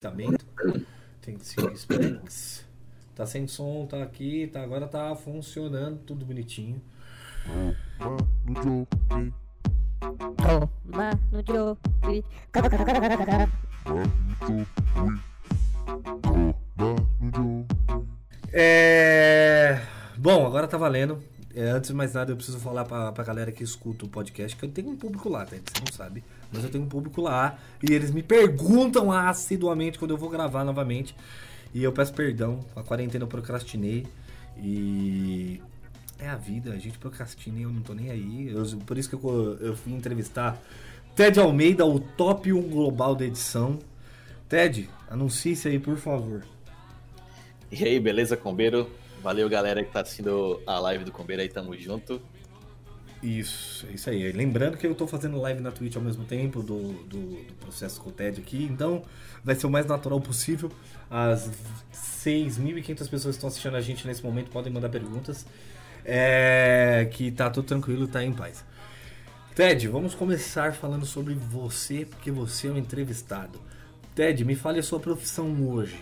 Tambento. Tem Siri Specs. Tá sem som, tá aqui, tá, agora tá funcionando, tudo bonitinho. É. Bom, agora tá valendo. É, antes de mais nada, eu preciso falar pra, pra galera que escuta o podcast que eu tenho um público lá, tá? Você não sabe. Mas eu tenho um público lá e eles me perguntam assiduamente quando eu vou gravar novamente. E eu peço perdão. A quarentena eu procrastinei. E. É a vida, a gente procrastina e eu não tô nem aí. Eu- por isso que eu, eu fui entrevistar Ted Almeida, o top 1 global da edição. Ted, anuncie-se aí, por favor. E aí, beleza, Combeiro? Valeu, galera que tá assistindo a live do Combeiro aí, tamo junto. Isso, é isso aí. Lembrando que eu tô fazendo live na Twitch ao mesmo tempo do, do, do processo com o TED aqui, então vai ser o mais natural possível. As 6.500 pessoas que estão assistindo a gente nesse momento podem mandar perguntas. É, que tá tudo tranquilo, tá em paz. Ted, vamos começar falando sobre você, porque você é um entrevistado. Ted, me fale a sua profissão hoje.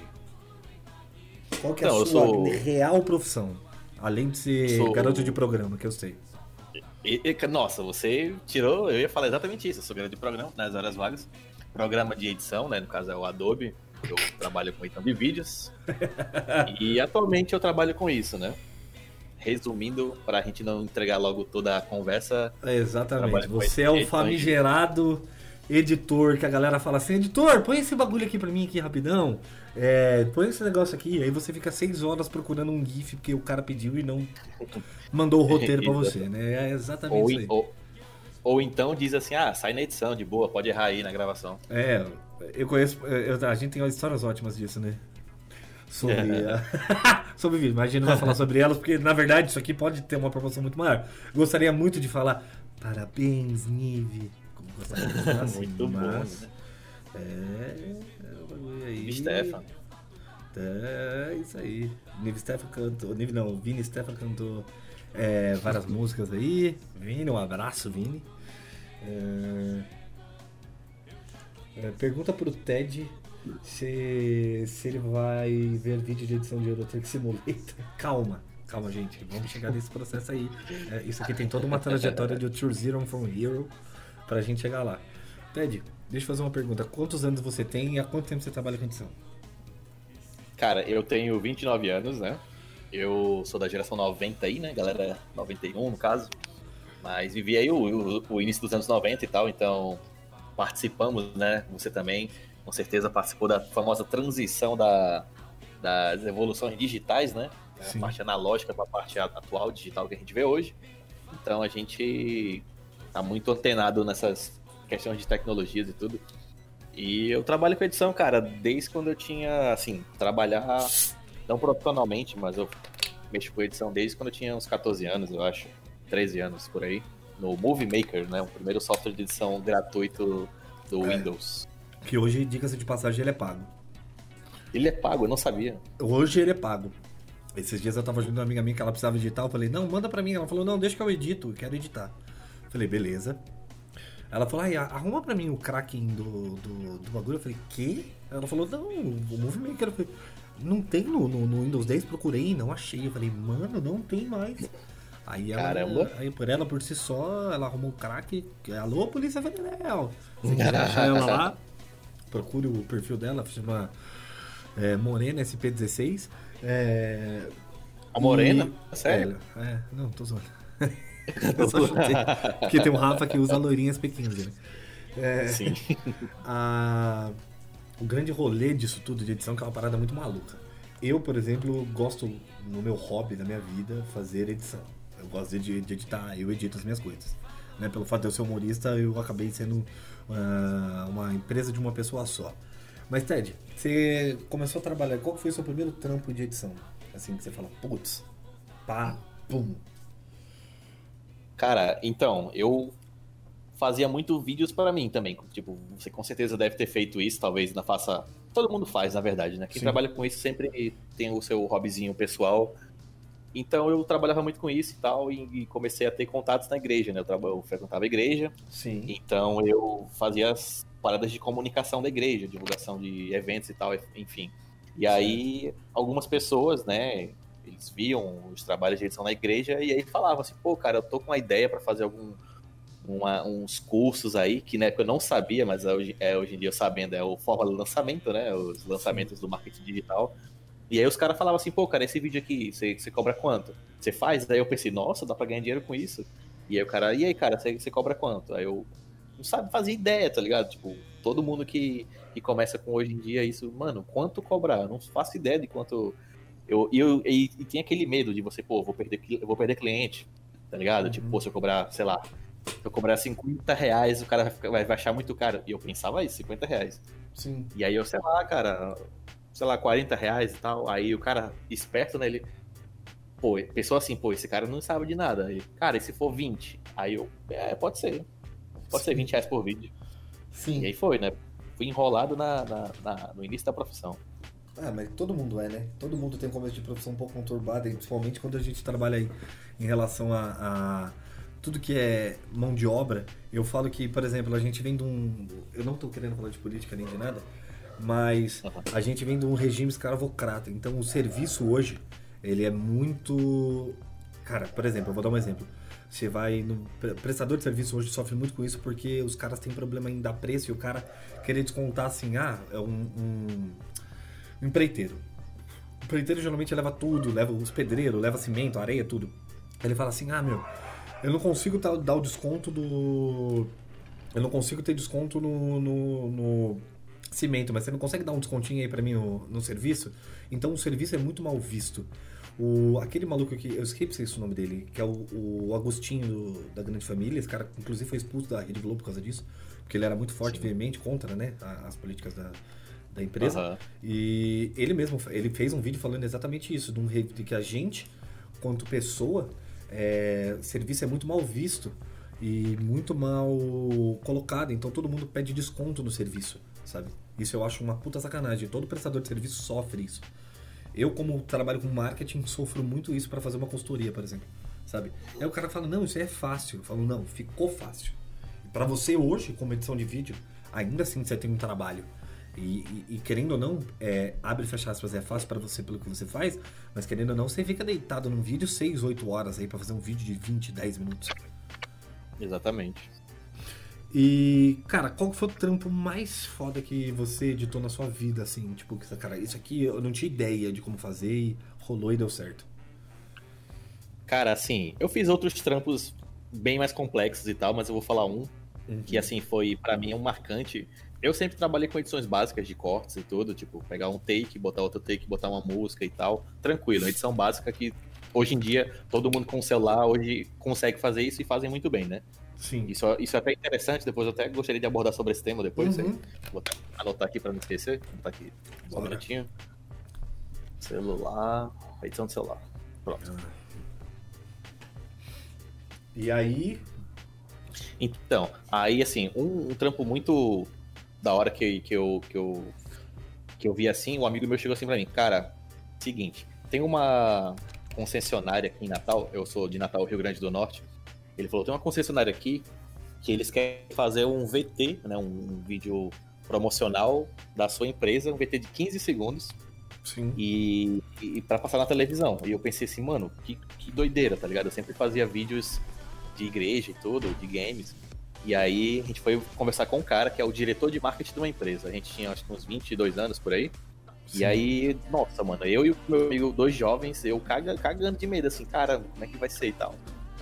Qual que é Então, a sua sou- real profissão? Além de ser Sou- garoto de programa, que eu sei. E- e, nossa, você tirou, eu ia falar exatamente isso. Eu sou grande programa nas horas vagas. Programa de edição, né? No caso é o Adobe. Eu trabalho com edição de vídeos. e atualmente eu trabalho com isso, né? Resumindo, pra gente não entregar logo toda a conversa, É, Exatamente. Você é o famigerado editor que a galera fala assim, editor, põe esse bagulho aqui pra mim aqui rapidão. É, põe esse negócio aqui, aí você fica seis horas procurando um GIF porque o cara pediu e não mandou o roteiro pra você, né? É exatamente ou, isso aí. ou, ou então diz assim, ah, sai na edição, de boa, pode errar aí na gravação. É, eu conheço. eu- a gente tem histórias ótimas disso, né? Sobre. a- sobre vídeo. Mas a gente não vai falar sobre elas, porque na verdade isso aqui pode ter uma proporção muito maior. Gostaria muito de falar. Parabéns, Nive. Como gostaria de falar assim, Muito bom, mas, né? É. é o bagulho aí. Stefan. É, isso aí. Nive Stefan cantou. Nive não, Vini Stefan cantou é, várias músicas aí. Vini, um abraço, Vini. É, é, pergunta pro Ted se, se ele vai ver vídeo de edição de Euro Truck Simulator. Calma, calma, gente. Vamos chegar nesse processo aí. É, isso aqui tem toda uma trajetória de Tour Zero from Hero pra gente chegar lá. Ted, deixa eu fazer uma pergunta. Quantos anos você tem e há quanto tempo você trabalha com edição? Cara, eu tenho 29 anos, né? Eu sou da geração 90 aí, né? Galera 91, no caso. Mas vivi aí o, o- o início dos anos 90 e tal, então participamos, né? Você também, com certeza, participou da famosa transição da, das evoluções digitais, né? Sim. A parte analógica para a parte atual digital que a gente vê hoje. Então a gente tá muito antenado nessas questões de tecnologias e tudo. E eu trabalho com edição, cara, desde quando eu tinha, assim, trabalhar, não profissionalmente, mas eu mexo com edição desde quando eu tinha uns 14 anos, eu acho, 13 anos por aí, no Movie Maker, né, o primeiro software de edição gratuito do É. Windows. Que hoje, diga-se de passagem, ele é pago. Ele é pago, eu não sabia. Hoje ele é pago. Esses dias eu tava com uma amiga minha que ela precisava editar. Eu falei, não, manda pra mim. Ela falou, não, deixa que eu edito, eu quero editar. Eu falei, beleza. Ela falou, ai, arruma pra mim o cracking do, do, do bagulho. Eu falei, quê? Ela falou, não, o Movie Maker. Eu falei, não tem no, no, no Windows 10, procurei, não achei. Eu falei, mano, não tem mais. Aí ela, Caramba. aí por ela, por si só, ela arrumou o crack. Alô, Polícia Federal. Você achar ela lá? Procure o perfil dela, chama é, Morena SP16. É, A Morena? e- Sério? É, é, não, tô zoando. Porque tem um Rafa que usa loirinhas P15, né? É, Sim. a- o grande rolê disso tudo de edição que é uma parada muito maluca. Eu, por exemplo, gosto no meu hobby da minha vida fazer edição. Eu gosto de, de editar, eu edito as minhas coisas. Né? Pelo fato de eu ser humorista, eu acabei sendo ah, uma empresa de uma pessoa só. Mas Ted, você começou a trabalhar, qual foi o seu primeiro trampo de edição? Assim que você fala, putz, pá, pum. Cara, então, eu fazia muito vídeos para mim também. Tipo, você com certeza deve ter feito isso, talvez não faça. Todo mundo faz, na verdade, né? Quem Sim. trabalha com isso sempre tem o seu hobbyzinho pessoal. Então eu trabalhava muito com isso e tal, e, e comecei a ter contatos na igreja, né? Eu, traba- eu frequentava a igreja, Sim. então eu fazia as paradas de comunicação da igreja, divulgação de eventos e tal, enfim. E aí, algumas pessoas, né, eles viam os trabalhos de edição na igreja e aí falavam assim, pô, cara, eu tô com uma ideia para fazer algum uma, uns cursos aí que né, que eu não sabia, mas hoje, é, hoje em dia eu sabendo, é o forma de lançamento, né? Os lançamentos do marketing digital. E aí os caras falavam assim, pô, cara, esse vídeo aqui, você, cobra quanto? Você faz? Daí eu pensei, nossa, dá pra ganhar dinheiro com isso. E aí o cara, e aí, cara, você cobra quanto? Aí eu não sabe fazer ideia, tá ligado? Tipo, todo mundo que, que começa com hoje em dia isso, mano, quanto cobrar? Eu não faço ideia de quanto. Eu, eu, e, e tem aquele medo de você, pô, vou perder, vou perder cliente, tá ligado? Uhum. Tipo, pô, se eu cobrar, sei lá, se eu cobrar 50 reais, o cara vai, ficar, vai, vai achar muito caro. E eu pensava isso, 50 reais. Sim. E aí eu, sei lá, cara, sei lá, 40 reais e tal. Aí o cara, esperto, né, ele. Pô, pensou assim, pô, esse cara não sabe de nada. Aí, cara, e se for 20? Aí eu, é, pode ser. Pode Sim. ser 20 reais por vídeo. Sim. E aí foi, né? Fui enrolado na, na, na, no início da profissão. Ah, mas todo mundo é, né? Todo mundo tem um começo de profissão um pouco conturbado, principalmente quando a gente trabalha aí em relação a, a tudo que é mão de obra, eu falo que, por exemplo, a gente vem de um. Eu não estou querendo falar de política nem de nada, mas a gente vem de um regime escravocrata. Então o serviço hoje, ele é muito. Cara, por exemplo, eu vou dar um exemplo. Você vai no. Prestador de serviço hoje sofre muito com isso porque os caras têm problema em dar preço e o cara querer descontar assim, ah, é um, um, um empreiteiro. O empreiteiro geralmente leva tudo, leva os pedreiros, leva cimento, areia, tudo. Ele fala assim, ah, meu, eu não consigo dar o desconto do. Eu não consigo ter desconto no, no, no cimento, mas você não consegue dar um descontinho aí para mim no, no, serviço? Então o serviço é muito mal visto. O, aquele maluco aqui, eu esqueci o nome dele, que é o, o Agostinho do, da Grande Família, esse cara inclusive foi expulso da Rede Globo por causa disso, porque ele era muito forte, Sim. veemente contra né, as políticas da, da empresa. Uhum. E ele mesmo, ele fez um vídeo falando exatamente isso, de, um, de que a gente, quanto pessoa, é, serviço é muito mal visto e muito mal colocado, então todo mundo pede desconto no serviço, sabe? Isso eu acho uma puta sacanagem. Todo prestador de serviço sofre isso. Eu, como trabalho com marketing, sofro muito isso para fazer uma consultoria, por exemplo, sabe? Aí o cara fala: "Não, isso é fácil". Eu falo: "Não, ficou fácil". Para você hoje, como edição de vídeo, ainda assim você tem um trabalho. E, e, e, querendo ou não, é, abre e fecha aspas, é fácil para você pelo que você faz, mas querendo ou não, você fica deitado num vídeo 6, 8 horas aí para fazer um vídeo de 20, 10 minutos. Exatamente. E, cara, qual foi o trampo mais foda que você editou na sua vida, assim? Tipo, cara, isso aqui eu não tinha ideia de como fazer e rolou e deu certo. Cara, assim, eu fiz outros trampos bem mais complexos e tal, mas eu vou falar um uhum. que, assim, foi para mim um marcante eu sempre trabalhei com edições básicas de cortes e tudo, tipo, pegar um take, botar outro take, botar uma música e tal. Tranquilo, edição básica que hoje em dia todo mundo com celular hoje consegue fazer isso e fazem muito bem, né? Sim. Isso, isso é até interessante, depois eu até gostaria de abordar sobre esse tema depois. Uhum. Vou anotar aqui para não esquecer. Vou botar aqui só um minutinho. Celular. Edição de celular. Pronto. E aí. Então, aí assim, um, um trampo muito da hora que, que, eu, que, eu, que eu vi assim, um amigo meu chegou assim pra mim, cara, seguinte, tem uma concessionária aqui em Natal, eu sou de Natal, Rio Grande do Norte, ele falou, tem uma concessionária aqui que eles querem fazer um VT, né, um vídeo promocional da sua empresa, um VT de 15 segundos, Sim. E, e para passar na televisão. E eu pensei assim, mano, que, que doideira, tá ligado? Eu sempre fazia vídeos de igreja e tudo, de games. E aí a gente foi conversar com um cara que é o diretor de marketing de uma empresa. A gente tinha acho que uns 22 anos por aí. Sim. E aí, nossa, mano, eu e o meu amigo, dois jovens, eu cagando de medo, assim, cara, como é que vai ser e tal.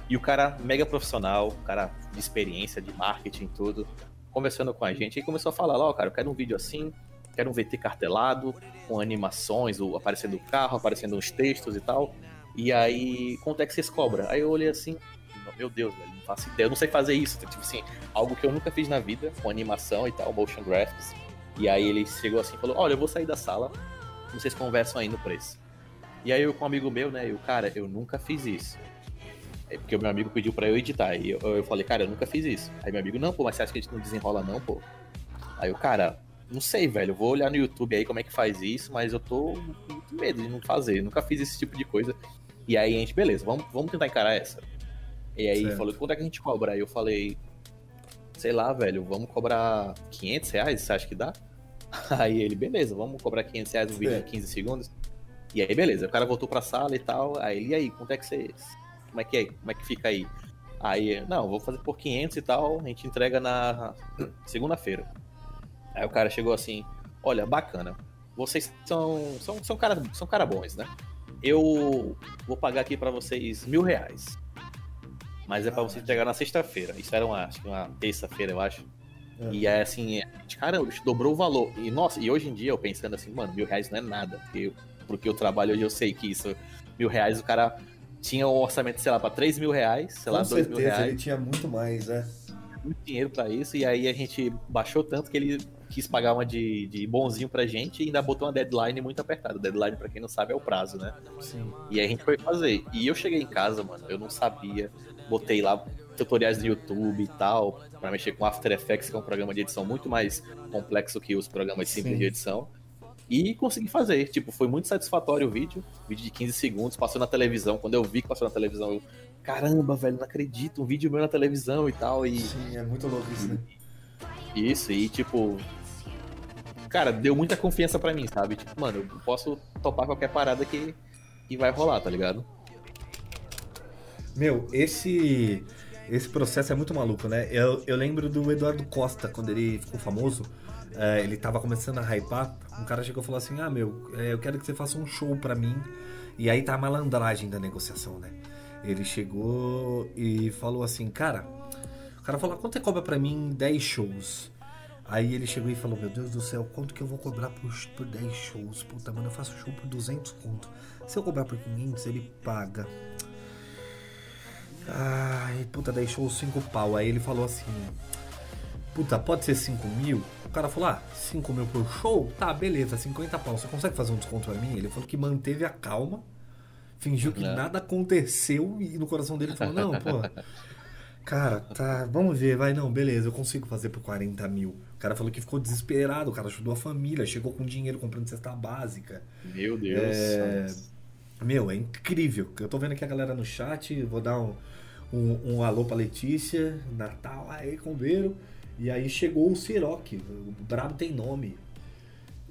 E o cara mega profissional, cara de experiência, de marketing tudo, conversando com a gente, e começou a falar, ó, oh, cara, eu quero um vídeo assim, quero um VT cartelado, com animações, aparecendo o carro, aparecendo uns textos e tal. E aí, quanto é que vocês cobram? Aí eu olhei assim, meu Deus, velho, não faço ideia, eu não sei fazer isso. Tipo assim, algo que eu nunca fiz na vida, com animação e tal, motion graphics. E aí ele chegou assim e falou: Olha, eu vou sair da sala, vocês conversam aí no preço. E aí eu com um amigo meu, né, eu, cara, eu nunca fiz isso. É porque o meu amigo pediu para eu editar. E eu, eu falei, cara, eu nunca fiz isso. Aí meu amigo, não, pô, mas você acha que a gente não desenrola, não, pô? Aí o cara, não sei, velho, eu vou olhar no YouTube aí como é que faz isso, mas eu tô com muito medo de não fazer. Eu nunca fiz esse tipo de coisa. E aí a gente, beleza, vamos, vamos tentar encarar essa. E aí certo. falou, quanto é que a gente cobra? Aí eu falei, sei lá, velho, vamos cobrar 500 reais, você acha que dá? Aí ele, beleza, vamos cobrar 500 reais no vídeo de 15 segundos. E aí, beleza, o cara voltou pra sala e tal. Aí ele, e aí, quanto é que você. Como é que é? Como é que fica aí? Aí, não, vou fazer por 500 e tal, a gente entrega na segunda-feira. Aí o cara chegou assim: olha, bacana, vocês são. São, são, cara, são cara bons, né? Eu vou pagar aqui pra vocês mil reais. Mas é pra você entregar na sexta-feira. Isso era uma, uma terça-feira, eu acho. É. E é assim, caramba, bicho, dobrou o valor. E nossa, e hoje em dia eu pensando assim, mano, mil reais não é nada. Porque, eu- porque eu trabalho hoje, eu sei que isso, mil reais, o cara tinha um orçamento, sei lá, pra três mil reais, sei lá, Com dois mil certeza, reais, ele tinha muito mais, né? muito dinheiro pra isso. E aí a gente baixou tanto que ele quis pagar uma de, de bonzinho pra gente e ainda botou uma deadline muito apertada. Deadline, pra quem não sabe, é o prazo, né? Sim. E aí a gente foi fazer. E eu cheguei em casa, mano, eu não sabia. Botei lá tutoriais no YouTube e tal, pra mexer com After Effects, que é um programa de edição muito mais complexo que os programas simples Sim. de edição. E consegui fazer. Tipo, foi muito satisfatório o vídeo. Vídeo de 15 segundos, passou na televisão. Quando eu vi que passou na televisão, eu. Caramba, velho, não acredito, um vídeo meu na televisão e tal. E Sim, é muito louco isso, né? isso, e tipo. Cara, deu muita confiança pra mim, sabe? Tipo, mano, eu posso topar qualquer parada que, que vai rolar, tá ligado? Meu, esse esse processo é muito maluco, né? Eu, eu lembro do Eduardo Costa, quando ele ficou famoso, é, ele tava começando a hypar, um cara chegou e falou assim, ah, meu, é, eu quero que você faça um show pra mim. E aí tá a malandragem da negociação, né? Ele chegou e falou assim, cara, o cara falou, quanto você cobra pra mim 10 shows? Aí ele chegou e falou, meu Deus do céu, quanto que eu vou cobrar por, por 10 shows? Puta, mano, eu faço show por 200 conto. Se eu cobrar por 500, ele paga. Ai, puta, daí show 5 pau. Aí ele falou assim: Puta, pode ser 5 mil? O cara falou: Ah, 5 mil por show? Tá, beleza, 50 pau. Você consegue fazer um desconto pra mim? Ele falou que manteve a calma, fingiu que Não. nada aconteceu e no coração dele falou: Não, pô. Cara, tá, vamos ver, vai, não, beleza, eu consigo fazer por 40 mil. O cara falou que ficou desesperado, o cara ajudou a família, chegou com dinheiro comprando cesta básica. Meu Deus. É, Meu, é incrível. Eu tô vendo aqui a galera no chat, vou dar um, um, um alô pra Letícia, Natal, aí, combeiro. E aí chegou o Ciroc, o Brabo tem nome.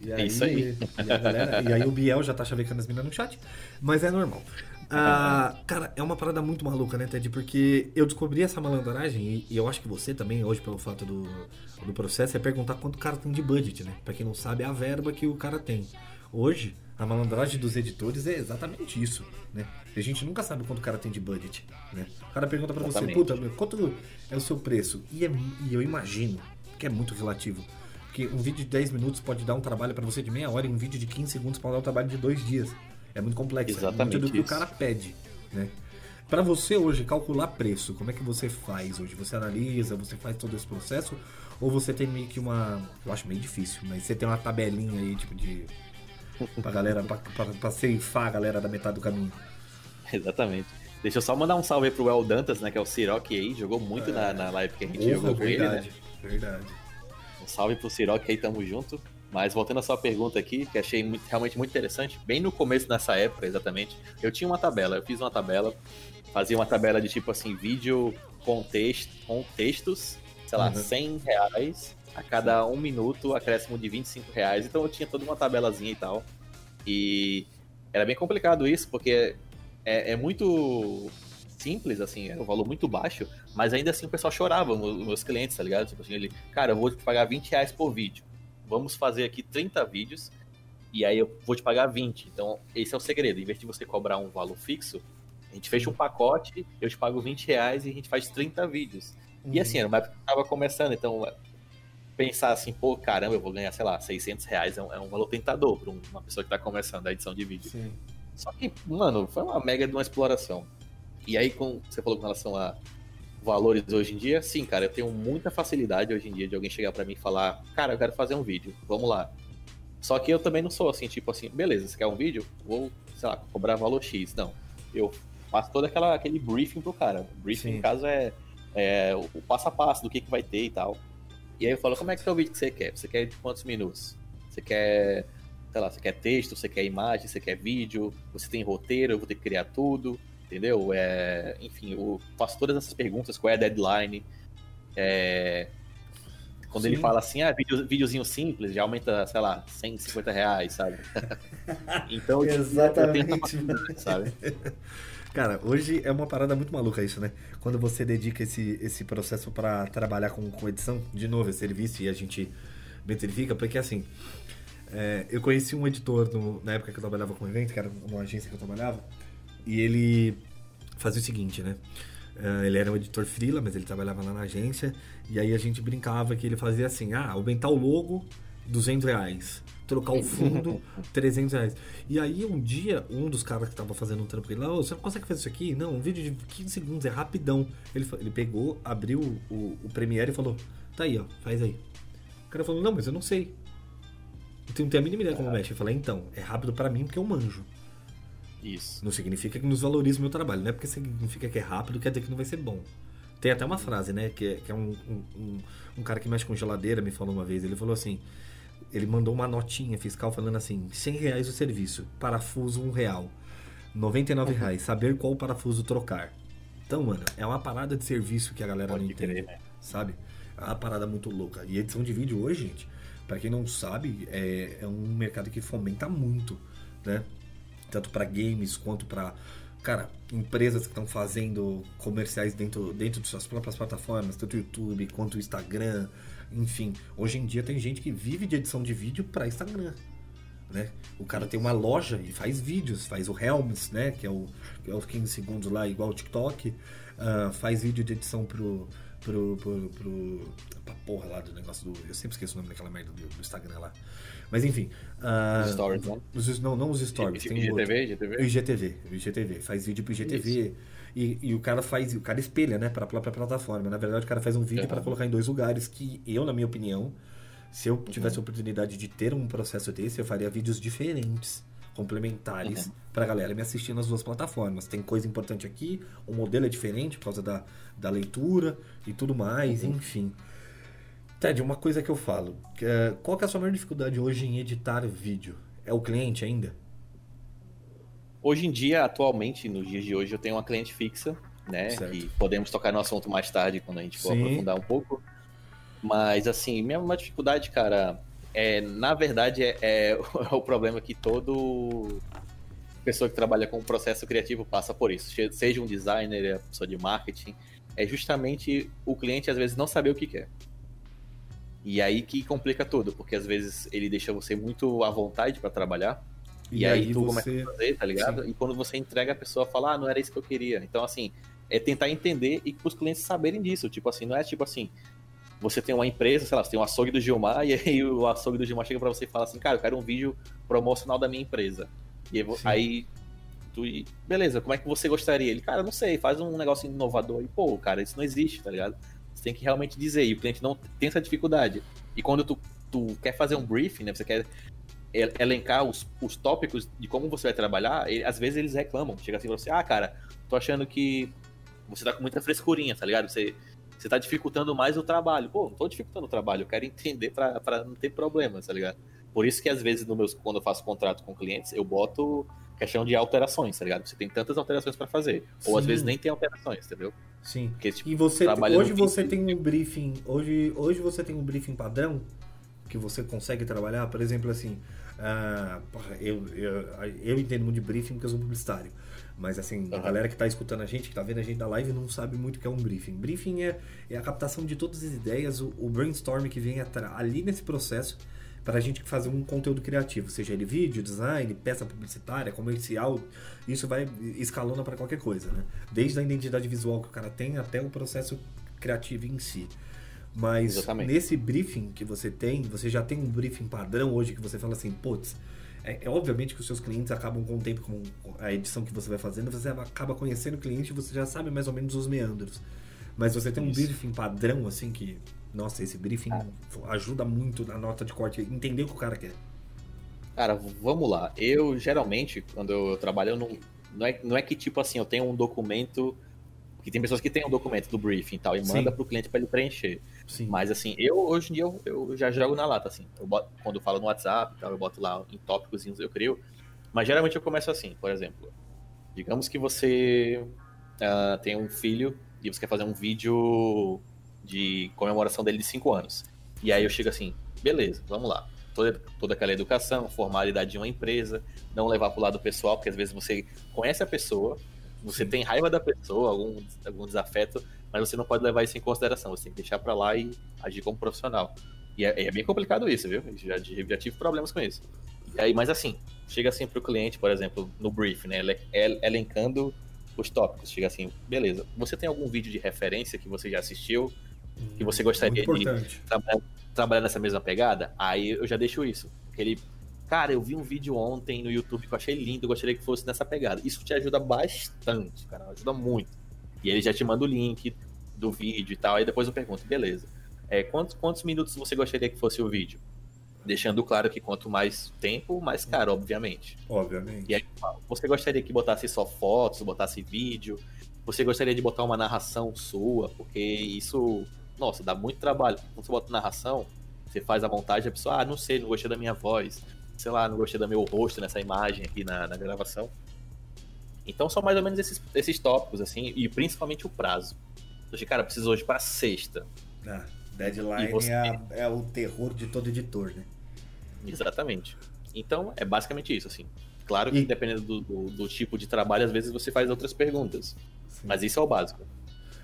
E É isso aí. E, a galera- e aí o Biel já tá chavecando as minas no chat, mas é normal. Ah, cara, é uma parada muito maluca, né, Ted? Porque eu descobri essa malandragem, e, e eu acho que você também, hoje, pelo fato do, do processo, é perguntar quanto o cara tem de budget, né? Pra quem não sabe, é a verba que o cara tem. Hoje, a malandragem dos editores é exatamente isso, né? A gente nunca sabe quanto o cara tem de budget, né? O cara pergunta pra você, puta, quanto é o seu preço? E, é- e eu imagino que é muito relativo. Porque um vídeo de 10 minutos pode dar um trabalho pra você de meia hora e um vídeo de 15 segundos pode dar um trabalho de dois dias. É muito complexo. Exatamente é muito do que o cara pede, né? Pra você hoje calcular preço, como é que você faz hoje? Você analisa, você faz todo esse processo? Ou você tem meio que uma. Eu acho meio difícil, mas você tem uma tabelinha aí, tipo, de. Pra galera, pra, pra, pra ceifar a galera da metade do caminho. Exatamente. Deixa eu só mandar um salve aí pro El Dantas, né? Que é o Siroc aí, jogou muito na, na live que a gente Porra, jogou com ele, né? verdade, verdade. Um salve pro Siroc aí, tamo junto. Mas voltando à sua pergunta aqui, que achei muito- realmente muito interessante, bem no começo dessa época, exatamente, eu tinha uma tabela, eu fiz uma tabela, fazia uma tabela de tipo assim, vídeo com, texto, com textos, sei lá, Uhum. 100 reais, a cada um minuto, acréscimo de 25 reais, então eu tinha toda uma tabelazinha e tal. E era bem complicado isso, porque é, é muito simples, assim, é um valor muito baixo, mas ainda assim o pessoal chorava, os meus clientes, tá ligado? Tipo assim, ele, cara, eu vou te pagar 20 reais por vídeo. Vamos fazer aqui 30 vídeos e aí eu vou te pagar 20. Então, esse é o segredo. Em vez de você cobrar um valor fixo, a gente fecha um pacote, eu te pago 20 reais e a gente faz 30 vídeos. E assim, era uma época que eu tava começando, então pensar assim, pô, caramba, eu vou ganhar, sei lá, 600 reais é um, é um valor tentador para uma pessoa que tá começando a edição de vídeo. Sim. Só que, mano, foi uma mega de uma exploração. E aí, com você falou com relação a valores hoje em dia, sim, cara, eu tenho muita facilidade hoje em dia de alguém chegar pra mim e falar, cara, eu quero fazer um vídeo, vamos lá. Só que eu também não sou assim, tipo assim, beleza, você quer um vídeo? Vou, sei lá, cobrar valor X. Não. Eu faço todo aquela, aquele briefing pro cara. O briefing, Sim. no caso, é, é o, o passo a passo do que, que vai ter e tal. E aí eu falo, como é que é o vídeo que você quer? Você quer de quantos minutos? Você quer, sei lá, você quer texto, você quer imagem, você quer vídeo, você tem roteiro, eu vou ter que criar tudo, entendeu? É, enfim, eu faço todas essas perguntas, qual é a deadline, é, Quando Sim. ele fala assim, ah, vídeo, videozinho simples, já aumenta, sei lá, 150 reais, sabe? então, Exatamente. facilidade, sabe? Cara, hoje é uma parada muito maluca isso, né? Quando você dedica esse, esse processo pra trabalhar com, com edição, de novo, é serviço e a gente metrifica, porque assim, é, eu conheci um editor no- na época que eu trabalhava com evento, que era uma agência que eu trabalhava, e ele fazia o seguinte, né? É, ele era um editor freela, mas ele trabalhava lá na agência, e aí a gente brincava que ele fazia assim, ah, aumentar o logo, 200 reais. Trocar o fundo, 300 reais. E aí um dia, um dos caras que tava fazendo um trampo ele "Ô, você não consegue fazer isso aqui? Não, um vídeo de 15 segundos, é rapidão. Ele, ele pegou, abriu o, o Premiere e falou, tá aí, ó, faz aí. O cara falou, não, mas eu não sei. Eu não tenho a mínima ideia como mexe. Eu falei, então, é rápido pra mim porque eu manjo. Isso. Não significa que nos valoriza o meu trabalho. Não é porque significa que é rápido, quer dizer que não vai ser bom. Tem até uma frase, né? Que é, que é um, um, um- cara que mexe com geladeira me falou uma vez. Ele falou assim: ele mandou uma notinha fiscal falando assim: 100 reais o serviço, parafuso um real, 99 reais, saber qual parafuso trocar. Então, mano, é uma parada de serviço que a galera Pode não entende, crer, né? sabe? É uma parada muito louca. E edição de vídeo hoje, gente, pra quem não sabe, é, é um mercado que fomenta muito, né? Tanto pra games quanto pra, cara, empresas que estão fazendo comerciais dentro, dentro de suas próprias plataformas, tanto o YouTube quanto o Instagram, enfim. Hoje em dia tem gente que vive de edição de vídeo pra Instagram. Né? O cara tem uma loja e faz vídeos, faz o Helms, né? Que é, o, que é os 15 segundos lá, igual o TikTok. ah, faz vídeo de edição pro. pro. pro. pro pra porra lá do negócio do. Eu sempre esqueço o nome daquela merda do, do Instagram lá. Mas enfim. ah, Os stories, né? os- não, não os stories. tem um. IGTV, O IGTV? O IGTV, faz vídeo pro IGTV e, e o cara faz, o cara espelha, né, para a própria plataforma. Na verdade, o cara faz um vídeo Uhum. para colocar em dois lugares que eu, na minha opinião, se eu tivesse a oportunidade de ter um processo desse, eu faria vídeos diferentes, complementares, Uhum. pra galera me assistir nas duas plataformas. Tem coisa importante aqui, o modelo é diferente por causa da, da leitura e tudo mais, Uhum. enfim. Ted, uma coisa que eu falo, é, qual é a sua maior dificuldade hoje em editar vídeo? É o cliente ainda? Hoje em dia, atualmente, nos dias de hoje, eu tenho uma cliente fixa, né? Certo. Que podemos tocar no assunto mais tarde, quando a gente for Sim. aprofundar um pouco. Mas, assim, minha maior dificuldade, cara, é, na verdade, é, é o problema que todo pessoa que trabalha com processo criativo passa por isso. Se- Seja um designer, é pessoa de marketing, é justamente o cliente, às vezes, não saber o que quer. E aí que complica tudo, porque às vezes ele deixa você muito à vontade para trabalhar, e, aí, tu começa a fazer, tá ligado? E quando você entrega, a pessoa fala, ah, não era isso que eu queria. Então, assim, é tentar entender e os clientes saberem disso. Tipo assim, não é tipo assim, você tem uma empresa, sei lá, você tem um açougue do Gilmar, e aí o açougue do Gilmar chega pra você e fala assim, cara, eu quero um vídeo promocional da minha empresa. E aí, Sim. aí tu, e- beleza, como é que você gostaria? Ele, cara, não sei, faz um negócio inovador. E, pô, cara, isso não existe, tá ligado? Tem que realmente dizer, e o cliente não tem essa dificuldade. E quando tu, tu quer fazer um briefing, né, você quer el- elencar os, os tópicos de como você vai trabalhar, ele- às vezes eles reclamam. Chega assim pra você, ah, cara, tô achando que você tá com muita frescurinha, tá ligado? Você, você tá dificultando mais o trabalho. Pô, não tô dificultando o trabalho, eu quero entender pra, pra não ter problemas, tá ligado? Por isso que às vezes no meus, quando eu faço contrato com clientes, eu boto questão de alterações, tá ligado? Você tem tantas alterações pra fazer. Ou às Sim. vezes nem tem alterações, entendeu? Sim. Porque, tipo, E você hoje você tem um briefing, hoje hoje você tem um briefing padrão que você consegue trabalhar, por exemplo, assim, porra, eu, eu, eu entendo muito de briefing porque eu sou publicitário. Mas assim, a Aham. galera que tá escutando a gente, que tá vendo a gente da live, não sabe muito o que é um briefing. Briefing é, é a captação de todas as ideias, o, o brainstorm que vem ali nesse processo para a gente fazer um conteúdo criativo, seja ele vídeo, design, peça publicitária, comercial, isso vai escalona para qualquer coisa, né? Desde a identidade visual que o cara tem até o processo criativo em si. Mas Exatamente. nesse briefing que você tem, você já tem um briefing padrão hoje que você fala assim, putz, é, é obviamente que os seus clientes acabam com o tempo, com a edição que você vai fazendo, você acaba conhecendo o cliente e você já sabe mais ou menos os meandros. Mas você tem um Isso. briefing padrão, assim, que, nossa, esse briefing ajuda muito na nota de corte, entender o que o cara quer. Cara, vamos lá. Eu geralmente, quando eu trabalho, eu não, não, é, não é que tipo assim, eu tenho um documento. Que tem pessoas que têm um documento do briefing e tal, e Sim. manda pro cliente para ele preencher. Sim. Mas assim, eu hoje em dia eu, eu já jogo na lata, assim. Eu boto- quando eu falo no WhatsApp e tal, eu boto lá em tópicos eu crio. Mas geralmente eu começo assim, por exemplo. Digamos que você ah, tem um filho e você quer fazer um vídeo de comemoração dele de 5 anos. E aí eu chego assim, beleza, vamos lá. Toda, toda aquela educação, formalidade de uma empresa, não levar pro lado pessoal, porque às vezes você conhece a pessoa, você tem raiva da pessoa, algum, algum desafeto, mas você não pode levar isso em consideração, você tem que deixar para lá e agir como profissional. E é, é, bem complicado isso, viu? Já, já tive problemas com isso. E aí, mas assim, chega assim pro cliente, por exemplo, no brief, né? Elencando os tópicos. Chega assim, beleza. Você tem algum vídeo de referência que você já assistiu? Que você gostaria de trabalhar, trabalhar, nessa mesma pegada? Aí eu já deixo isso. Ele, cara, eu vi um vídeo ontem no YouTube que eu achei lindo, eu gostaria que fosse nessa pegada. Isso te ajuda bastante, cara. Ajuda muito. E ele já te manda o link do vídeo e tal. Aí depois eu pergunto, beleza. É, quantos, quantos minutos você gostaria que fosse o vídeo? Deixando claro que quanto mais tempo, mais caro, obviamente. Obviamente. E aí, você gostaria que botasse só fotos, botasse vídeo? Você gostaria de botar uma narração sua? Porque isso, nossa, dá muito trabalho. Quando você bota narração, você faz a montagem, a pessoa, ah, não sei, não gostei da minha voz. Sei lá, não gostei do meu rosto nessa imagem aqui na, na gravação. Então são mais ou menos esses, esses tópicos, assim, e principalmente o prazo. Eu cara, preciso hoje para sexta. Ah, deadline você... é, é o terror de todo editor, né? Exatamente. Então, é basicamente isso, assim. Claro que e... dependendo do, do, do, tipo de trabalho, às vezes você faz outras perguntas. Sim. Mas isso é o básico.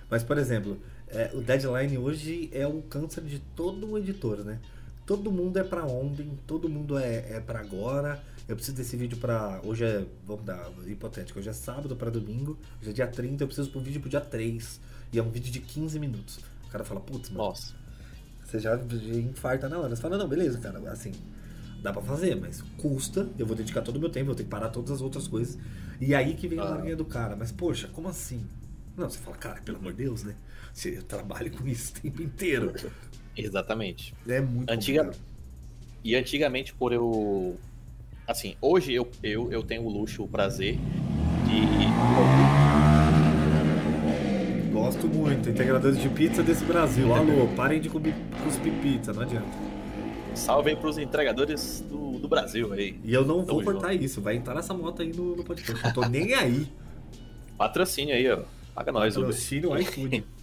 Mas, por exemplo, é, o deadline hoje é o câncer de todo editor, né? Todo mundo é para ontem, todo mundo é, é para agora. Eu preciso desse vídeo para hoje é, vamos dar hipotético, hoje é sábado para domingo, hoje é dia 30, eu preciso pro vídeo pro dia 3. E é um vídeo de 15 minutos. O cara fala, putz, mano. Nossa. Você já infarta na hora. Você fala, não, beleza, cara, assim, dá pra fazer, mas custa, eu vou dedicar todo o meu tempo, vou ter que parar todas as outras coisas. E aí que vem a larguinha do cara. Mas, poxa, como assim? Não, você fala, cara, pelo amor de Deus, né? Você trabalha com isso o tempo inteiro. Exatamente. É muito Antiga... E antigamente, por eu. Assim, hoje eu, eu, eu tenho o luxo, o prazer de. Gosto muito. Integradores de pizza desse Brasil. Alô, parem de cuspir pizza, não adianta. Salve aí pros entregadores do, do Brasil aí. E eu não Tamo vou cortar junto. isso, vai entrar essa moto aí no, no podcast. Não tô nem aí. Patrocínio aí, ó. Paga nós, Patrocínio iFood.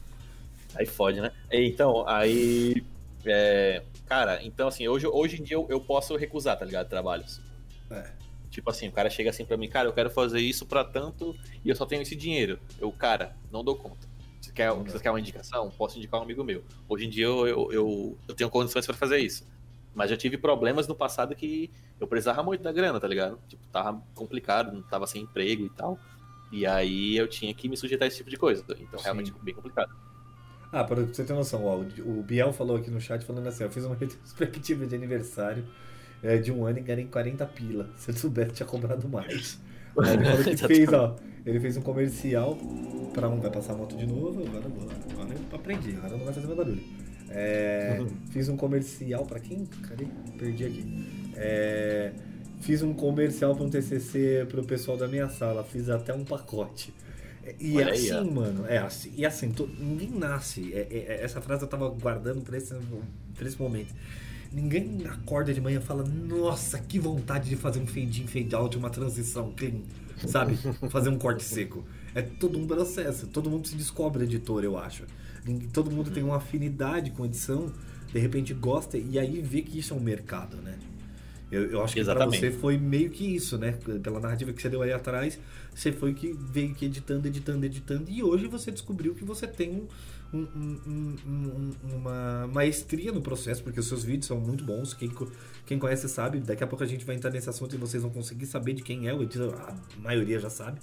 aí fode, né? Então, aí. É, cara, então assim, hoje, hoje em dia eu, eu posso recusar, tá ligado? Trabalhos. É. Tipo assim, o cara chega assim pra mim, cara, eu quero fazer isso pra tanto e eu só tenho esse dinheiro. Eu, cara, não dou conta. Você quer, você quer uma indicação? Posso indicar um amigo meu. Hoje em dia eu, eu, eu, eu tenho condições para fazer isso. Mas já tive problemas no passado que eu precisava muito da grana, tá ligado? Tipo, tava complicado, não tava sem emprego e tal. E aí eu tinha que me sujeitar a esse tipo de coisa. Então, Sim. realmente, bem complicado. Ah, pra você ter noção, ó, o Biel falou aqui no chat falando assim: eu fiz uma retrospectiva de aniversário é, de um ano e ganhei 40 pila. Se eu soubesse, tinha cobrado mais. Aí ele falou que fez, ó. Ele fez um comercial pra um. Vai passar a moto de novo. Agora, agora, agora eu aprendi, agora não vai fazer mais barulho. É, uhum. Fiz um comercial para quem? Cadê? Perdi aqui. É, fiz um comercial para um TCC pro pessoal da minha sala. Fiz até um pacote. É, e Olha é assim, aí, mano. É assim. E assim, tô, ninguém nasce. É, é, é, essa frase eu tava guardando pra esse, pra esse momento. Ninguém acorda de manhã e fala, nossa, que vontade de fazer um fade in, fade out, uma transição clean, sabe? fazer um corte seco. É todo um processo. Todo mundo se descobre editor, eu acho todo mundo tem uma afinidade com edição, de repente gosta e aí vê que isso é um mercado, né? Eu, eu acho que para você foi meio que isso, né? Pela narrativa que você deu aí atrás, você foi que veio que editando, editando, editando e hoje você descobriu que você tem um, um, um, uma maestria no processo, porque os seus vídeos são muito bons. Quem, quem conhece sabe. Daqui a pouco a gente vai entrar nesse assunto e vocês vão conseguir saber de quem é o editor. A maioria já sabe.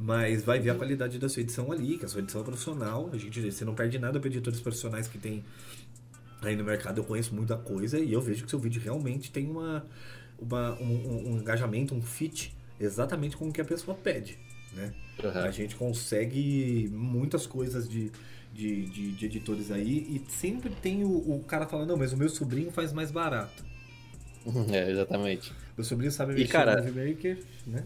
Mas vai ver a qualidade da sua edição ali, que a sua edição é profissional. A gente, você não perde nada para editores profissionais que tem aí no mercado. Eu conheço muita coisa e eu vejo que seu vídeo realmente tem uma, uma um, um, engajamento, um fit exatamente com o que a pessoa pede. Né? Uhum. A gente consegue muitas coisas de, de, de, de, editores aí e sempre tem o, o cara falando, não, mas o meu sobrinho faz mais barato. É, exatamente. Meu sobrinho sabe mexer e, cara, no Maker, né?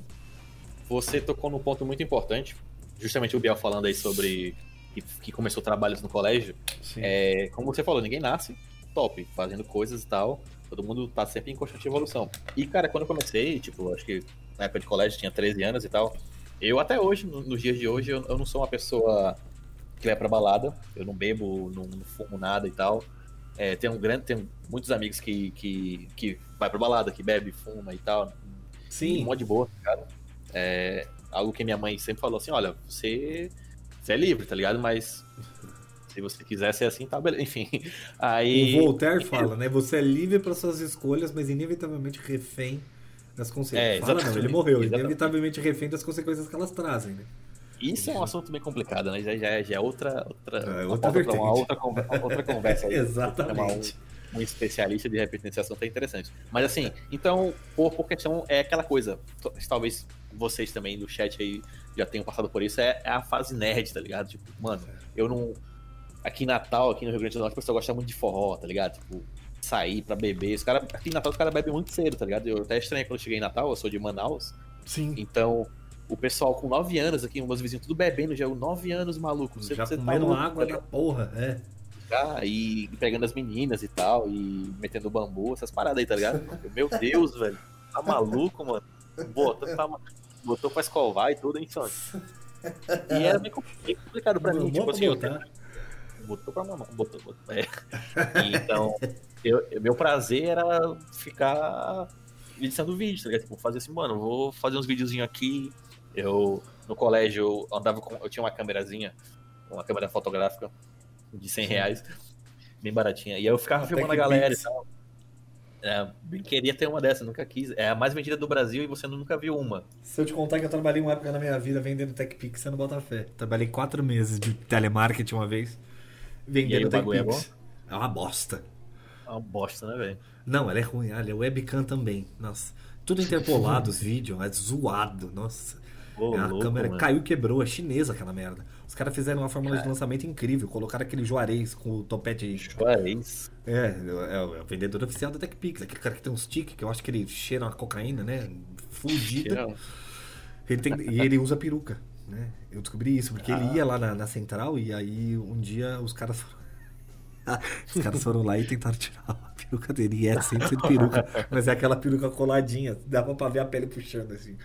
você tocou num ponto muito importante, justamente o Biel falando aí sobre que, que começou trabalhos no colégio. É, como você falou, ninguém nasce top, fazendo coisas e tal. Todo mundo tá sempre em constante evolução. E, cara, quando eu comecei, tipo, acho que na época de colégio tinha 13 anos e tal. Eu até hoje, nos dias de hoje, eu, eu não sou uma pessoa que vai pra balada. Eu não bebo, não, não fumo nada e tal. É, tem um grande, tem muitos amigos que, que, que vai pra balada, que bebe, fuma e tal. Sim. Um monte de boa, cara. É, algo que minha mãe sempre falou assim, olha, você, você é livre, tá ligado? Mas se você quiser ser assim, tá beleza. Enfim. Aí. O Voltaire fala, né? Você é livre para suas escolhas, mas inevitavelmente refém das consequências. É, fala não, ele morreu, exatamente. inevitavelmente refém das consequências que elas trazem, né? Isso é um assunto bem complicado, né? Já, já, já é outra, outra, É, uma outra vertente. uma outra, outra conversa aí. Exatamente. Um, um especialista de repente nesse assunto é interessante. Mas assim, então, por, por questão, é aquela coisa. Talvez vocês também do chat aí já tenham passado por isso, é, é a fase nerd, tá ligado? Tipo, mano, eu não. Aqui em Natal, aqui no Rio Grande do Norte, o pessoal gosta muito de forró, tá ligado? Tipo, sair pra beber. Os cara, aqui em Natal os caras bebem muito cedo, tá ligado? Eu até estranhei quando eu cheguei em Natal, eu sou de Manaus. Sim. Então, o pessoal com 9 anos aqui, meus vizinhos tudo bebendo, já 9 anos, maluco. Você, Já você tá comendo louco, água tá da porra, é. ligado? e pegando as meninas e tal, e metendo bambu, essas paradas aí, tá ligado? Eu, Meu Deus, velho. Tá maluco, mano? Botou, tá, botou pra escovar e tudo, hein, Sônia? E era bem complicado pra mim, tipo assim, eu botou pra mamar, botou, botou. É. Então, eu, meu prazer era ficar editando vídeo, tá ligado? Tipo, fazer assim, mano, vou fazer uns videozinhos aqui. Eu, no colégio, eu andava com. Eu tinha uma câmerazinha, uma câmera fotográfica de 100 reais, bem baratinha. E aí eu ficava Até filmando a galera e tal. É, queria ter uma dessa, nunca quis. É a mais vendida do Brasil e você nunca viu uma. Se eu te contar que eu trabalhei uma época na minha vida vendendo TechPix, você não bota fé. Trabalhei quatro meses de telemarketing uma vez, vendendo é TechPix. É uma bosta. É uma bosta, né, velho? Não, ela é ruim. Olha, webcam também. Nossa. Tudo interpolado, os vídeos. É zoado. Nossa. Ô, É a louco, câmera mano. caiu e quebrou. É chinesa aquela merda. Os caras fizeram uma fórmula de lançamento incrível. Colocaram aquele Juarez com o topete. Juarez. É, é, o- é o vendedor oficial da TechPix. Aquele cara que tem uns tique, que eu acho que ele cheira uma cocaína, né? Cheira- Ele tem- e ele usa peruca, né? Eu descobri isso, porque Ah. ele ia lá na, na central e aí um dia os caras foram. os caras foram lá e tentaram tirar a peruca dele. E é 100% peruca, mas é aquela peruca coladinha. Dava pra ver a pele puxando assim.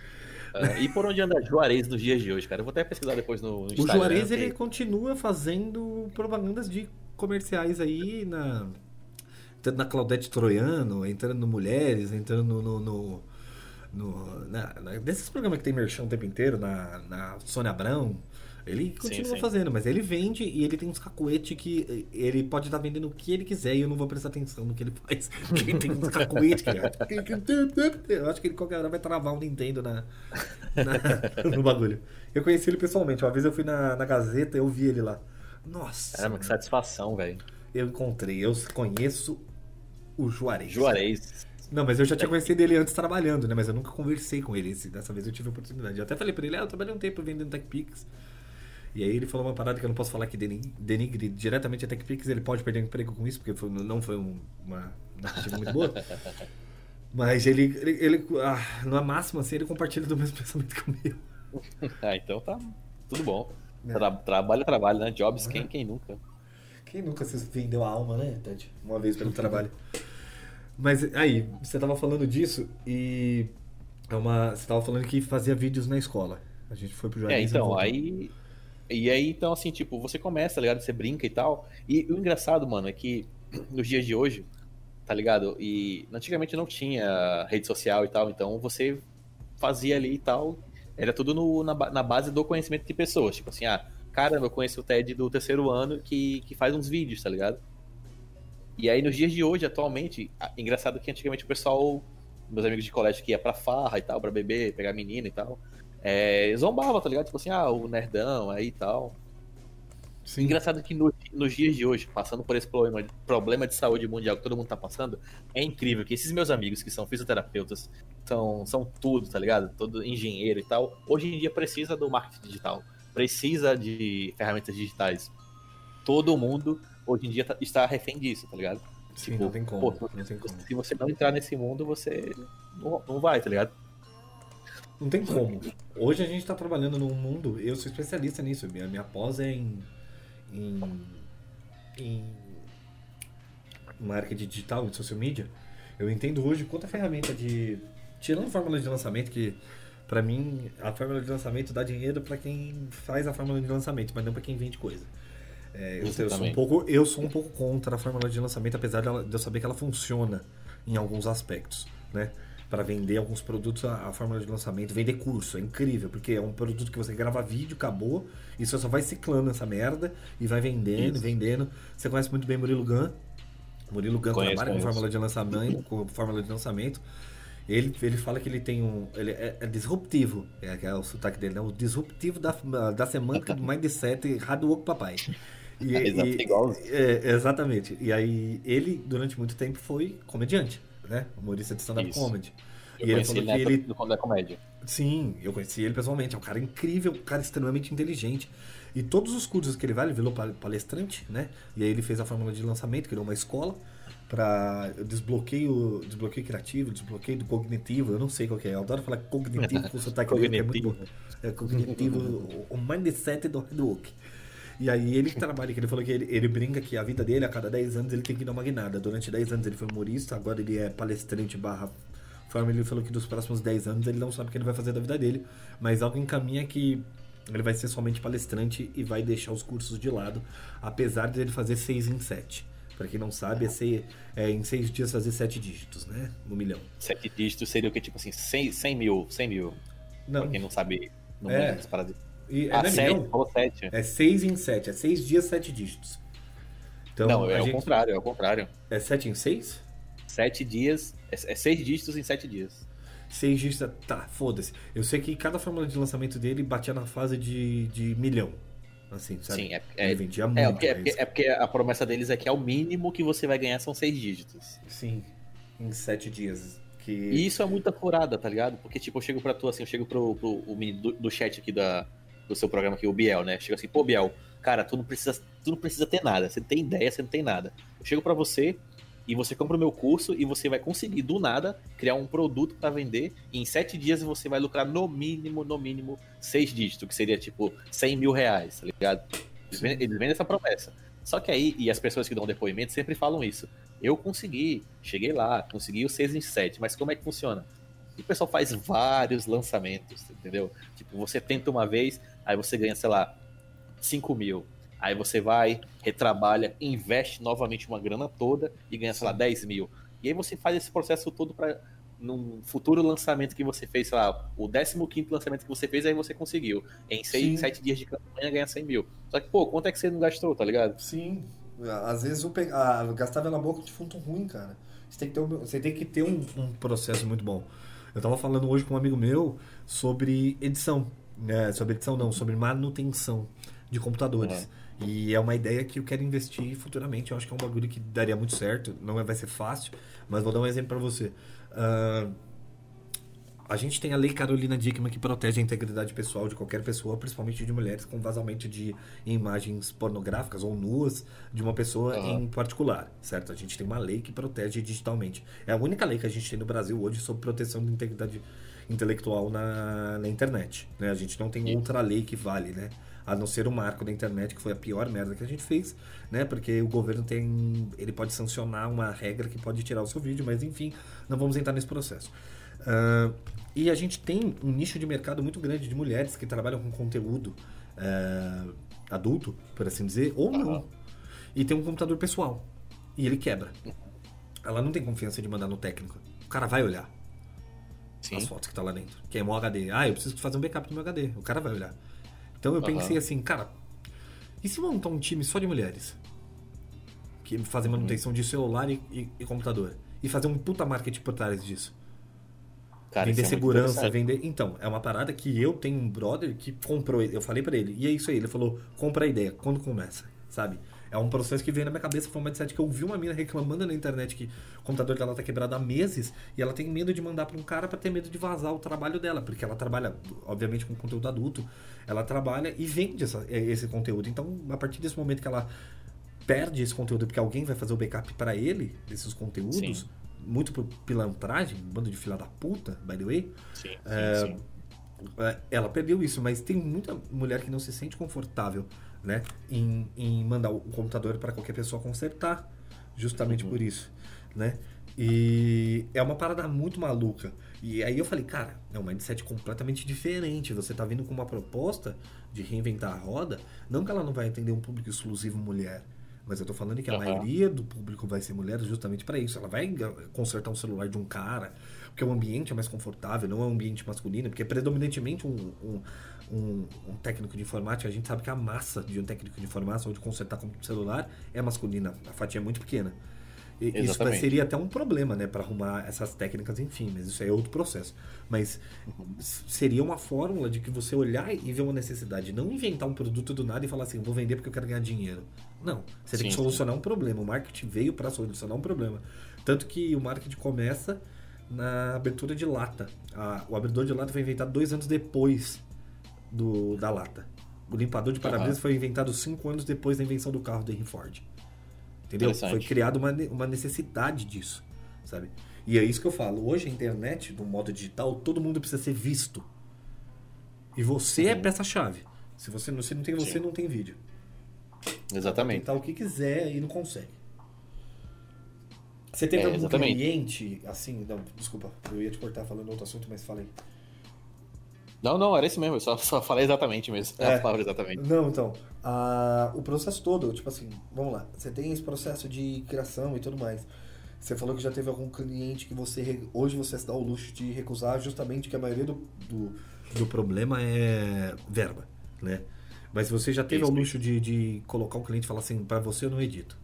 Ah, e por onde anda Juarez nos dias de hoje, cara? Eu vou até pesquisar depois no, no O Instagram. Juarez tem- ele continua fazendo propagandas de comerciais aí na entrando na Claudete Troiano, entrando no Mulheres, entrando no, no, no- no- na, na- desses programas que tem merchan o tempo inteiro, na, na Sônia Abrão. Ele continua sim. fazendo, mas ele vende e ele tem uns cacuetes que ele pode estar vendendo o que ele quiser e eu não vou prestar atenção no que ele faz. Porque ele tem uns cacuetes, cara. Eu acho que ele qualquer hora vai travar um Nintendo na, na- no bagulho. Eu conheci ele pessoalmente. Uma vez eu fui na, na Gazeta eu vi ele lá. Nossa, Caramba, que satisfação, velho. eu encontrei. Eu conheço o Juarez. Juarez. Não, mas eu já tinha conhecido ele antes trabalhando, né? Mas eu nunca conversei com ele. Dessa vez eu tive a oportunidade. Eu até falei pra ele, ah, eu trabalhei um tempo vendendo TechPix. E aí ele falou uma parada que eu não posso falar que denigre, denigre diretamente a TechPix. Ele pode perder o emprego com isso, porque foi- não foi um- uma narrativa muito boa. Mas ele, ele, ele ah, na máxima, assim, ele compartilha do mesmo pensamento que o meu. Ah, então tá tudo bom. É. Tra- trabalho é trabalho, né? Jobs, quem, quem nunca? Quem nunca se vendeu a alma, né, Ted? Uma vez pelo trabalho. Mas aí, você tava falando disso e é uma, você tava falando que fazia vídeos na escola. A gente foi pro É, Juarez. e então, aí. E aí, então, assim, tipo, você começa, tá ligado? Você brinca e tal. E o engraçado, mano, é que nos dias de hoje, tá ligado? E antigamente não tinha rede social e tal, então você fazia ali e tal. Era tudo no- na, na base do conhecimento de pessoas. Tipo assim, ah, caramba, eu conheço o Ted do terceiro ano que, que faz uns vídeos, tá ligado? E aí, nos dias de hoje, atualmente, engraçado que antigamente o pessoal, meus amigos de colégio que ia pra farra e tal, pra beber, pegar menina e tal, é, zombava, tá ligado? Tipo assim, ah, o nerdão aí e tal. Sim. Engraçado que no- nos dias de hoje, passando por esse problema, problema de saúde mundial que todo mundo tá passando, é incrível que esses meus amigos que são fisioterapeutas, são, são tudo, tá ligado? Todo engenheiro e tal, hoje em dia precisa do marketing digital, precisa de ferramentas digitais. Todo mundo hoje em dia tá- está refém disso, tá ligado? Sim, tipo, não tem como. pô, não tem como. Se você não entrar nesse mundo, você não, não vai, tá ligado? Não tem como. Hoje a gente tá trabalhando num mundo, eu sou especialista nisso. Minha, minha pós é em, em, em marketing digital, em social media. Eu entendo hoje quanta ferramenta de. Tirando a fórmula de lançamento, que pra mim a fórmula de lançamento dá dinheiro pra quem faz a fórmula de lançamento, mas não pra quem vende coisa. É, eu, eu, sou um pouco, eu sou um pouco contra a fórmula de lançamento, apesar de, ela, de eu saber que ela funciona em alguns aspectos, né? Para vender alguns produtos, a, a, fórmula de lançamento, vender curso, é incrível, porque é um produto que você grava vídeo, acabou, e você só vai ciclando essa merda e vai vendendo, Isso. vendendo. Você conhece muito bem Murilo Gun. Murilo Gun conheço, trabalha conheço. com fórmula de lançamento, com fórmula de lançamento. Ele, ele fala que ele tem um. Ele é, é disruptivo, é, é, o sotaque dele, né? O disruptivo da, da semântica do Mindset Hard Work Papai. E, e, é, exatamente. E aí, ele, durante muito tempo, foi comediante, né? Humorista de stand-up comedy. Eu e ele falou ele que ele. É comédia. Sim, eu conheci ele pessoalmente. É um cara incrível, um cara extremamente inteligente. E todos os cursos que ele vai, ele virou palestrante, né? E aí ele fez a fórmula de lançamento, criou uma escola para desbloqueio, desbloqueio criativo, desbloqueio do cognitivo, eu não sei qual que é. Eu adoro falar cognitivo com sotaque dele, é muito bom. É cognitivo, o mindset do hard work. E aí ele trabalha, que ele falou que ele, ele brinca que a vida dele, a cada 10 anos, ele tem que dar uma guinada. Durante 10 anos ele foi humorista, agora ele é palestrante barra forma. Ele falou que dos próximos 10 anos ele não sabe o que ele vai fazer da vida dele, mas algo encaminha que ele vai ser somente palestrante e vai deixar os cursos de lado, apesar de ele fazer 6 em 7. Para quem não sabe, é, ser, é em seis dias fazer sete dígitos, né? No milhão. Sete dígitos seria o que? Tipo assim, 100, 100 mil. 100 mil. Não. Pra quem não sabe, não é. paradas. E, ah, é sete, ou sete. É seis em sete. É seis dias, sete dígitos. Então, não, é o contrário, é o contrário. É sete em seis? Sete dias. É, é seis dígitos em sete dias. Seis dígitos. Tá, foda-se. Eu sei que cada fórmula de lançamento dele batia na fase de, de milhão. Assim, sabe? Sim, é, é, Ele vendia é, muito. É porque, é, porque, é porque a promessa deles é que é o mínimo que você vai ganhar são seis dígitos. Sim, em sete dias. Que... E isso é muita furada, tá ligado? Porque, tipo, eu chego pra tu, assim, eu chego pro, pro o menino do, do chat aqui da, do seu programa aqui, o Biel, né? Chega assim, pô, Biel, cara, tu não precisa, tu não precisa ter nada, você tem ideia, você não tem nada. Eu chego para você, e você compra o meu curso e você vai conseguir do nada criar um produto para vender. E em sete dias você vai lucrar no mínimo, no mínimo, seis dígitos, que seria tipo 100 mil reais, tá ligado? Eles vendem, eles vendem essa promessa. Só que aí, e as pessoas que dão depoimento sempre falam isso. Eu consegui, cheguei lá, consegui o 6 em 7, mas como é que funciona? o pessoal faz vários lançamentos, entendeu? Tipo, você tenta uma vez, aí você ganha, sei lá, 5 mil. Aí você vai, retrabalha, investe novamente uma grana toda e ganha, sei lá, 10 mil. E aí você faz esse processo todo para num futuro lançamento que você fez, sei lá, o 15 lançamento que você fez, aí você conseguiu. Em 6, 7 dias de campanha ganhar 100 mil. Só que, pô, quanto é que você não gastou, tá ligado? Sim. Às vezes eu pe... ah, gastava na boca de fundo ruim, cara. Você tem que ter um, você tem que ter um, um processo muito bom. Eu tava falando hoje com um amigo meu sobre edição. Né? Sobre edição não, sobre manutenção de computadores. Uhum. E é uma ideia que eu quero investir futuramente. Eu acho que é um bagulho que daria muito certo. Não é, vai ser fácil, mas vou dar um exemplo para você. Uh, a gente tem a Lei Carolina Dickman que protege a integridade pessoal de qualquer pessoa, principalmente de mulheres com vazamento de imagens pornográficas ou nuas de uma pessoa uhum. em particular, certo? A gente tem uma lei que protege digitalmente. É a única lei que a gente tem no Brasil hoje sobre proteção da integridade intelectual na, na internet. Né? A gente não tem outra lei que vale, né? a não ser o marco da internet, que foi a pior merda que a gente fez, né? Porque o governo tem. Ele pode sancionar uma regra que pode tirar o seu vídeo, mas enfim, não vamos entrar nesse processo. Uh, e a gente tem um nicho de mercado muito grande de mulheres que trabalham com conteúdo uh, adulto, por assim dizer, ou não. E tem um computador pessoal. E ele quebra. Ela não tem confiança de mandar no técnico. O cara vai olhar. Sim. As fotos que tá lá dentro. Queimou o HD. Ah, eu preciso fazer um backup do meu HD. O cara vai olhar. Então eu pensei uhum. assim, cara, e se montar um time só de mulheres? Que fazem manutenção uhum. de celular e, e, e, computador. E fazer um puta marketing por trás disso. Cara, vender é segurança, vender. Então, é uma parada que eu tenho um brother que comprou. Eu falei para ele, e é isso aí. Ele falou: compra a ideia, quando começa, sabe? É um processo que veio na minha cabeça, foi um mindset que eu vi uma mina reclamando na internet que o computador dela tá quebrado há meses e ela tem medo de mandar para um cara para ter medo de vazar o trabalho dela, porque ela trabalha, obviamente, com conteúdo adulto, ela trabalha e vende essa, esse conteúdo. Então, a partir desse momento que ela perde esse conteúdo porque alguém vai fazer o backup para ele desses conteúdos, Sim. muito por pilantragem, bando de fila da puta, by the way. Sim, é, sim, é, ela perdeu isso, mas tem muita mulher que não se sente confortável né, em, em mandar o computador para qualquer pessoa consertar, justamente uhum. por isso, né? E é uma parada muito maluca. E aí eu falei, cara, é um mindset completamente diferente. Você tá vindo com uma proposta de reinventar a roda. Não que ela não vai atender um público exclusivo mulher. Mas eu tô falando que a Aham. maioria do público vai ser mulher justamente para isso. Ela vai consertar um celular de um cara, porque o ambiente é mais confortável, não é um ambiente masculino, porque predominantemente um, um, um, um técnico de informática, a gente sabe que a massa de um técnico de informática ou de consertar com celular é masculina. A fatia é muito pequena. E Isso seria até um problema, né, para arrumar essas técnicas, enfim, mas isso é outro processo. Mas seria uma fórmula de que você olhar e ver uma necessidade, não inventar um produto do nada e falar assim, vou vender porque eu quero ganhar dinheiro. Não, você tem Sim, que sim. solucionar um problema. O marketing veio para solucionar um problema. Tanto que o marketing começa na abertura de lata. A- o abridor de lata foi inventado dois anos depois do, da lata. O limpador de para-brisa Aham. foi inventado cinco anos depois da invenção do carro do Henry Ford. Entendeu? Foi criada uma, uma necessidade disso, sabe? E é isso que eu falo. Hoje a internet, no modo digital, todo mundo precisa ser visto. E você é Uhum. peça-chave. Se você não, se não tem você, Sim. não tem vídeo. Exatamente. Tentar o que quiser e não consegue. Você teve É, algum exatamente. cliente, assim, não, desculpa, eu ia te cortar falando outro assunto, mas falei. Não, não, era isso mesmo, eu só, só falei exatamente mesmo. É. A palavra exatamente. Não, então, a- o processo todo, tipo assim, vamos lá, você tem esse processo de criação e tudo mais. Você falou que já teve algum cliente que você, hoje você se dá o luxo de recusar justamente que a maioria do, do, do problema é verba, né? Mas você já teve o luxo de, de colocar um cliente e falar assim, pra você eu não edito.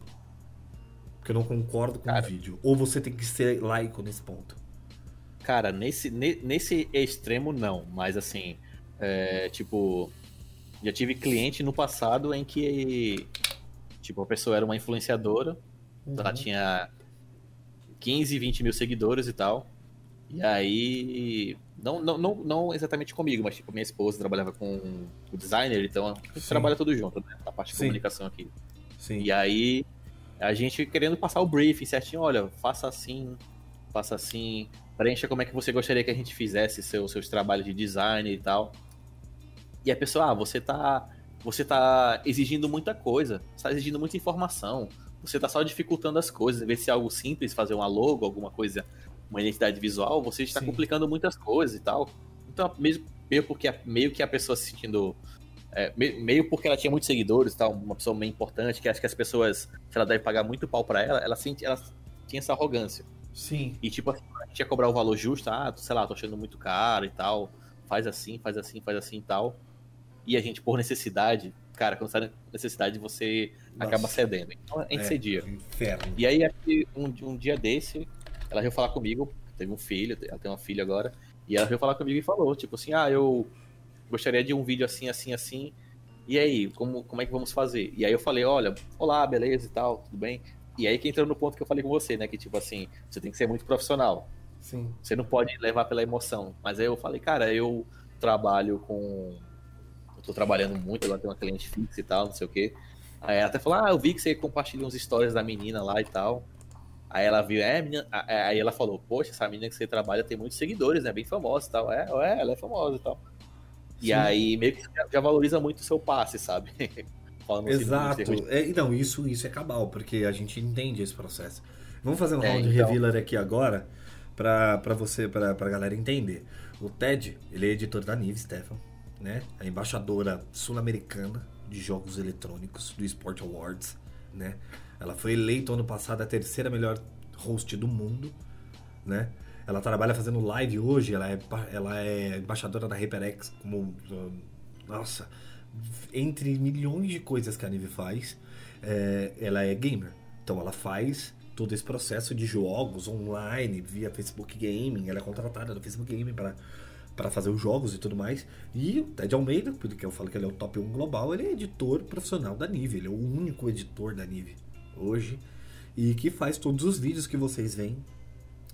Porque eu não concordo com Cara. o vídeo. Ou você tem que ser laico nesse ponto. Cara, nesse, ne- nesse extremo não, mas assim, é, tipo, já tive cliente no passado em que, tipo, a pessoa era uma influenciadora, ela Uhum. tinha 15, 20 mil seguidores e tal, e aí, não, não, não, não exatamente comigo, mas tipo, minha esposa trabalhava com o designer, então a gente Sim. trabalha tudo junto, né, na parte de Sim. comunicação aqui. Sim. E aí, a gente querendo passar o briefing certinho, olha, faça assim, faça assim, preencha como é que você gostaria que a gente fizesse seu, seus trabalhos de design e tal. E a pessoa, ah, você tá, você tá exigindo muita coisa, você tá exigindo muita informação, você tá só dificultando as coisas, em vez de ser algo simples, fazer uma logo, alguma coisa, uma identidade visual, você está Sim. complicando muitas coisas e tal. Então, mesmo, meio, porque, meio que a pessoa se sentindo é, me- meio porque ela tinha muitos seguidores tal, uma pessoa meio importante, que acho que as pessoas, se ela deve pagar muito pau pra ela, ela, sente, ela tinha essa arrogância. Sim. E tipo, assim, a gente ia cobrar o valor justo, ah, sei lá, tô achando muito caro e tal, faz assim, faz assim, faz assim e tal. E a gente, por necessidade, cara, quando sai da necessidade, você acaba Nossa. cedendo. Então a gente É, cedia. Inferno. E aí, um, um dia desse, ela veio falar comigo, teve um filho, ela tem uma filha agora, e ela veio falar comigo e falou, tipo assim, ah, eu gostaria de um vídeo assim, assim, assim, e aí, como, como é que vamos fazer? E aí eu falei, olha, olá, beleza e tal, tudo bem? E aí que entrou no ponto que eu falei com você, né, que tipo assim, você tem que ser muito profissional, Sim. você não pode levar pela emoção. Mas aí eu falei, cara, eu trabalho com. Eu tô trabalhando muito, agora tenho uma cliente fixa e tal, não sei o quê. Aí ela até falou, ah, eu vi que você compartilha uns stories da menina lá e tal. Aí ela viu, é, menina... aí ela falou, poxa, essa menina que você trabalha tem muitos seguidores, né? Bem famosa e tal. É, é, ela é famosa e tal. E Sim. aí meio que já valoriza muito o seu passe, sabe? Exato. É, não, isso, isso é cabal, porque a gente entende esse processo. Vamos fazer um É, round então. revealer aqui agora pra, pra você, pra, pra galera entender. O Ted, ele é editor da Nive, Stefan, né? A embaixadora sul-americana de jogos eletrônicos do Sport Awards, né? Ela foi eleita ano passado a terceira melhor host do mundo, né? Ela trabalha fazendo live hoje, ela é, ela é embaixadora da HyperX como. uh, Nossa, entre milhões de coisas que a Nive faz, é, ela é gamer. Então ela faz todo esse processo de jogos online via Facebook Gaming. Ela é contratada do Facebook Gaming para para fazer os jogos e tudo mais. E o Ted Almeida, porque eu falo que ele é o top 1 global, ele é editor profissional da Nive. Ele é o único editor da Nive hoje. E que faz todos os vídeos que vocês veem.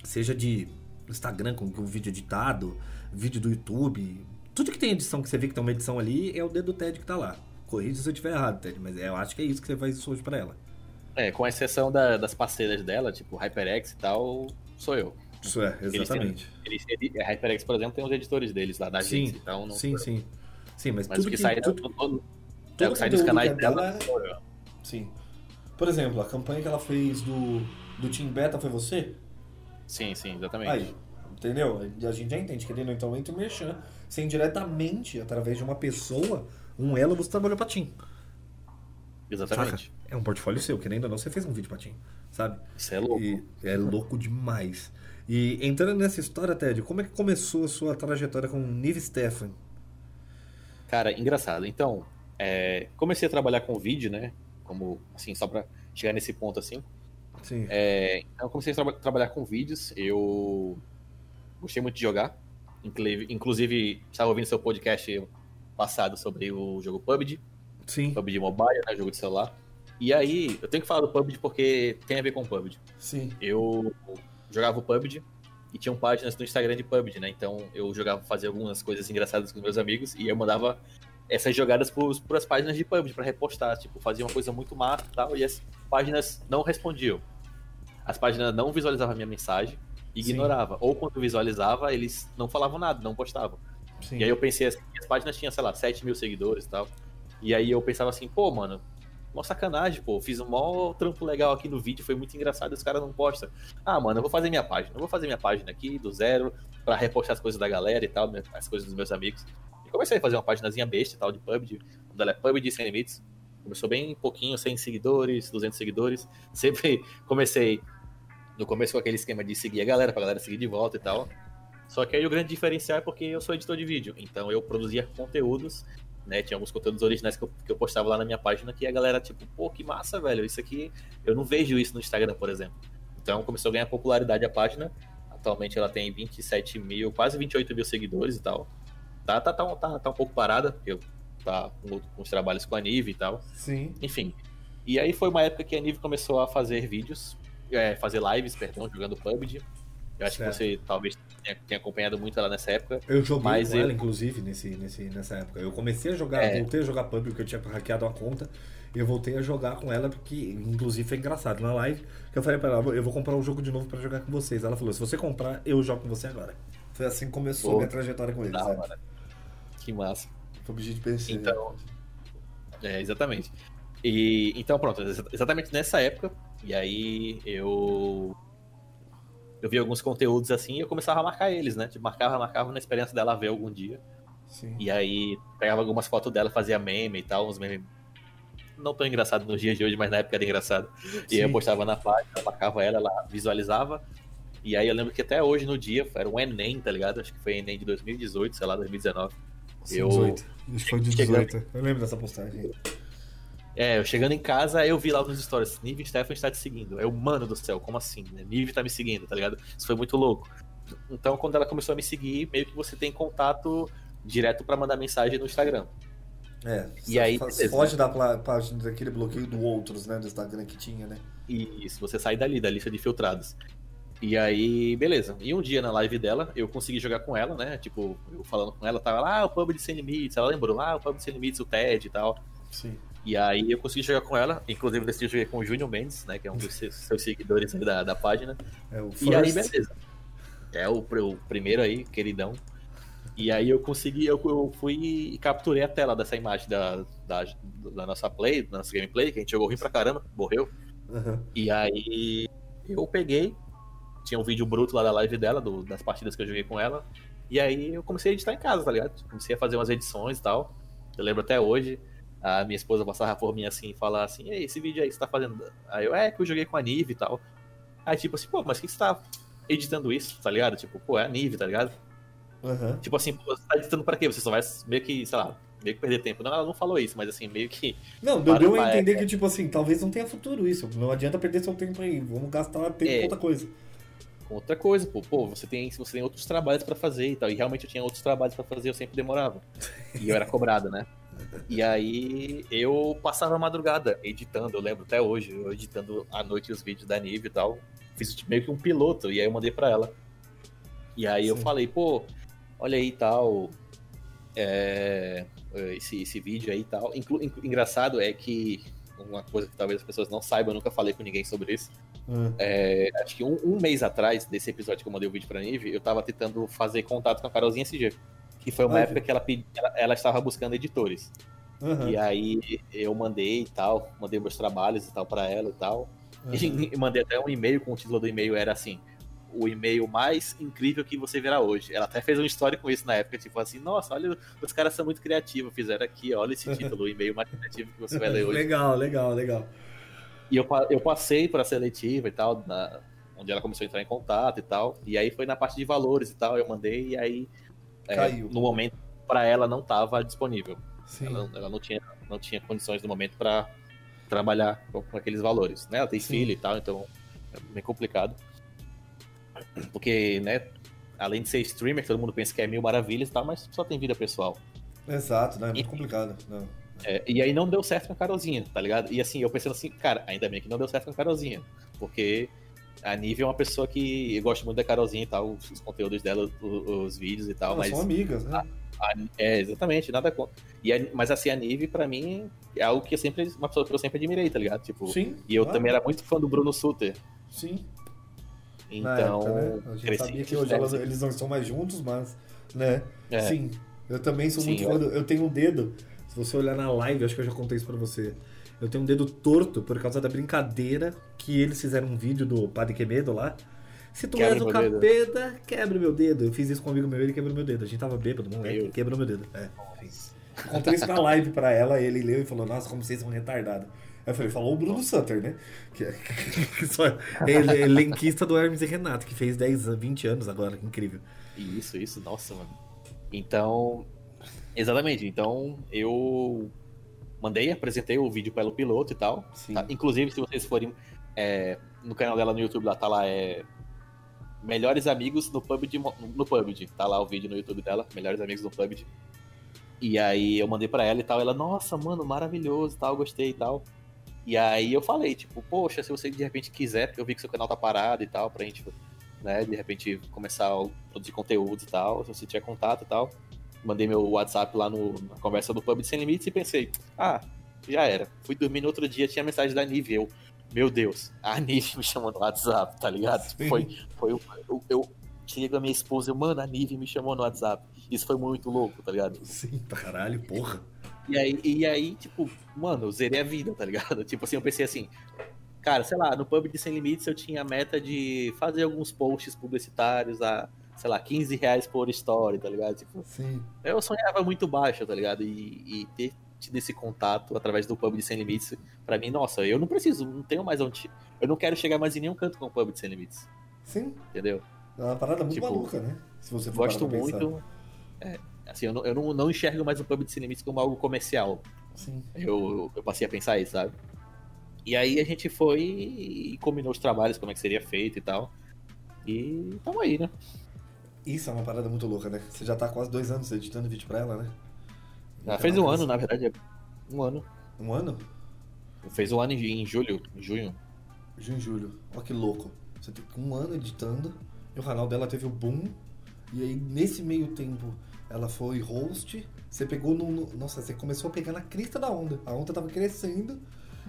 Seja de Instagram com com vídeo editado, vídeo do YouTube. Tudo que tem edição, que você vê que tem uma edição ali, é o dedo do Ted que tá lá. Corrija se eu estiver errado, Ted, mas eu acho que é isso que você faz hoje pra ela. É, com exceção da- das parceiras dela, tipo HyperX e tal, sou eu. Isso é, Eles exatamente. Eles, edi- a HyperX, por exemplo, tem os editores deles lá da Sim, gente, então não sim, sim. Sim, mas, Mas tudo o que, que, sai, tudo, todo, é, o que sai dos canais é dela. dela- sou eu. Sim. Por exemplo, a campanha que ela fez do, do Team Beta foi você? Sim, sim, exatamente. Aí, entendeu? A gente já entende, querendo então entre o Merchan, sem diretamente, através de uma pessoa, um elo você trabalhou pra Tim. Exatamente. Saca? É um portfólio seu, querendo ou não, você fez um vídeo pra Tim, sabe? Isso é louco. E é louco demais. E entrando nessa história, Ted, como é que começou a sua trajetória com Nive Stefan? Cara, engraçado. Então, é, comecei a trabalhar com vídeo, né? Como, assim, só pra chegar nesse ponto assim. Sim. É, então, eu comecei a tra trabalhar com vídeos. Eu gostei muito de jogar. Inclusive, estava ouvindo seu podcast passado sobre o jogo PUBG. Sim. PUBG Mobile, né? Jogo de celular. E aí, eu tenho que falar do PUBG porque tem a ver com o PUBG. Sim. Eu jogava o PUBG e tinham páginas no Instagram de PUBG, né? Então eu jogava, fazia algumas coisas engraçadas com meus amigos e eu mandava essas jogadas para as páginas de PUBG para repostar. Tipo, fazia uma coisa muito massa e tal, e as páginas não respondiam. As páginas não visualizavam a minha mensagem, ignorava. Ou quando visualizava, eles não falavam nada, não postavam. Sim. E aí eu pensei assim, as páginas tinham, sei lá, 7 mil seguidores e tal. E aí eu pensava assim, pô, mano, Mó sacanagem, pô. Fiz um mó trampo legal aqui no vídeo, foi muito engraçado, os caras não postam. Ah, mano, eu vou fazer minha página. Eu vou fazer minha página aqui do zero para repostar as coisas da galera e tal, as coisas dos meus amigos. E comecei a fazer uma páginazinha besta e tal de PUBG. O dela é PUBG Sem Limites. Começou bem pouquinho, 100 seguidores, 200 seguidores. Sempre comecei no começo com aquele esquema de seguir a galera, pra galera seguir de volta e tal. Só que aí o grande diferencial é porque eu sou editor de vídeo, então eu produzia conteúdos né? Tinha alguns conteúdos originais que eu, que eu postava lá na minha página que a galera, tipo, pô, que massa, velho. Isso aqui, eu não vejo isso no Instagram, por exemplo. Então começou a ganhar popularidade a página. Atualmente ela tem 27 mil, quase 28 mil seguidores e tal. Tá, tá, tá, tá, tá um pouco parada, porque eu tá com, com os trabalhos com a Nive e tal. Sim. Enfim. E aí foi uma época que a Nive começou a fazer vídeos, é, fazer lives, perdão, jogando PUBG. Eu acho certo. que você talvez tenha, tenha, acompanhado muito ela nessa época. Eu joguei mas com eu... ela, inclusive, nesse, nesse, nessa época. Eu comecei a jogar, é. voltei a jogar PUBG, porque eu tinha hackeado uma conta. E eu voltei a jogar com ela, porque, inclusive, foi engraçado. Na live, que eu falei pra ela, eu vou comprar um jogo de novo pra jogar com vocês. Ela falou, se você comprar, eu jogo com você agora. Foi assim que começou a minha trajetória com eles. Que massa. PUBG de PC. Então, é, exatamente. E, então, pronto, exatamente nessa época. E aí eu eu vi alguns conteúdos assim e eu começava a marcar eles, né? Tipo, marcava, marcava na esperança dela ver algum dia. Sim. E aí pegava algumas fotos dela, fazia meme e tal, uns memes não tão engraçado nos dias de hoje, mas na época era engraçado. E aí eu postava na página, marcava ela, ela visualizava. E aí eu lembro que até hoje no dia, era um Enem, tá ligado? Acho que foi Enem de 2018, sei lá, 2019. Sim, eu... 18. Acho que foi de 18. Eu lembro dessa postagem. É, eu chegando em casa, eu vi lá nos stories, Nive Stefan está te seguindo. Eu, mano do céu, como assim? Né? Nive tá me seguindo, tá ligado? Isso foi muito louco. Então, quando ela começou a me seguir, meio que você tem contato direto para mandar mensagem no Instagram. É, e aí, pode dar pra página daquele bloqueio do outros, né, do Instagram que tinha, né? Isso, você sai dali, da lista de filtrados. E aí, beleza. E um dia na live dela, eu consegui jogar com ela, né? Tipo, eu falando com ela, tava lá, ah, o pub de Sem Limites. Ela lembrou, ah, o pub de Sem Limites, o TED e tal. Sim. E aí eu consegui jogar com ela, inclusive decidi jogar com o Júnior Mendes, né? Que é um dos seus, seus seguidores da, da página. É o first. E aí, beleza. É o, o primeiro aí, queridão. E aí eu consegui, eu, eu fui e capturei a tela dessa imagem da, da, da, nossa play, da nossa gameplay, que a gente jogou ruim pra caramba, morreu. Uhum. E aí eu peguei, tinha um vídeo bruto lá da live dela, do, das partidas que eu joguei com ela. E aí eu comecei a editar em casa, tá ligado? Comecei a fazer umas edições e tal. Eu lembro até hoje a minha esposa passava por mim assim e falar assim, Ei, esse vídeo aí que você tá fazendo. Aí eu, é que eu joguei com a Nive e tal. Aí tipo assim, pô, mas o que você tá editando isso, tá ligado? Tipo, pô, é a Nive, tá ligado? Uhum. Tipo assim, pô, você tá editando pra quê? Você só vai meio que, sei lá, meio que perder tempo. Não, ela não falou isso, mas assim, meio que. Não, deu, deu a entender é... que, tipo assim, talvez não tenha futuro isso. Não adianta perder seu tempo aí. Vamos gastar tempo é... com outra coisa. Outra coisa, pô, pô, você tem, você tem outros trabalhos para fazer e tal. E realmente eu tinha outros trabalhos para fazer, eu sempre demorava. E eu era cobrado, né? E aí eu passava a madrugada editando, eu lembro até hoje, eu editando à noite os vídeos da Nive e tal. Fiz meio que um piloto, e aí eu mandei pra ela. E aí Sim. eu falei, pô, olha aí tal. É, esse, esse vídeo aí e tal. Inclu, engraçado é que uma coisa que talvez as pessoas não saibam, eu nunca falei com ninguém sobre isso. Hum. É, acho que um, um, mês atrás desse episódio que eu mandei o vídeo pra Nive, eu tava tentando fazer contato com a Carolzinha SG. Que foi uma ah, época que ela, pedi, ela, ela, estava buscando editores. Uhum. E aí eu mandei e tal, mandei meus trabalhos e tal para ela e tal. Uhum. E mandei até um e-mail com o título do e-mail era assim: o e-mail mais incrível que você verá hoje. Ela até fez uma história com isso na época, tipo assim, nossa, olha, os caras são muito criativos, fizeram aqui, olha esse título, o e-mail mais criativo que você vai ler hoje. legal, legal, legal. E eu, eu passei para a seletiva e tal, na, onde ela começou a entrar em contato e tal. E aí foi na parte de valores e tal, eu mandei, e aí é, no momento para ela não estava disponível. Ela, ela, não, tinha, não tinha condições no momento para trabalhar com, com, aqueles valores. Né? Ela tem Sim. filho e tal, então é bem complicado. Porque, né, além de ser streamer, todo mundo pensa que é mil maravilhas e tal, mas só tem vida pessoal. Exato, né? É muito e, complicado. Não. É, e aí não deu certo com a Carolzinha, tá ligado? E assim, eu pensando assim, cara, ainda bem que não deu certo com a Carolzinha. Porque a Nive é uma pessoa que eu gosto muito da Carolzinha e tal, os, os conteúdos dela, os, os, vídeos e tal. Elas mas são amigas, né? A, a, é, exatamente, nada contra. E a, mas assim, a Nive, pra mim, é algo que eu sempre. Uma pessoa que eu sempre admirei, tá ligado? Tipo, Sim. E eu claro. também era muito fã do Bruno Suter. Sim. Então. Época, né? A gente sabia que hoje elas, eles não estão mais juntos, mas. né? É. Sim. Eu também sou Sim, muito fã. Do, eu tenho um dedo. Se você olhar na live, acho que eu já contei isso pra você. Eu tenho um dedo torto por causa da brincadeira que eles fizeram um vídeo do Padre Quemedo lá. Se tu és o capeta, quebra meu dedo. Eu fiz isso com um amigo meu, ele quebrou meu dedo. A gente tava bêbado, moleque, meu. quebrou meu dedo. É, fiz. Contei isso na live pra ela, ele leu e falou, nossa, como vocês são retardados. Aí eu falei, falou o Bruno Sutter, né? Que, que só, ele é lenquista do Hermes e Renato, que fez 10, 20 anos agora, incrível. Isso, isso, nossa, mano. Então, exatamente, então eu mandei, apresentei o vídeo pelo piloto e tal. Tá? Inclusive, se vocês forem é, no canal dela no YouTube, lá tá lá, é. Melhores amigos no PUBG, no PUBG. Tá lá o vídeo no YouTube dela, Melhores amigos no PUBG. E aí eu mandei para ela e tal. Ela, nossa, mano, maravilhoso tal, gostei e tal. E aí eu falei, tipo, poxa, se você de repente quiser, porque eu vi que seu canal tá parado e tal, pra gente, né, de repente começar a produzir conteúdo e tal, se você tiver contato e tal mandei meu WhatsApp lá no, na conversa do Pub Sem Limites e pensei, ah, já era. Fui dormir no outro dia, tinha mensagem da Nive, eu, meu Deus, a Nive me chamou no WhatsApp, tá ligado? Sim. Foi, foi eu, eu cheguei a minha esposa, eu, mano, a Nive me chamou no WhatsApp. Isso foi muito louco, tá ligado? Sim, pra caralho, porra. E aí, e aí, tipo, mano, eu zerei a vida, tá ligado? Tipo assim, eu pensei assim, cara, sei lá, no Pub de Sem Limites eu tinha a meta de fazer alguns posts publicitários a sei lá, 15 reais por story, tá ligado? Tipo, Sim. Eu sonhava muito baixo, tá ligado? E, e ter tido esse contato através do pub de Sem Limites, pra mim, nossa, eu não preciso, não tenho mais onde. Eu não quero chegar mais em nenhum canto com o pub de Sem Limites. Sim. Entendeu? É uma parada muito tipo, maluca, né? Se você for Gosto muito. É, assim, eu, não, eu não, não enxergo mais o pub de Sem Limites como algo comercial. Sim. Eu, eu passei a pensar isso, sabe? E aí a gente foi e combinou os trabalhos, como é que seria feito e tal. E tamo aí, né? Isso é uma parada muito louca, né? Você já tá quase dois anos editando vídeo pra ela, né? Ela fez um ano, na verdade. Um ano. Um ano? Fez um ano em, julho, em junho. Junho e julho. Olha que louco. Você tem um ano editando, e o canal dela teve o boom, e aí nesse meio tempo ela foi host, você pegou no, no, Nossa, você começou a pegar na crista da onda. A onda tava crescendo,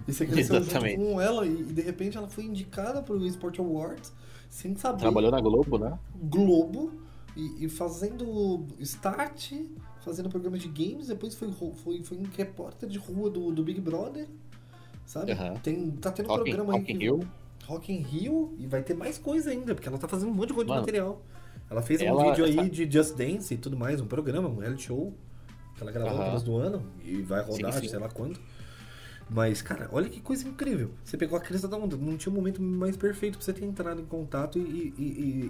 e você cresceu Exatamente. junto com ela, e, e, de repente ela foi indicada pro Sport Awards, sem saber. Trabalhou na Globo, né? Globo, e, e fazendo start, fazendo programa de games, depois foi, foi, foi um repórter de rua do, do Big Brother, sabe? Uhum. Tem, tá tendo Rock programa Rock aí. Rock in Rio. Rock in Rio, e vai ter mais coisa ainda, porque ela tá fazendo um monte de coisa de material. Ela fez ela, um vídeo aí essa... de Just Dance e tudo mais, um programa, um reality show, que ela gravou no começo do ano, e vai rodar, sim, sim. sei lá quando. Mas, cara, olha que coisa incrível. Você pegou a crista da onda. Não tinha um momento mais perfeito pra você ter entrado em contato e, e,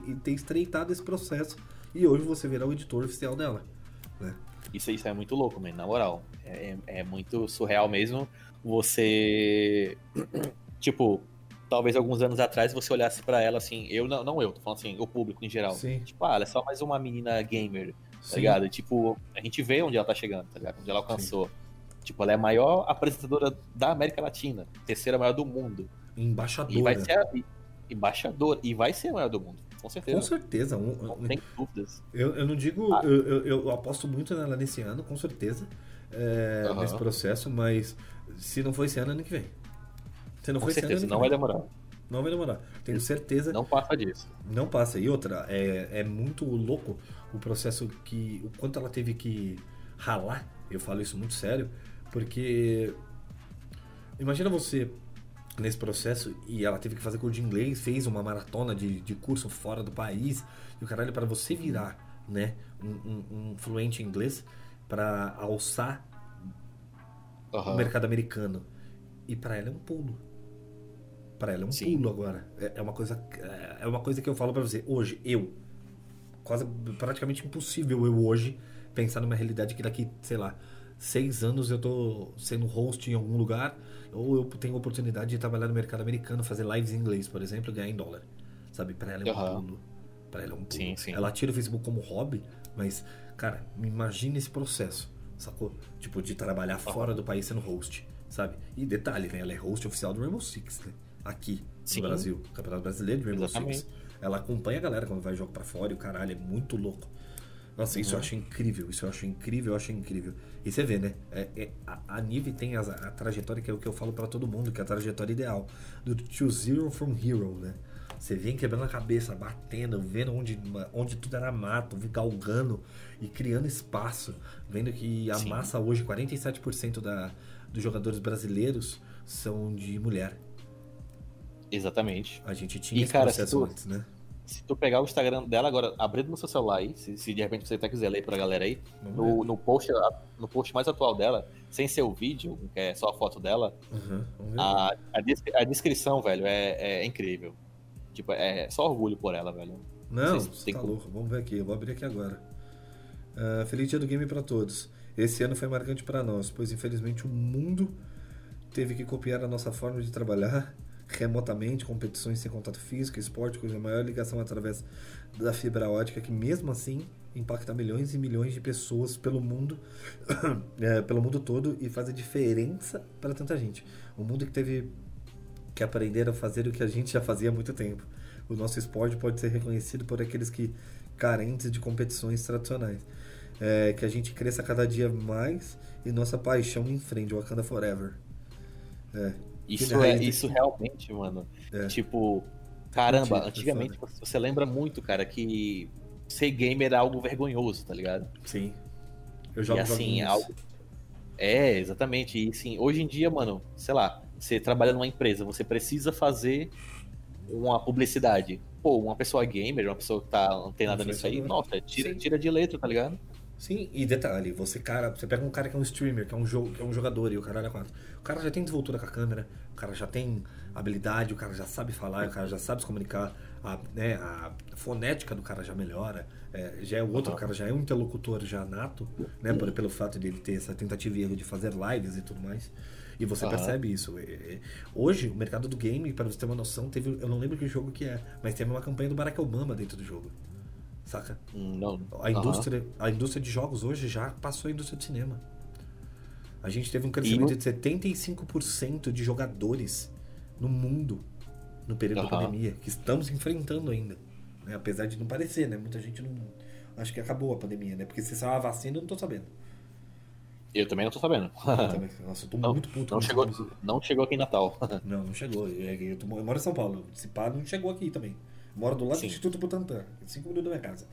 e, e ter estreitado esse processo. E hoje você virá o editor oficial dela. Né? Isso, isso é muito louco, mano. Na moral. É, é, é muito surreal mesmo. Você. tipo, talvez alguns anos atrás você olhasse para ela assim, eu não, não eu, tô falando assim, o público em geral. Sim. Tipo, ah, ela é só mais uma menina gamer, tá ligado? Tipo, a gente vê onde ela tá chegando, tá ligado? Onde ela alcançou. Sim. Tipo, ela é a maior apresentadora da América Latina, terceira maior do mundo. Embaixadora. E vai ser a, embaixadora. E vai ser a maior do mundo. Com certeza. Com certeza. Um, não tem dúvidas. Eu, eu não digo. Ah. Eu, eu, eu, aposto muito nela nesse ano, com certeza. É, uhum. Nesse processo, mas se não for esse ano, ano que vem. Se não com for certeza, esse ano, não vai demorar. Não vai demorar. Tenho certeza. Não passa disso. Não passa. E outra, é, é muito louco o processo que. O quanto ela teve que ralar. Eu falo isso muito sério porque imagina você nesse processo e ela teve que fazer curso de inglês, fez uma maratona de, de curso fora do país. E o caralho, para você virar né, um, um, um fluente em inglês, para alçar Aham. o mercado americano. E para ela é um pulo. Para ela é um Sim. pulo agora. É, é uma coisa é uma coisa que eu falo para você. Hoje, eu quase praticamente impossível eu hoje pensar numa realidade que daqui, sei lá, seis anos eu tô sendo host em algum lugar ou eu tenho a oportunidade de trabalhar no mercado americano, fazer lives em inglês, por exemplo, e ganhar em dólar. Sabe? Para ela é um Aham. pulo. Para ela é um pulo. Sim, sim. Ela tira o Facebook como hobby, mas cara, me imagine esse processo, sacou? Tipo de trabalhar fora do país sendo host, sabe? E detalhe, né? Ela é host oficial do Rainbow Six, né? Aqui Sim. no Brasil, Campeonato Brasileiro de Rainbow Exatamente. Six. Ela acompanha a galera quando vai jogo pra fora e o caralho é muito louco. Nossa, isso eu Uhum. acho incrível, isso eu acho incrível, eu acho incrível. E você vê, né? É, é- a, a Nive tem as- a, trajetória que é o que eu falo pra todo mundo, que é a trajetória ideal. Do to zero from hero, né? Você vem quebrando a cabeça, batendo, vendo onde, onde tudo era mato, galgando e criando espaço. Vendo que a Sim. massa hoje, 47% da, dos jogadores brasileiros são de mulher. Exatamente. A gente tinha E, esse cara, processo tu- antes, né? Se tu pegar o Instagram dela agora, abrindo no seu celular aí, se, se de repente você até quiser ler pra galera aí, no, no, post, no post mais atual dela, sem ser o vídeo, que é só a foto dela, Uhum, a, a, des- a descrição, velho, é, é incrível. Tipo, é só orgulho por ela, velho. Não, sei se tem tá como. louco. Vamos ver aqui. Eu vou abrir aqui agora. Ah, feliz dia do game pra todos. Esse ano foi marcante para nós, pois infelizmente o mundo teve que copiar a nossa forma de trabalhar remotamente, competições sem contato físico, esporte cuja maior ligação é através da fibra ótica, que mesmo assim impacta milhões e milhões de pessoas pelo mundo, é, pelo mundo todo e faz a diferença para tanta gente. O mundo que teve que aprender a fazer o que a gente já fazia há muito tempo. O nosso esporte pode ser reconhecido por aqueles que carentes de competições tradicionais. É, que a gente cresça cada dia mais e nossa paixão em frente, Wakanda Forever. É, Isso, é, isso realmente, mano. É. Tipo, caramba, antigamente você lembra muito, cara, que ser gamer era algo vergonhoso, tá ligado? sim. Eu jogo e assim, algo. É, exatamente. E assim, hoje em dia, mano, sei lá, você trabalha numa empresa, você precisa fazer uma publicidade. Pô, uma pessoa gamer, uma pessoa que tá antenada nisso aí, nossa, tira, Sim. tira de letra, tá ligado? Sim, e detalhe, você cara, você pega um cara que é um streamer, que é um jogo, que é um jogador e o caralho é quatro. O cara já tem desenvoltura com a câmera, o cara já tem habilidade, o cara já sabe falar, o cara já sabe se comunicar, a, né, a fonética do cara já melhora, é, já é o outro, Uhum. o cara já é um interlocutor já nato, né, por, pelo fato dele ter essa tentativa e erro de fazer lives e tudo mais. E você Uhum. percebe isso. É, é, Hoje, o mercado do game, para você ter uma noção, teve, eu não lembro que jogo que é, mas teve uma campanha do Barack Obama dentro do jogo. Saca? Não. A indústria, a indústria de jogos hoje já passou a indústria de cinema. A gente teve um crescimento E de 75% de jogadores no mundo no período da Aham. pandemia, que estamos enfrentando ainda. né? Apesar de não parecer, né? Muita gente não. Acho que acabou a pandemia, né? Porque se saiu a vacina, eu não tô sabendo. Eu também não tô sabendo. Nossa, eu tô Não, muito puto não, chegou, não chegou aqui em Natal. Não, não chegou. Eu, eu, eu moro em São Paulo. Se pá, não chegou aqui também. Moro do lado Sim. do Instituto Butantan, cinco minutos da minha casa.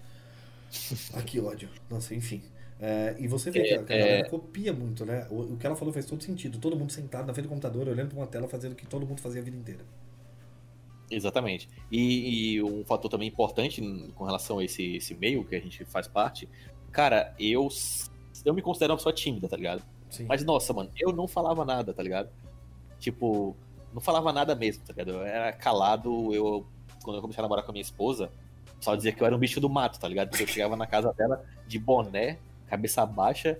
Aqui, ódio. Nossa, enfim. É, e você vê que a, que a É, galera é. copia muito, né? O, o que ela falou faz todo sentido. Todo mundo sentado na frente do computador, olhando pra uma tela, fazendo o que todo mundo fazia a vida inteira. Exatamente. E, e um fator também importante com relação a esse, esse meio que a gente faz parte, cara, eu, eu me considero uma pessoa tímida, tá ligado? Sim. Mas nossa, mano, eu não falava nada, tá ligado? Tipo, não falava nada mesmo, tá ligado? Eu era calado, eu quando eu comecei a namorar com a minha esposa, só dizia que eu era um bicho do mato, tá ligado? Porque eu chegava na casa dela de boné, cabeça baixa,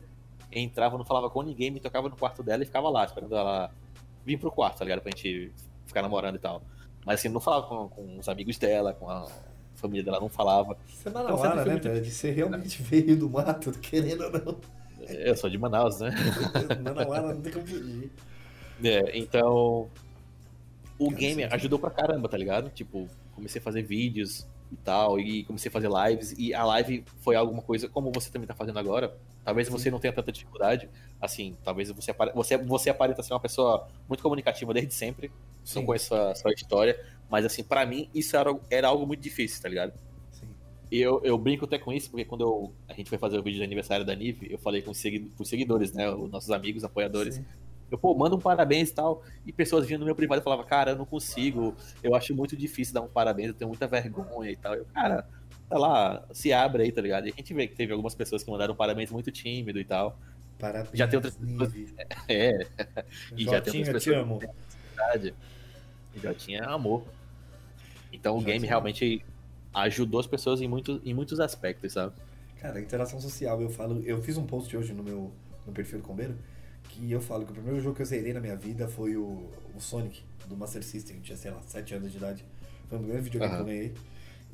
entrava, não falava com ninguém, me tocava no quarto dela e ficava lá, esperando ela vir pro quarto, tá ligado? Pra gente ficar namorando e tal. Mas assim, não falava com, com os amigos dela, com a família dela, não falava. Você é Então, manauara, né, velho? De ser realmente veio do mato, querendo ou não. Eu sou de Manaus, né? Manauara não tem como fugir. É, então. O Cara, game sim. ajudou pra caramba, tá ligado? Tipo, comecei a fazer vídeos e tal, e comecei a fazer lives, e a live foi alguma coisa, como você também tá fazendo agora, talvez você não tenha tanta dificuldade, assim, talvez você, apare- você, você aparenta ser uma pessoa muito comunicativa desde sempre, Sim. não conheço a sua história, mas assim, pra mim isso era, era algo muito difícil, tá ligado? Sim. E eu, eu brinco até com isso, porque quando eu- a gente foi fazer o vídeo do aniversário da Nive, eu falei com os, segui- com os seguidores, né, os nossos amigos, apoiadores, Sim. Eu, pô, manda um parabéns e tal. E pessoas vinham no meu privado e falavam, cara, eu não consigo, eu acho muito difícil dar um parabéns, eu tenho muita vergonha e tal. Eu, cara, sei lá, se abre aí, tá ligado? E a gente vê que teve algumas pessoas que mandaram um parabéns muito tímido e tal. Parabéns, Já tem outras pessoas. É. E já tem outras te pessoas. amo. Verdade. E já tinha amor. Então o Já game realmente ajudou as pessoas em, muito, em muitos aspectos, sabe? Cara, interação social, eu falo, eu fiz um post hoje no meu no perfil do Combeiro, que eu falo que o primeiro jogo que eu zerei na minha vida foi o, o Sonic, do Master System, eu tinha, sei lá, 7 anos de idade. Foi o primeiro videogame que eu ganhei.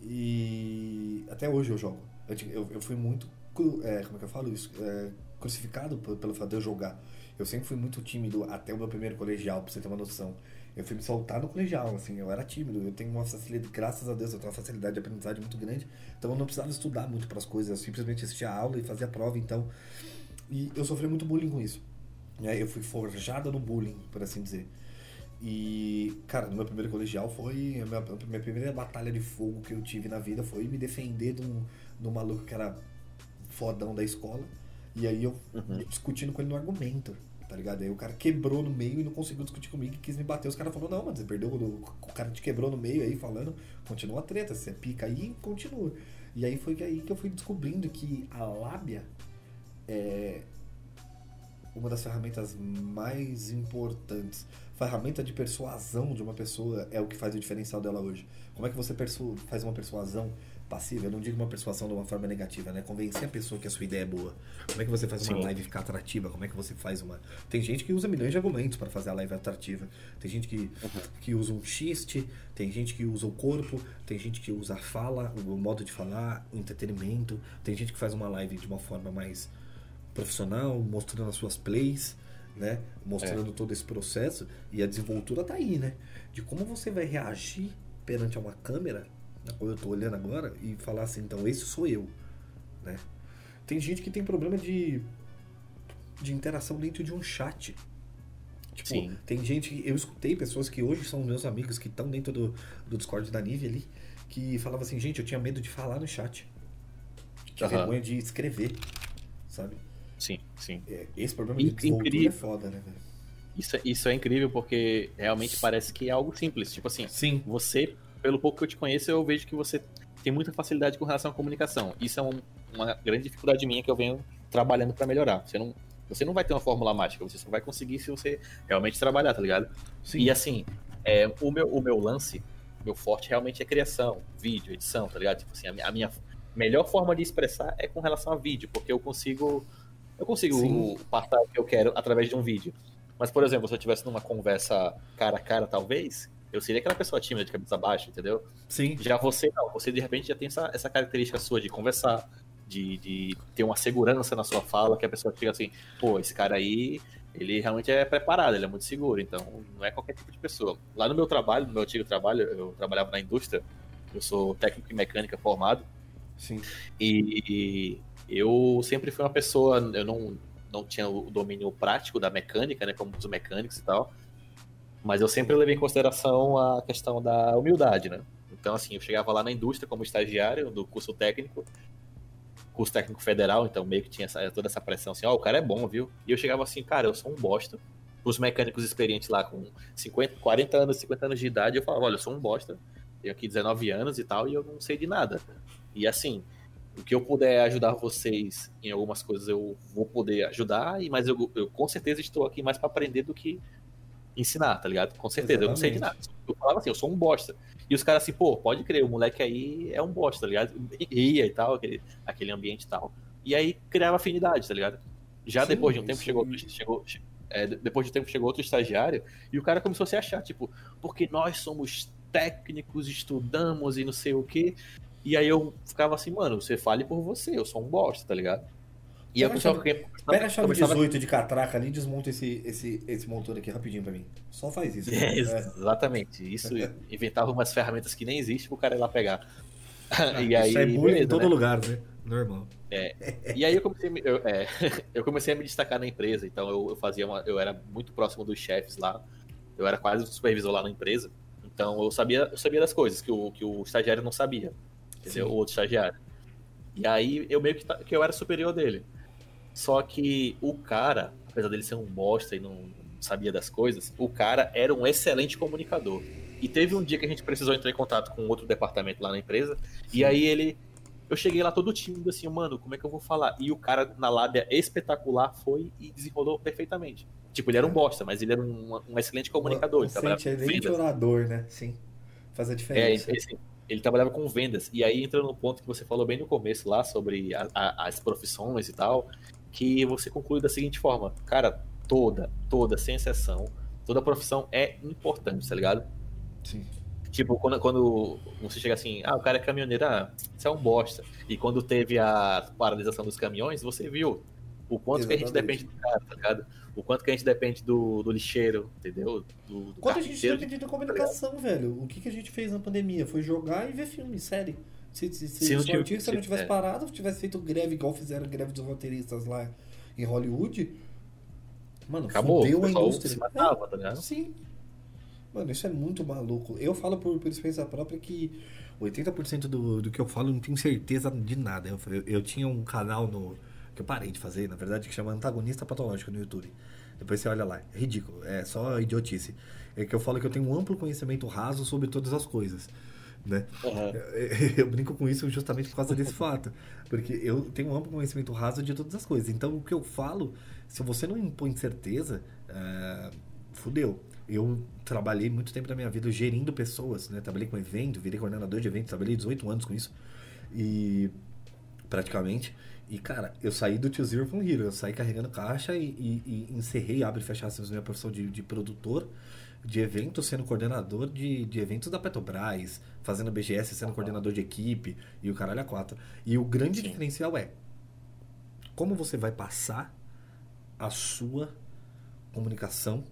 E até hoje eu jogo. Eu, eu, eu fui muito, cru- é, como é que eu falo isso? É, crucificado pelo fato de eu jogar. Eu sempre fui muito tímido até o meu primeiro colegial, pra você ter uma noção. Eu fui me soltar no colegial, assim, eu era tímido. Eu tenho uma facilidade, graças a Deus, eu tenho uma facilidade de aprendizagem muito grande. Então eu não precisava estudar muito para as coisas, eu simplesmente assistia a aula e fazia a prova, então. E eu sofri muito bullying com isso. Né? Eu fui forjado no bullying, por assim dizer. E, cara, no meu primeiro colegial foi. A minha, a minha primeira batalha de fogo que eu tive na vida foi me defender de um, de um maluco que era fodão da escola. E aí eu Uhum. discutindo com ele no argumento, tá ligado? Aí o cara quebrou no meio e não conseguiu discutir comigo e quis me bater. Os caras falaram, não, mano, você perdeu, o o cara te quebrou no meio aí falando, continua a treta, você pica aí e continua. E aí foi aí que eu fui descobrindo que a lábia é uma das ferramentas mais importantes. Ferramenta de persuasão de uma pessoa é o que faz o diferencial dela hoje. Como é que você faz uma persuasão passiva? Eu não digo uma persuasão de uma forma negativa, né? Convencer a pessoa que a sua ideia é boa. Como é que você faz uma Sim. live ficar atrativa? Como é que você faz uma. Tem gente que usa milhões de argumentos para fazer a live atrativa. Tem gente que, que usa um xiste, tem gente que usa o corpo, tem gente que usa a fala, o modo de falar, o entretenimento. Tem gente que faz uma live de uma forma mais profissional, mostrando as suas plays, né? Mostrando todo esse processo. E a desenvoltura tá aí, né? De como você vai reagir perante a uma câmera, né, como eu tô olhando agora, e falar assim, então esse sou eu, né? Tem gente que tem problema de, de interação dentro de um chat. Tipo, Sim. tem gente que. Eu escutei pessoas que hoje são meus amigos que estão dentro do, do Discord da Nive ali, que falavam assim, gente, eu tinha medo de falar no chat. Tinha Aham. vergonha de escrever, sabe? Sim, sim. É, Esse problema de desenvoltura é foda, né, velho? Isso, é- isso é incrível porque realmente parece que é algo simples. Tipo assim, Sim. você, pelo pouco que eu te conheço, eu vejo que você tem muita facilidade com relação à comunicação. Isso é um- uma grande dificuldade minha que eu venho trabalhando pra melhorar. Você não, você não vai ter uma fórmula mágica, você só vai conseguir se você realmente trabalhar, tá ligado? Sim. E assim, é, o, meu, o meu lance, meu forte realmente é criação, vídeo, edição, tá ligado? Tipo assim, a minha, a minha melhor forma de expressar é com relação a vídeo, porque eu consigo eu consigo Sim. passar o que eu quero através de um vídeo. Mas, por exemplo, se eu estivesse numa conversa cara a cara, talvez, eu seria aquela pessoa tímida de cabeça baixa, entendeu? Sim. Já você não, você de repente já tem essa, essa característica sua de conversar, de, de ter uma segurança na sua fala, que a pessoa fica assim, pô, esse cara aí, ele realmente é preparado, ele é muito seguro, então não é qualquer tipo de pessoa. Lá no meu trabalho, no meu antigo trabalho, eu trabalhava na indústria, eu sou técnico em mecânica formado, Sim. e eu sempre fui uma pessoa, eu não, não tinha o domínio prático da mecânica, né, como os mecânicos e tal, mas eu sempre levei em consideração a questão da humildade, né? Então, assim, eu chegava lá na indústria como estagiário do curso técnico, curso técnico federal, então meio que tinha essa- toda essa pressão assim, ó, o cara é bom, viu? E eu chegava assim, cara, eu sou um bosta. Os mecânicos experientes lá com 50, 40 anos, 50 anos de idade, eu falava, olha, eu sou um bosta, tenho aqui 19 anos e tal, e eu não sei de nada. E assim, o que eu puder ajudar vocês em algumas coisas, eu vou poder ajudar, e mas eu, eu com certeza estou aqui mais para aprender do que ensinar, tá ligado? Com certeza, eu não sei de nada. Eu falava assim, eu sou um bosta. E os caras assim, pô, pode crer, o moleque aí é um bosta, tá ligado? Ria e tal, aquele, aquele ambiente e tal. E aí criava afinidade, tá ligado? Já Sim, depois de um tempo isso- chegou, chegou é, depois de um tempo chegou outro estagiário e o cara começou a se achar, tipo, porque nós somos técnicos, estudamos e não sei o quê. E aí eu ficava assim, mano, você fale por você, eu sou um bosta, tá ligado? E aí o Pega a pessoal chave- fiquei- Pega a chave começava- 18 de catraca ali e desmonta esse, esse, esse motor aqui rapidinho pra mim. Só faz isso. É, É. exatamente. Isso inventava umas ferramentas que nem existem pro cara ir lá pegar. Ah, e aí, isso é bullying em todo né? lugar, né? Normal. E aí eu comecei, me- eu, é, eu comecei a me destacar na empresa, então eu, eu fazia uma, eu era muito próximo dos chefes lá, eu era quase o supervisor lá na empresa, então eu sabia, eu sabia das coisas que o, que o estagiário não sabia, entendeu? Sim. O outro estagiário. E aí eu meio que, que eu era superior dele. Só que o cara, apesar dele ser um bosta e não sabia das coisas, o cara era um excelente comunicador. E teve um dia que a gente precisou entrar em contato com outro departamento lá na empresa, Sim. e aí ele. Eu cheguei lá todo tímido, assim, mano, como é que eu vou falar? E o cara, na lábia espetacular, foi e desenrolou perfeitamente. Tipo, ele era um é. bosta, mas ele era um, um excelente comunicador. Um excelente orador, né? Sim. Faz a diferença. É, ele, ele trabalhava com vendas. E aí entra no ponto que você falou bem no começo lá sobre a, a, as profissões e tal, que você conclui da seguinte forma, cara, toda, toda, sem exceção, toda profissão é importante, tá ligado? Sim. Tipo, quando, quando você chega assim, ah, o cara é caminhoneiro, ah, isso é um bosta. E quando teve a paralisação dos caminhões, você viu o quanto Exatamente. que a gente depende do cara, tá ligado? O quanto que a gente depende do, do lixeiro, entendeu? Do, do quanto a gente depende da comunicação, tá velho. O que, que a gente fez na pandemia? Foi jogar e ver filme, série. Se, se, se, se, não, se, se não tivesse é. parado, tivesse feito greve igual fizeram greve dos roteiristas lá em Hollywood, mano, Acabou, fudeu a indústria. Se matava, tá ligado? Sim. Mano, isso é muito maluco. Eu falo por, por experiência própria que 80% do, do que eu falo não tenho certeza de nada. Eu, eu, eu tinha um canal no que eu parei de fazer, na verdade, que chama Antagonista Patológico no YouTube. Depois você olha lá, é ridículo, é só idiotice. É que eu falo que eu tenho um amplo conhecimento raso sobre todas as coisas. Né? Uhum. Eu, brinco com isso justamente por causa desse fato. Porque eu tenho um amplo conhecimento raso de todas as coisas. Então, o que eu falo, se você não impõe certeza, é, fudeu. Eu trabalhei muito tempo da minha vida gerindo pessoas, né? Trabalhei com evento, virei coordenador de eventos, trabalhei 18 anos com isso. E praticamente. E, cara, eu saí do Tio Zero from Hero. Eu saí carregando caixa e, e, e encerrei, abre e fecha aspas, minha profissão de, de produtor de eventos, sendo coordenador de, de eventos da Petrobras, fazendo BGS, sendo coordenador de equipe e o caralho a quatro. E o grande Sim. diferencial é como você vai passar a sua comunicação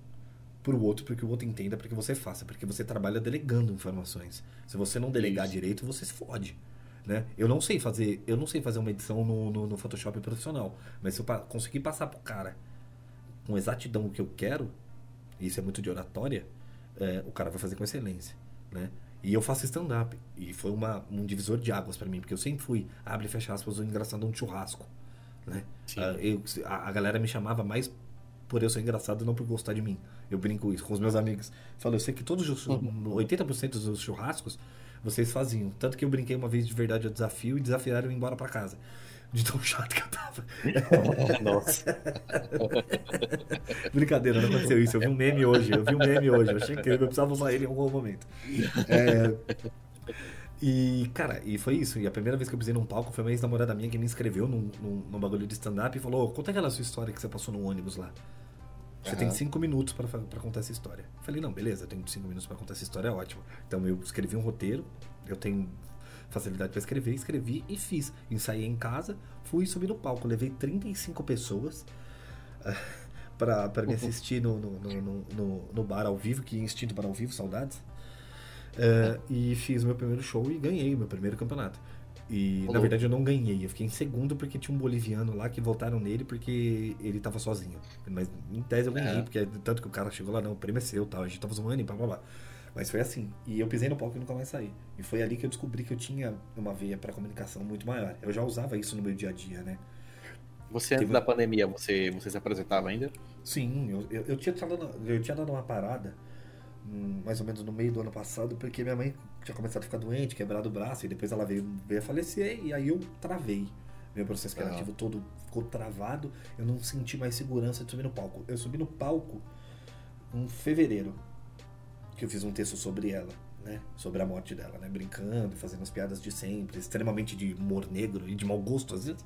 para o outro, para que o outro entenda, para que você faça, porque você trabalha delegando informações. Se você não delegar Isso. direito, você se fode. Né? Eu não sei fazer, eu não sei fazer uma edição no, no, no Photoshop profissional, mas se eu pa conseguir passar pro cara com exatidão o que eu quero, e isso é muito de oratória, é, o cara vai fazer com excelência, né? E eu faço stand-up. E foi uma, um divisor de águas para mim, porque eu sempre fui, abre e fecha aspas, o engraçado um churrasco. Né? Uh, eu, a, a, galera me chamava mais por eu ser engraçado, não por gostar de mim. Eu brinco isso com os meus amigos. Falo, eu sei que todos os 80% dos churrascos vocês faziam. Tanto que eu brinquei uma vez de verdade o desafio e desafiaram ir embora para casa. De tão chato que eu tava. Nossa. Brincadeira, não aconteceu isso. Eu vi um meme hoje. Eu vi um meme hoje. Eu achei que eu precisava usar ele em algum momento. É... E, cara, e foi isso. E a primeira vez que eu pisei num palco foi uma ex-namorada minha que me inscreveu num, num, num bagulho de stand-up e falou: Conta aquela sua história que você passou no ônibus lá. Você uhum. tem cinco minutos para contar essa história. Eu falei, não, beleza, eu tenho cinco minutos para contar essa história, é ótimo. Então eu escrevi um roteiro, eu tenho facilidade para escrever, escrevi e fiz. Ensaiei em casa, fui subir no palco, levei 35 pessoas para me assistir no, no, no, no, no bar ao vivo, que instinto para ao vivo, saudades. Uh, e fiz meu primeiro show e ganhei meu primeiro campeonato. E na verdade eu não ganhei, eu fiquei em segundo porque tinha um boliviano lá que votaram nele porque ele tava sozinho. Mas em tese eu ganhei, é. porque tanto que o cara chegou lá, não, o prêmio é seu, tal, a gente tava zoando e blá blá blá. Mas foi assim. E eu pisei no palco e nunca mais saí. E foi ali que eu descobri que eu tinha uma veia para comunicação muito maior. Eu já usava isso no meu dia a dia, né? Você antes Teve... da pandemia, você, você se apresentava ainda? Sim, eu, eu, eu, tinha, eu tinha dado uma parada mais ou menos no meio do ano passado, porque minha mãe tinha começado a ficar doente, quebrado o braço, e depois ela veio, veio a falecer, e aí eu travei. Meu processo criativo uhum. todo ficou travado, eu não senti mais segurança de subir no palco. Eu subi no palco em fevereiro, que eu fiz um texto sobre ela, né? Sobre a morte dela, né? Brincando, fazendo as piadas de sempre, extremamente de humor negro e de mau gosto às vezes.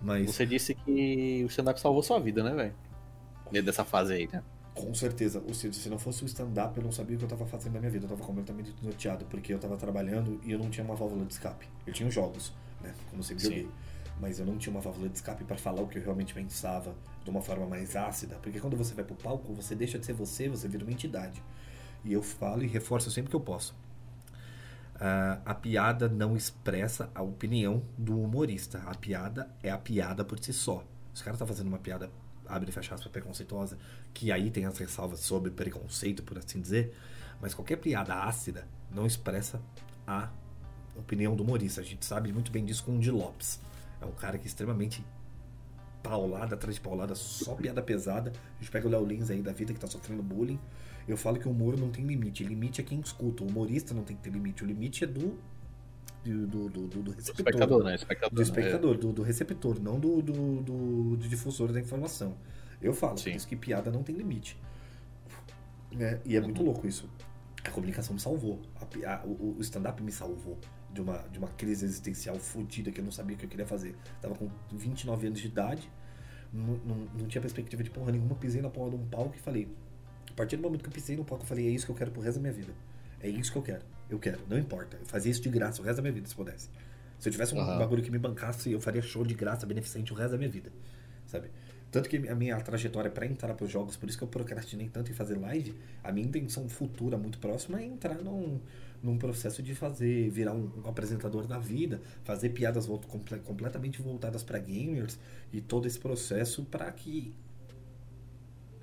Mas... Você disse que o stand-up salvou sua vida, né, velho? Dessa fase aí, né? Com certeza. Ou seja, se não fosse o stand-up, eu não sabia o que eu estava fazendo na minha vida. Eu estava completamente desnorteado, porque eu estava trabalhando e eu não tinha uma válvula de escape. Eu tinha os jogos, né? Como sempre joguei. Mas eu não tinha uma válvula de escape para falar o que eu realmente pensava de uma forma mais ácida. Porque quando você vai pro palco, você deixa de ser você, você vira uma entidade. E eu falo e reforço sempre que eu posso. Uh, a piada não expressa a opinião do humorista. A piada é a piada por si só. Se o cara tá fazendo uma piada abre e fecha aspas, preconceituosa, que aí tem as ressalvas sobre preconceito, por assim dizer, mas qualquer piada ácida não expressa a opinião do humorista. A gente sabe muito bem disso com o de Lopes. É um cara que é extremamente paulada atrás de paulada, só piada pesada. A gente pega o Léo Lins aí da vida que tá sofrendo bullying. Eu falo que o humor não tem limite. Limite é quem escuta. O humorista não tem que ter limite. O limite é do. Do, do, do, do receptor. Espectador, né? Espectador, do espectador, do, do receptor, não do, do, do, do difusor da informação. Eu falo, Sim. por isso que piada não tem limite. Né? E é muito louco isso. A comunicação me salvou. A a- o o stand-up me salvou de uma, de uma crise existencial fodida que eu não sabia o que eu queria fazer. Tava com 29 anos de idade, não, não, não tinha perspectiva de porra nenhuma, pisei na porra de um palco e falei. A partir do momento que eu pisei no palco, eu falei: é isso que eu quero pro resto da minha vida. É isso que eu quero. Eu quero, não importa. Eu fazia isso de graça o resto da minha vida, se pudesse. Se eu tivesse um Aham. bagulho que me bancasse, eu faria show de graça, beneficente o resto da minha vida. Sabe? Tanto que a minha trajetória para entrar para os jogos, por isso que eu procrastinei tanto em fazer live, a minha intenção futura muito próxima é entrar num, num processo de fazer, virar um, um apresentador da vida, fazer piadas volto, comple- completamente voltadas para gamers e todo esse processo para que,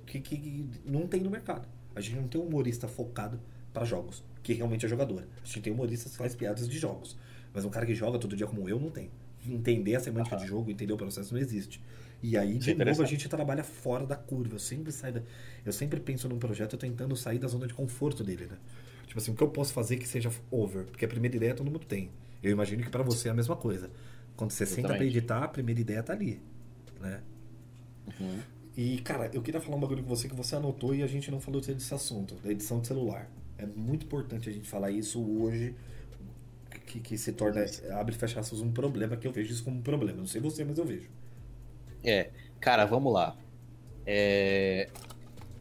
que que não tem no mercado. A gente não tem um humorista focado para jogos, que realmente é jogador. A gente tem humoristas que faz piadas de jogos, mas um cara que joga todo dia como eu não tem. Entender a semântica de jogo, entender o processo não existe. E aí, Isso é de novo, a gente trabalha fora da curva. Eu sempre saio da... Eu sempre penso num projeto tentando sair da zona de conforto dele, né? Tipo assim, o que eu posso fazer que seja over? Porque a primeira ideia todo mundo tem. Eu imagino que pra você é a mesma coisa. Quando você senta pra Exatamente. editar, a primeira ideia tá ali, né? Uhum. E, cara, eu queria falar um bagulho com você que você anotou e a gente não falou desse assunto, da edição de celular. É muito importante a gente falar isso hoje, que, que se torna, abre e fecha aspas, um problema, que eu vejo isso como um problema. Não sei você, mas eu vejo. É, cara, vamos lá. É,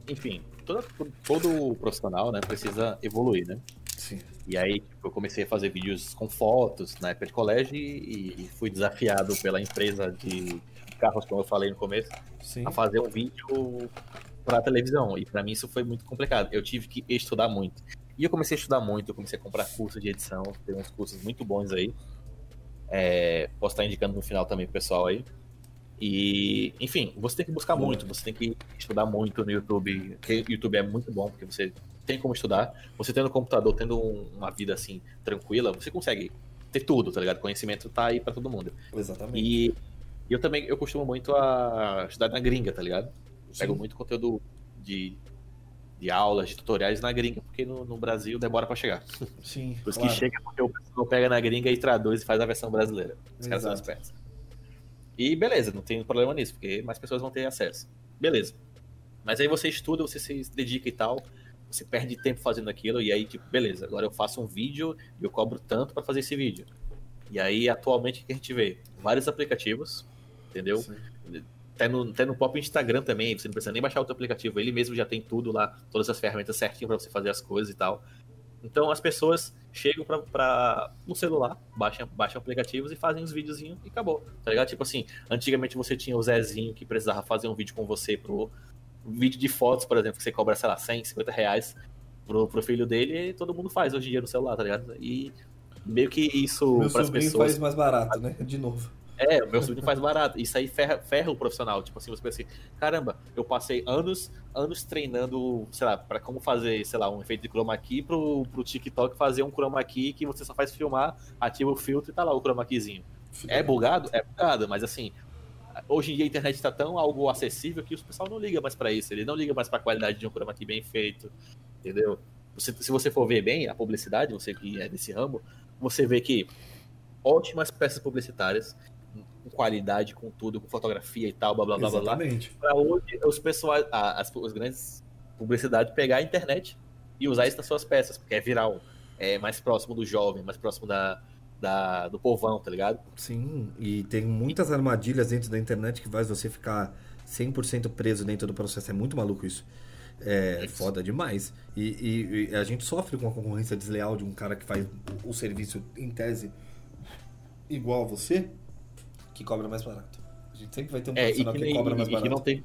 Enfim, todo, todo profissional né, precisa evoluir, né? Sim. E aí tipo, eu comecei a fazer vídeos com fotos na época de colégio e, e fui desafiado pela empresa de carros, como eu falei no começo, Sim. a fazer um vídeo para televisão. E para mim isso foi muito complicado. Eu tive que estudar muito. E eu comecei a estudar muito, eu comecei a comprar curso de edição, tem uns cursos muito bons aí. É, posso estar indicando no final também pro pessoal aí. E, enfim, você tem que buscar muito, você tem que estudar muito no YouTube. Porque YouTube é muito bom, porque você tem como estudar. Você tendo um computador, tendo um- uma vida assim, tranquila, você consegue ter tudo, tá ligado? Conhecimento tá aí pra todo mundo. Exatamente. E eu também, eu costumo muito a estudar na gringa, tá ligado? Eu Pego muito conteúdo de, de aulas, de tutoriais na gringa, porque no, no Brasil demora pra chegar. Sim, Por isso claro. que chega porque o pessoal pega na gringa e traduz e faz a versão brasileira. Os caras são espertos. E beleza, não tem problema nisso, porque mais pessoas vão ter acesso. Beleza. Mas aí você estuda, você se dedica e tal, você perde tempo fazendo aquilo, e aí, tipo, beleza, agora eu faço um vídeo e eu cobro tanto pra fazer esse vídeo. E aí, atualmente, o que a gente vê? Vários aplicativos, entendeu? Sim. Até no, até no próprio Instagram também, você não precisa nem baixar outro aplicativo, ele mesmo já tem tudo lá, todas as ferramentas certinho pra você fazer as coisas e tal. Então as pessoas chegam pra, no celular, baixam, baixam aplicativos e fazem os videozinhos e acabou, tá ligado? Tipo assim, antigamente você tinha o Zezinho que precisava fazer um vídeo com você pro vídeo de fotos, por exemplo, que você cobra, sei lá, 100, 50 reais pro, pro filho dele e todo mundo faz hoje em dia no celular, tá ligado? E meio que isso Meu pras sobrinho pessoas... faz mais barato, né? De novo. É, o meu sobrinho faz barato. Isso aí ferra, ferra o profissional. Tipo assim, você pensa assim, caramba, eu passei anos, anos treinando, sei lá, pra como fazer, sei lá, um efeito de chroma key pro, pro TikTok fazer um chroma key que você só faz filmar, ativa o filtro e tá lá o chroma keyzinho. É bugado? É bugado, mas assim, hoje em dia a internet tá tão algo acessível que o pessoal não liga mais pra isso. Ele não liga mais pra qualidade de um chroma key bem feito, entendeu? Você- se você for ver bem a publicidade, você que é desse ramo, você vê que ótimas peças publicitárias, com qualidade, com tudo, com fotografia e tal, blá blá blá blá blá. Exatamente. Pra hoje os pessoal, a- as, as grandes publicidades pegar a internet e usar isso nas suas peças, porque é viral, é mais próximo do jovem, mais próximo da, da- do povão, tá ligado? Sim, e tem muitas armadilhas dentro da internet que faz você ficar 100% preso dentro do processo. É muito maluco isso. É foda demais. E, e- e a gente sofre com a concorrência desleal de um cara que faz o serviço em tese igual a você, que cobra mais barato. A gente sempre vai ter um É, e profissional que, que, cobra mais e que não barato. teve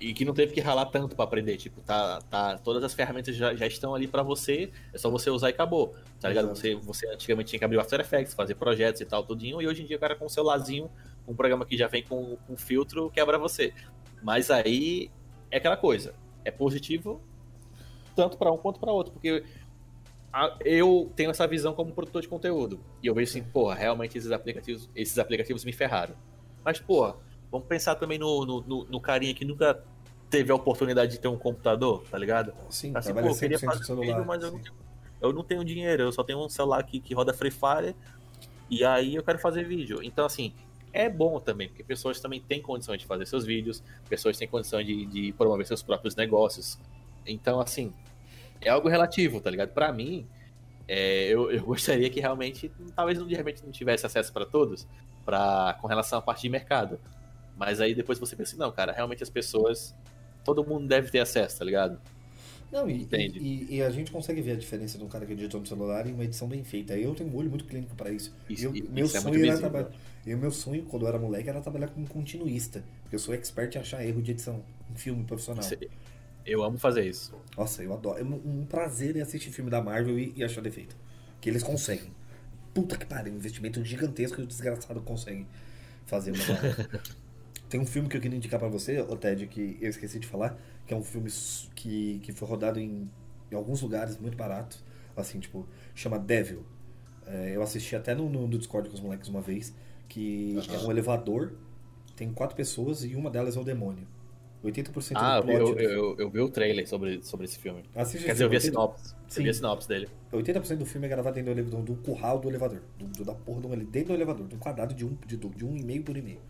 e que não teve que ralar tanto pra aprender, tipo, tá, tá, todas as ferramentas já, já estão ali pra você, é só você usar e acabou, tá ligado? Exato. Você, você antigamente tinha que abrir o After Effects, fazer projetos e tal, tudinho, e hoje em dia o cara com um celularzinho, um programa que já vem com, com filtro, quebra você. Mas aí é aquela coisa, é positivo tanto pra um quanto pra outro, porque eu tenho essa visão como produtor de conteúdo, e eu vejo assim, porra, realmente esses aplicativos, esses aplicativos me ferraram. Mas, porra, vamos pensar também no, no, no, no carinha que nunca teve a oportunidade de ter um computador, tá ligado? Sim, Assim, pô, eu queria 100% fazer celular. vídeo, mas eu não, tenho, eu não tenho dinheiro, eu só tenho um celular aqui que roda Free Fire e aí eu quero fazer vídeo. Então, assim, é bom também, porque pessoas também têm condições de fazer seus vídeos, pessoas têm condição de, de promover seus próprios negócios. Então, assim, é algo relativo, tá ligado? Pra mim, é, eu, eu gostaria que realmente, talvez de repente não tivesse acesso pra todos, pra, com relação à parte de mercado. Mas aí depois você pensa, assim, não, cara, realmente as pessoas, todo mundo deve ter acesso, tá ligado? Não, e, Entende. e, e- a gente consegue ver a diferença de um cara que edita no celular e uma edição bem feita. Eu tenho um olho muito clínico para isso. Isso- eu, isso meu é sonho era trabalhar. E o meu sonho, quando eu era moleque, era trabalhar como continuista. Porque eu sou expert em achar erro de edição em filme profissional. Eu amo fazer isso. Nossa, eu adoro. É um, prazer em assistir filme da Marvel e, e achar defeito. Que eles conseguem. Puta que pariu, um investimento gigantesco e o desgraçado consegue fazer uma. Tem um filme que eu queria indicar pra você, ô Ted, que eu esqueci de falar, que é um filme que, que foi rodado em, em alguns lugares muito barato. Assim, tipo, chama Devil. É, eu assisti até no, no Discord com os moleques uma vez, que é um elevador, tem quatro pessoas e uma delas é o demônio. 80% Ah, eu, do plot eu, do eu, eu vi o trailer sobre, sobre esse filme. Assiste Quer dizer, eu vi a sinopse. Sim. Eu vi a sinopse dele. 80% do filme é gravado dentro do, elevador, do curral do elevador. Do, do- da porra do dentro do elevador, de um quadrado de um, de, do- de um e meio por e meio.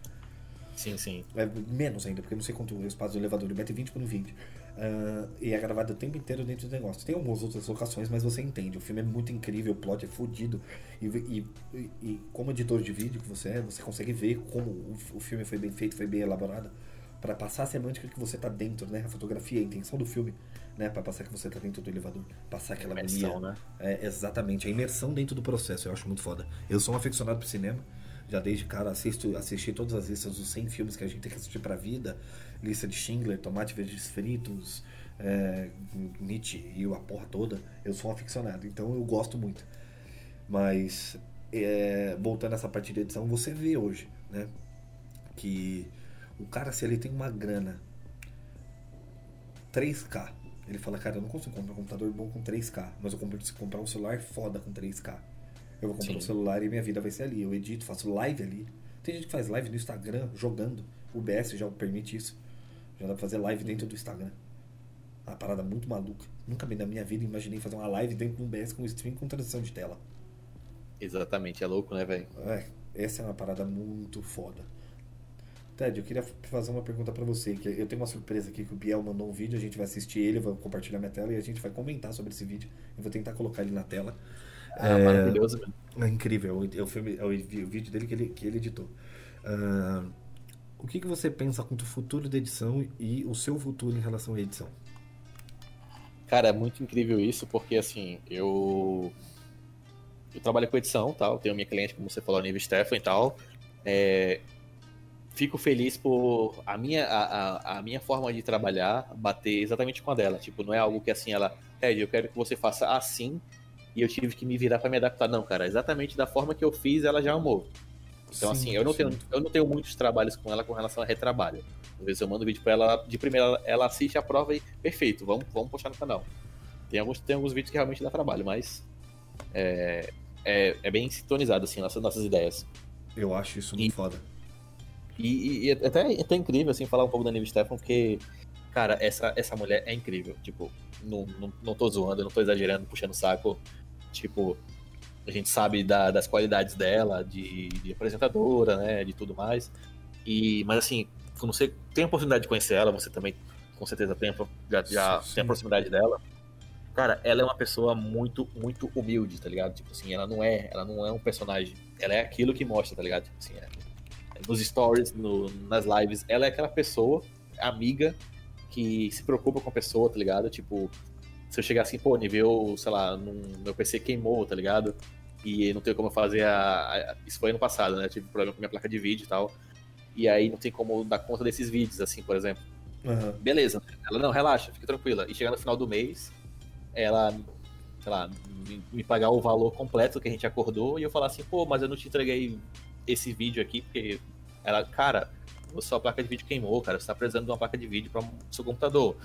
Sim, sim. É menos ainda, porque eu não sei quanto é o espaço do elevador, ele mete 20 por um 20. Ah, e é gravado o tempo inteiro dentro do negócio. Tem algumas outras locações, mas você entende. O filme é muito incrível, o plot é fodido. E, e, e- e como editor de vídeo que você é, você consegue ver como o, o filme foi bem feito, foi bem elaborado. Pra passar a semântica que você tá dentro, né? A fotografia, a intenção do filme, né? Pra passar que você tá dentro do elevador. Passar aquela Imersão, agonia. né? É, exatamente, a imersão dentro do processo, eu acho muito foda. Eu sou um aficionado por cinema, já desde cara assisto, assisti todas as listas dos 100 filmes que a gente tem que assistir pra vida, lista de Schindler, Tomate Verdes Fritos, é, Nietzsche e a porra toda. Eu sou um aficionado, então eu gosto muito. Mas, é, voltando a essa parte de edição, você vê hoje, né, que o cara, se ele tem uma grana 3K. Ele fala, cara, eu não consigo comprar um computador bom com 3K, mas eu consigo comprar um celular foda com 3K. Eu vou comprar Sim. um celular e minha vida vai ser ali. Eu edito, faço live ali. Tem gente que faz live no Instagram jogando. O BS já permite isso. Já dá pra fazer live dentro do Instagram. Uma parada muito maluca. Nunca na minha vida imaginei fazer uma live dentro de um BS com stream com transição de tela. Exatamente, é louco, né, velho? É, essa é uma parada muito foda. Ted, eu queria fazer uma pergunta pra você. Que eu tenho uma surpresa aqui que o Biel mandou um vídeo, a gente vai assistir ele, eu vou compartilhar minha tela e a gente vai comentar sobre esse vídeo. Eu vou tentar colocar ele na tela. Ah, maravilhoso, velho. É incrível, é o, filme, é o, o vídeo dele que ele, que ele editou. Ah, o que, que você pensa quanto ao futuro da edição e o seu futuro em relação à edição? Cara, é muito incrível isso, porque assim, eu. Eu trabalho com edição tal, tenho minha cliente, como você falou, a Nive Stefan e tal. É, Fico feliz por a minha, a, a, minha forma de trabalhar bater exatamente com a dela. Tipo, não é algo que assim, ela, Ted, eu quero que você faça assim, e eu tive que me virar pra me adaptar. Não, cara, exatamente da forma que eu fiz, ela já amou. Então, Sim, assim, eu não, sim. tenho, eu não tenho muitos trabalhos com ela com relação a retrabalho. Às vezes eu mando vídeo pra ela, de primeira ela- ela assiste, aprova e perfeito, vamos, vamos postar no canal. Tem alguns, tem alguns vídeos que realmente dá trabalho, mas é, é, é bem sintonizado, assim, nossas, nossas ideias. Eu acho isso muito E- foda. E, e- e é até, é até incrível, assim, falar um pouco da Nive Stefan, porque, cara, essa, essa mulher é incrível. Tipo, não, não, não tô zoando, não tô exagerando, puxando o saco. Tipo, a gente sabe da- das qualidades dela, de, de apresentadora, né, de tudo mais. E, mas assim, quando você tem a oportunidade de conhecer ela, você também com certeza tem, já, já Sim. tem a proximidade dela. Cara, ela é uma pessoa muito, muito humilde, tá ligado? Tipo assim, ela não é, ela não é um personagem. Ela é aquilo que mostra, tá ligado? Tipo assim, é- nos stories, no- nas lives, ela é aquela pessoa, amiga, que se preocupa com a pessoa, tá ligado? Tipo, se eu chegar assim, pô, nível, sei lá, num, meu PC queimou, tá ligado? E não tem como fazer a, a- Isso foi ano passado, né? Eu tive problema com minha placa de vídeo e tal. E aí não tem como dar conta desses vídeos, assim, por exemplo. Aham. Beleza. Ela, não, relaxa, fica tranquila. E chegar no final do mês, ela, sei lá, me, me pagar o valor completo que a gente acordou e eu falar assim, pô, mas eu não te entreguei esse vídeo aqui, porque ela, cara, sua placa de vídeo queimou, cara, você tá precisando de uma placa de vídeo para seu computador.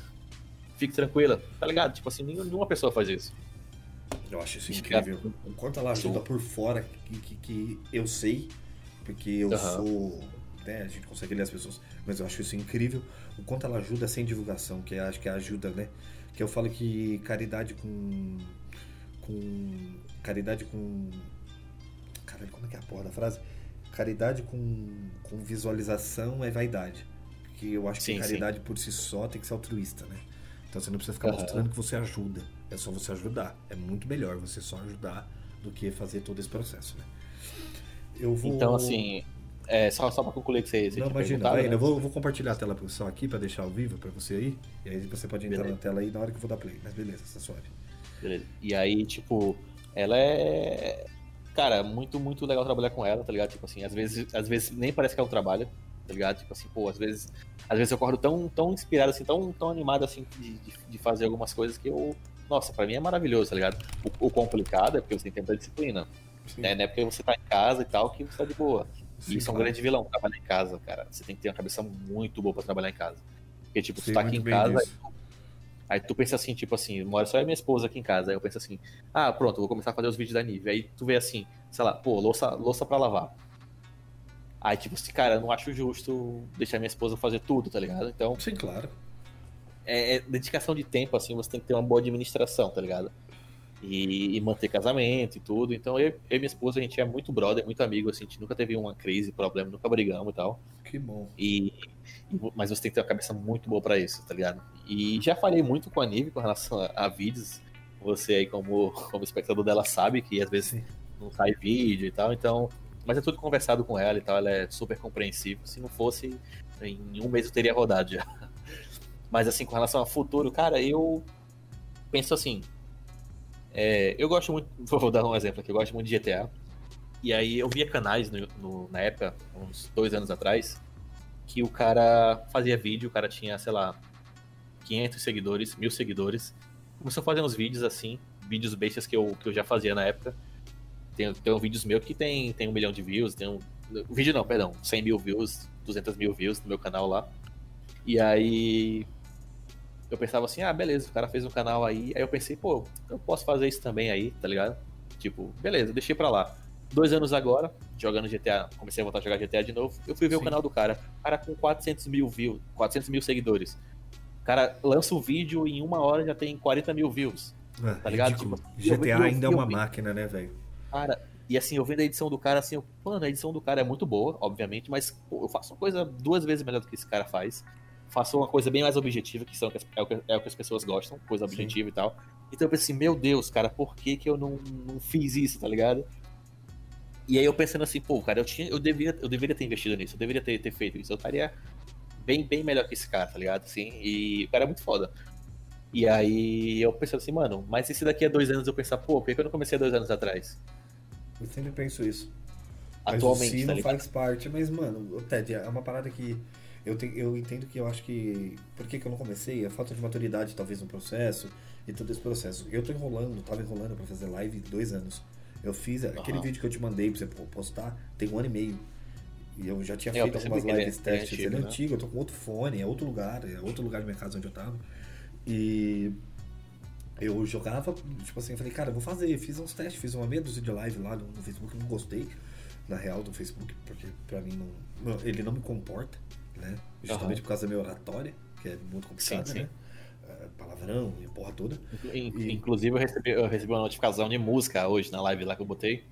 Fique tranquila, tá ligado? Tipo assim, nenhuma pessoa faz isso. Eu acho isso incrível. O quanto ela ajuda por fora, que, que, que eu sei, porque eu Aham. sou né? A gente consegue ler as pessoas, mas eu acho isso incrível. O quanto ela ajuda sem divulgação, que eu acho que é ajuda, né? Que eu falo que caridade com. com. caridade com. Caralho, como é que é a porra da frase? Caridade com, com visualização é vaidade. Que eu acho que Sim, caridade por si só tem que ser altruísta, né? Então você não precisa ficar Aham. mostrando que você ajuda. É só você ajudar. É muito melhor você só ajudar do que fazer todo esse processo, né? Eu vou. Então, assim, é, só, só pra concluir que você, você Não, imagina, vai, né? eu vou, vou compartilhar a tela pessoal aqui pra deixar ao vivo pra você aí. E aí você pode entrar Beleza. na tela aí na hora que eu vou dar play. Mas beleza, tá suave. Beleza. E aí, tipo, ela é. Cara, muito, muito legal trabalhar com ela, tá ligado? Tipo assim, às vezes, às vezes nem parece que é um trabalho, tá ligado? Tipo assim, pô, às vezes. Às vezes eu acordo tão, tão inspirado, assim, tão, tão animado assim de, de, de fazer algumas coisas que eu. Nossa, pra mim é maravilhoso, tá ligado? O, o complicado é porque você tem que ter muita disciplina. Sim, Né? Não é porque você tá em casa e tal que você tá de boa. sim, isso é um grande vilão, trabalhar em casa, cara. Você tem que ter uma cabeça muito boa pra trabalhar em casa. Porque, tipo, Sei tu tá aqui em casa. Aí tu pensa assim, tipo assim, mora só e minha esposa aqui em casa. Aí eu penso assim, ah, pronto, vou começar a fazer os vídeos da Nive. Aí tu vê assim, sei lá, pô, louça, louça pra lavar. Aí, tipo assim, cara, eu não acho justo deixar minha esposa fazer tudo, tá ligado? Então, Sim, claro. é, é dedicação de tempo, assim, você tem que ter uma boa administração, tá ligado? E, e manter casamento e tudo. Então, eu, eu e minha esposa, a gente é muito brother, muito amigo, assim, a gente nunca teve uma crise, problema, nunca brigamos e tal. Que bom. E, e- mas você tem que ter uma cabeça muito boa pra isso, tá ligado? E já falei muito com a Nive com relação a, a vídeos. Você aí, como, como espectador dela, sabe que às vezes não sai vídeo e tal, então. Mas é tudo conversado com ela e tal, ela é super compreensiva. Se não fosse, em um mês eu teria rodado já. Mas assim, com relação ao futuro, cara, eu penso assim. É, eu gosto muito. Vou dar um exemplo aqui, eu gosto muito de GTA. E aí eu via canais no, no- na época, uns dois anos atrás, que o cara fazia vídeo, o cara tinha, sei lá, 500 seguidores, mil seguidores. Começou a fazer uns vídeos assim, vídeos bestas que eu, que eu já fazia na época. Tem, tem um vídeos meus que tem, tem um milhão de views, tem um. Vídeo não, perdão, 100 mil views, 200 mil views no meu canal lá. E aí. Eu pensava assim, ah, beleza, o cara fez um canal aí. Aí eu pensei, pô, eu posso fazer isso também aí, tá ligado? Tipo, beleza, deixei pra lá. Dois anos agora, jogando GTA, comecei a voltar a jogar GTA de novo. Eu fui ver Sim. o canal do cara. O cara com 400 mil views, 400 mil seguidores. O cara lança o vídeo e em uma hora já tem 40 mil views. Ah, Tá ligado? ridículo. Tipo, eu- GTA eu- ainda é eu- uma máquina, né, velho? Cara, e assim, eu vendo a edição do cara, assim, eu, mano, a edição do cara é muito boa, obviamente, mas pô, eu faço uma coisa duas vezes melhor do que esse cara faz. Faço uma coisa bem mais objetiva, que, são, é, o que, é o que as pessoas gostam, coisa Sim. objetiva e tal. Então eu pensei, meu Deus, cara, por que, que eu não, não fiz isso, tá ligado? E aí eu pensando assim, pô, cara, eu, tinha, eu, deveria, eu deveria ter investido nisso, eu deveria ter, ter feito isso. Eu estaria bem, bem melhor que esse cara, tá ligado? Assim, e o cara é muito foda. E aí eu pensando assim, mano, mas e se daqui a dois anos eu pensar, pô, por que que eu não comecei há dois anos atrás? Eu sempre penso isso. Mas Atualmente, o si tá ligado? faz parte, mas, mano, o Ted, é uma parada que eu, te, eu entendo que eu acho que. Por que, que eu não comecei? A falta de maturidade, talvez, no processo e todo esse processo. Eu tô enrolando, tava enrolando pra fazer live dois anos. Eu fiz aquele Aham. vídeo que eu te mandei pra você po- postar, tem um ano e meio. E eu já tinha É, eu feito algumas é- lives ele é testes. antigo, ele é né? antigo, eu tô com outro fone, é outro lugar, é outro lugar da minha casa onde eu tava. E eu jogava, tipo assim, eu falei, cara, eu vou fazer. Fiz uns testes, fiz uma meia dúzia de live lá no, no Facebook, não gostei, na real, do Facebook, porque pra mim não- ele não me comporta, né? Justamente Aham. por causa da minha oratória, que é muito complicada, Sim, sim. né? É, palavrão e a porra toda. In- E- Inclusive, eu recebi, eu recebi uma notificação de música hoje na live lá que eu botei,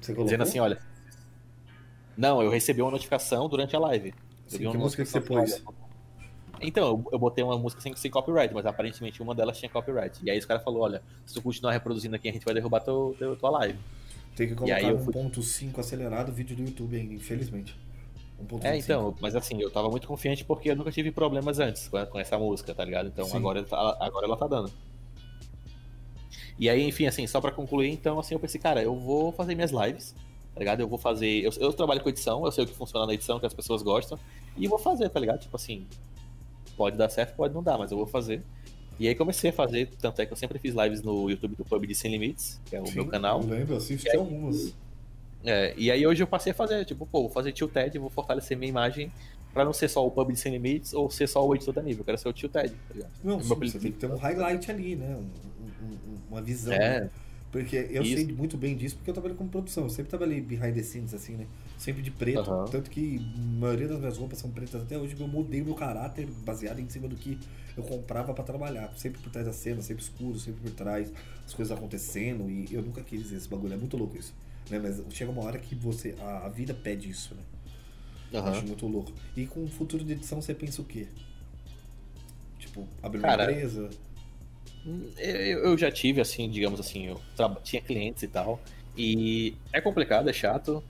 Você colocou? dizendo assim, olha. Não, eu recebi uma notificação durante a live. Sim, que música que você pôs? Então, eu, eu botei uma música sem, sem copyright, mas aparentemente uma delas tinha copyright. E aí os cara falou, olha, se tu continuar reproduzindo aqui, a gente vai derrubar teu, teu, tua live. Tem que colocar aí eu fui- 1.5 acelerado vídeo do YouTube ainda, infelizmente. 1.25. É, então, mas assim, eu tava muito confiante porque eu nunca tive problemas antes com, essa música, tá ligado? Então Sim. agora, tá- agora ela tá dando. E aí, enfim, assim, só pra concluir, então, assim, eu pensei, cara, eu vou fazer minhas lives, tá ligado? Eu vou fazer. Eu, eu trabalho com edição, eu sei o que funciona na edição, que as pessoas gostam, e vou fazer, tá ligado? Tipo assim, pode dar certo, pode não dar, mas eu vou fazer. E aí comecei a fazer, tanto é que eu sempre fiz lives no YouTube do Pub de Sem Limites, que é o Sim, meu canal. Eu lembro, assisti aí- algumas. É, e aí hoje eu passei a fazer, tipo, pô, vou fazer Tio Ted, vou fortalecer minha imagem pra não ser só o Pub de Sem Limites ou ser só o editor da nível, eu quero ser o Tio Ted, tá ligado? Não, sim, você tem que ter um highlight ali, né? Um- um- uma visão. É, né? Porque eu Isso. sei muito bem disso porque eu trabalho com produção. Eu sempre trabalhei behind the scenes, assim, né? Sempre de preto. Uhum. Tanto que a maioria das minhas roupas são pretas até hoje. Eu mudei meu caráter baseado em cima do que eu comprava para trabalhar. Sempre por trás da cena, sempre escuro, sempre por trás, as coisas acontecendo. E eu nunca quis esse bagulho. É muito louco isso. Né? Mas chega uma hora que você. A, a vida pede isso, né? Uhum. Acho muito louco. E com o futuro de edição você pensa o quê? Tipo, abrir uma empresa? Eu, eu já tive, assim, digamos assim, eu tinha clientes e tal. E é complicado, é chato.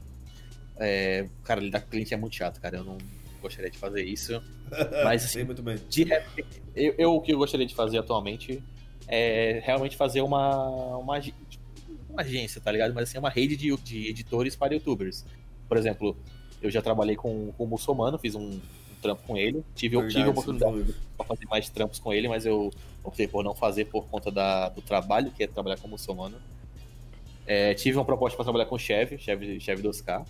É, cara, lidar com cliente é muito chato, cara. Eu não gostaria de fazer isso. Mas, assim, muito bem. De repente, eu, eu, o que eu gostaria de fazer atualmente é realmente fazer uma, uma, uma agência, tá ligado? Mas assim, uma rede de, de editores para youtubers. Por exemplo, eu já trabalhei com, com o Muçulmano, fiz um, trampo com ele. Tive, Verdade, tive a oportunidade para fazer mais trampos com ele, mas eu optei por não fazer por conta da, do trabalho, que é trabalhar como muçulmano. É, tive uma proposta para trabalhar com o chefe, chefe, chefe do Oscar.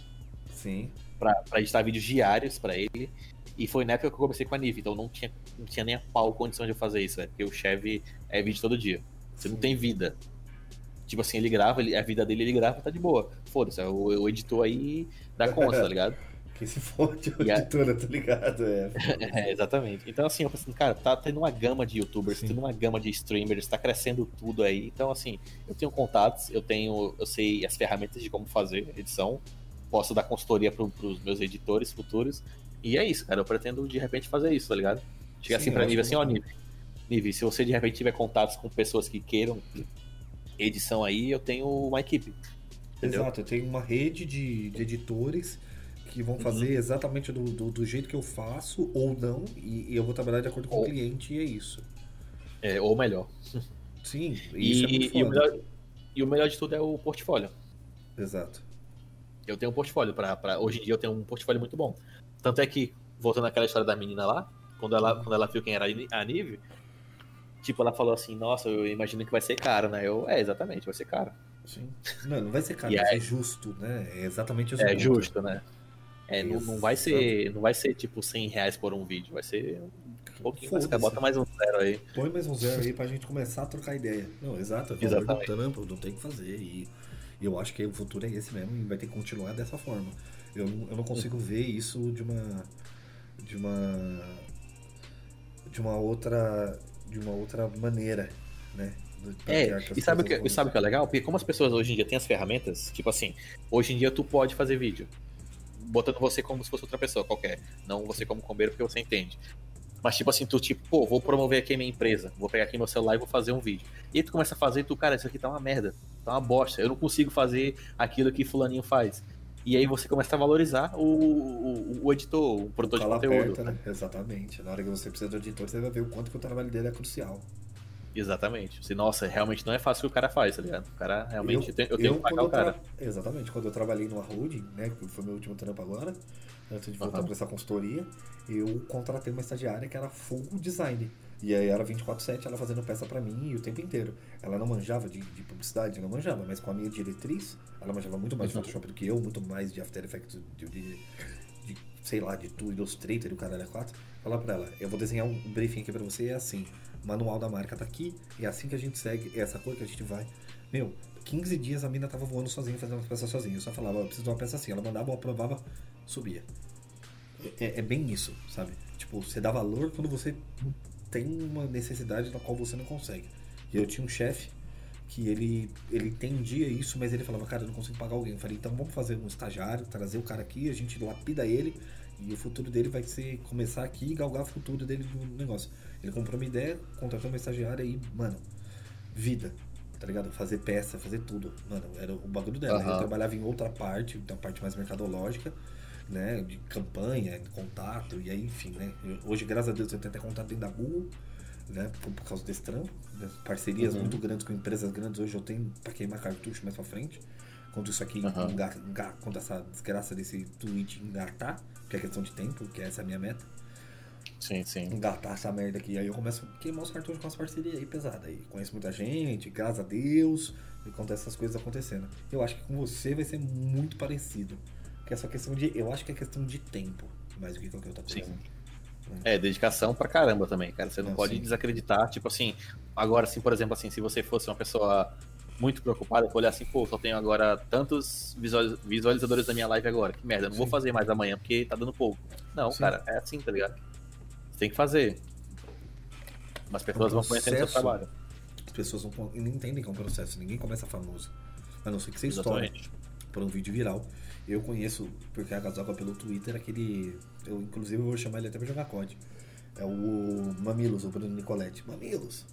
Sim. Para editar vídeos diários para ele. E foi na época que eu comecei com a Nive, então não tinha, não tinha nem a pau condição de eu fazer isso, né? Porque o chefe é vídeo todo dia. Você não tem vida. Tipo assim, ele grava, ele, a vida dele ele grava, tá de boa. Foda-se, o, o editor aí dá conta, tá ligado? Que se fode a editora, tá ligado? É. é, exatamente. Então, assim, eu pensando, cara, tá tendo uma gama de youtubers, Sim. tendo uma gama de streamers, tá crescendo tudo aí. Então, assim, eu tenho contatos, eu tenho, eu sei as ferramentas de como fazer edição, posso dar consultoria pro, pros meus editores futuros. E é isso, cara. Eu pretendo de repente fazer isso, tá ligado? Chegar assim pra nível assim, ó, nível. Nível, se você de repente tiver contatos com pessoas que queiram edição aí, eu tenho uma equipe. Entendeu? Exato, eu tenho uma rede de, de editores que vão fazer uhum. exatamente do, do, do, jeito que eu faço ou não, e, e eu vou trabalhar de acordo com ou, o cliente e é isso. É, ou melhor. Sim, e, é e, o melhor, e o melhor de tudo é o portfólio. Exato. Eu tenho um portfólio para hoje em dia eu tenho um portfólio muito bom. Tanto é que voltando àquela história da menina lá, quando ela quando ela viu quem era a Nive, tipo ela falou assim: "Nossa, eu imagino que vai ser caro, né?" Eu, é, exatamente, vai ser caro. Sim. Não, não vai ser caro, ser justo, né? É exatamente isso. É justo, né? É, não, não, vai ser, não vai ser tipo 100 reais por um vídeo, vai ser um pouquinho mais, bota mais um zero aí. Põe mais um zero aí pra gente começar a trocar ideia. Não, exato, é Exatamente. do trampo, não tem que fazer. E, eu acho que o futuro é esse mesmo e vai ter que continuar dessa forma. Eu, eu não consigo ver isso de uma. de uma. de uma outra. De uma outra maneira, né? É, e sabe, o que, e sabe o que é legal? Porque como as pessoas hoje em dia têm as ferramentas, tipo assim, hoje em dia tu pode fazer vídeo botando você como se fosse outra pessoa qualquer. Não você como combeiro, porque você entende. Mas tipo assim, tu tipo, pô, vou promover aqui a minha empresa, vou pegar aqui meu celular e vou fazer um vídeo. E aí tu começa a fazer e tu, cara, isso aqui tá uma merda, tá uma bosta, eu não consigo fazer aquilo que fulaninho faz. E aí você começa a valorizar o, o, o editor, o produtor de conteúdo. Aperta, né? Exatamente. Na hora que você precisa do editor, você vai ver o quanto que o trabalho dele é crucial. Exatamente. Se, nossa, realmente não é fácil o que o cara faz, tá ligado? O cara realmente. Eu, eu tenho, eu tenho eu, que pagar o cara. Tra... Exatamente. Quando eu trabalhei numa holding, né? Que foi meu último trampo agora, antes de voltar uhum. pra essa consultoria, eu contratei uma estagiária que era full design. E aí era 24-7 ela fazendo peça para mim o tempo inteiro. Ela não manjava de, de, publicidade, não manjava, mas com a minha diretriz, ela manjava muito mais de. Photoshop do que eu, muito mais de After Effects, de, de, de sei lá, de tudo, Illustrator e o caralho é 4. Falar pra ela, eu vou desenhar um briefing aqui pra você, é assim manual da marca tá aqui, e é assim que a gente segue, é essa cor que a gente vai. Meu, 15 dias a mina tava voando sozinha, fazendo uma peça sozinha. Eu só falava, eu preciso de uma peça assim. Ela mandava, eu aprovava, subia. É, é, bem isso, sabe? Tipo, você dá valor quando você tem uma necessidade na qual você não consegue. E eu tinha um chefe que ele, ele entendia isso, mas ele falava, cara, eu não consigo pagar alguém. Eu falei, então vamos fazer um estagiário, trazer o cara aqui, a gente lapida ele e o futuro dele vai ser começar aqui e galgar o futuro dele no negócio. Ele comprou uma ideia, contratou uma estagiária e, mano, vida, tá ligado? Fazer peça, fazer tudo. Mano, era o bagulho dela. Uhum. Ele trabalhava em outra parte, da parte mais mercadológica, né? De campanha, de contato, e aí, enfim, né? Hoje, graças a Deus, eu tenho até contato dentro da Google, né? Por, por causa desse trampo. Né? Parcerias uhum. muito grandes com empresas grandes. Hoje eu tenho pra queimar cartucho mais pra frente. Quando isso aqui uhum. engar, engar, quando essa desgraça desse tweet engatar, que é questão de tempo, que essa é a minha meta. Sim, sim. Engatar essa merda aqui. Aí eu começo a queimar os cartões com as parcerias aí pesadas. Aí conheço muita gente, graças a Deus, e acontece essas coisas acontecendo. Eu acho que com você vai ser muito parecido. Que é só questão de. Eu acho que é questão de tempo, mais do que qualquer outra coisa. Sim. É, dedicação pra caramba também, cara. Você não, pode sim. desacreditar. Tipo assim, agora, assim, por exemplo, assim, se você fosse uma pessoa muito preocupado, eu vou olhar assim, pô, só tenho agora tantos visualiz- visualizadores da minha live agora. Que merda, eu não vou Sim. fazer mais amanhã porque tá dando pouco. Não, Sim. cara, é assim, tá ligado? Você tem que fazer. Mas as pessoas vão conhecendo seu trabalho. As pessoas não, não entendem que é um processo. Ninguém começa famoso. A não ser que você Exatamente. por um vídeo viral. Eu conheço, porque a Gazoca pelo Twitter, aquele. Eu, inclusive, eu vou chamar ele até pra jogar COD. É o Mamilos, o Bruno Nicoletti. Mamilos!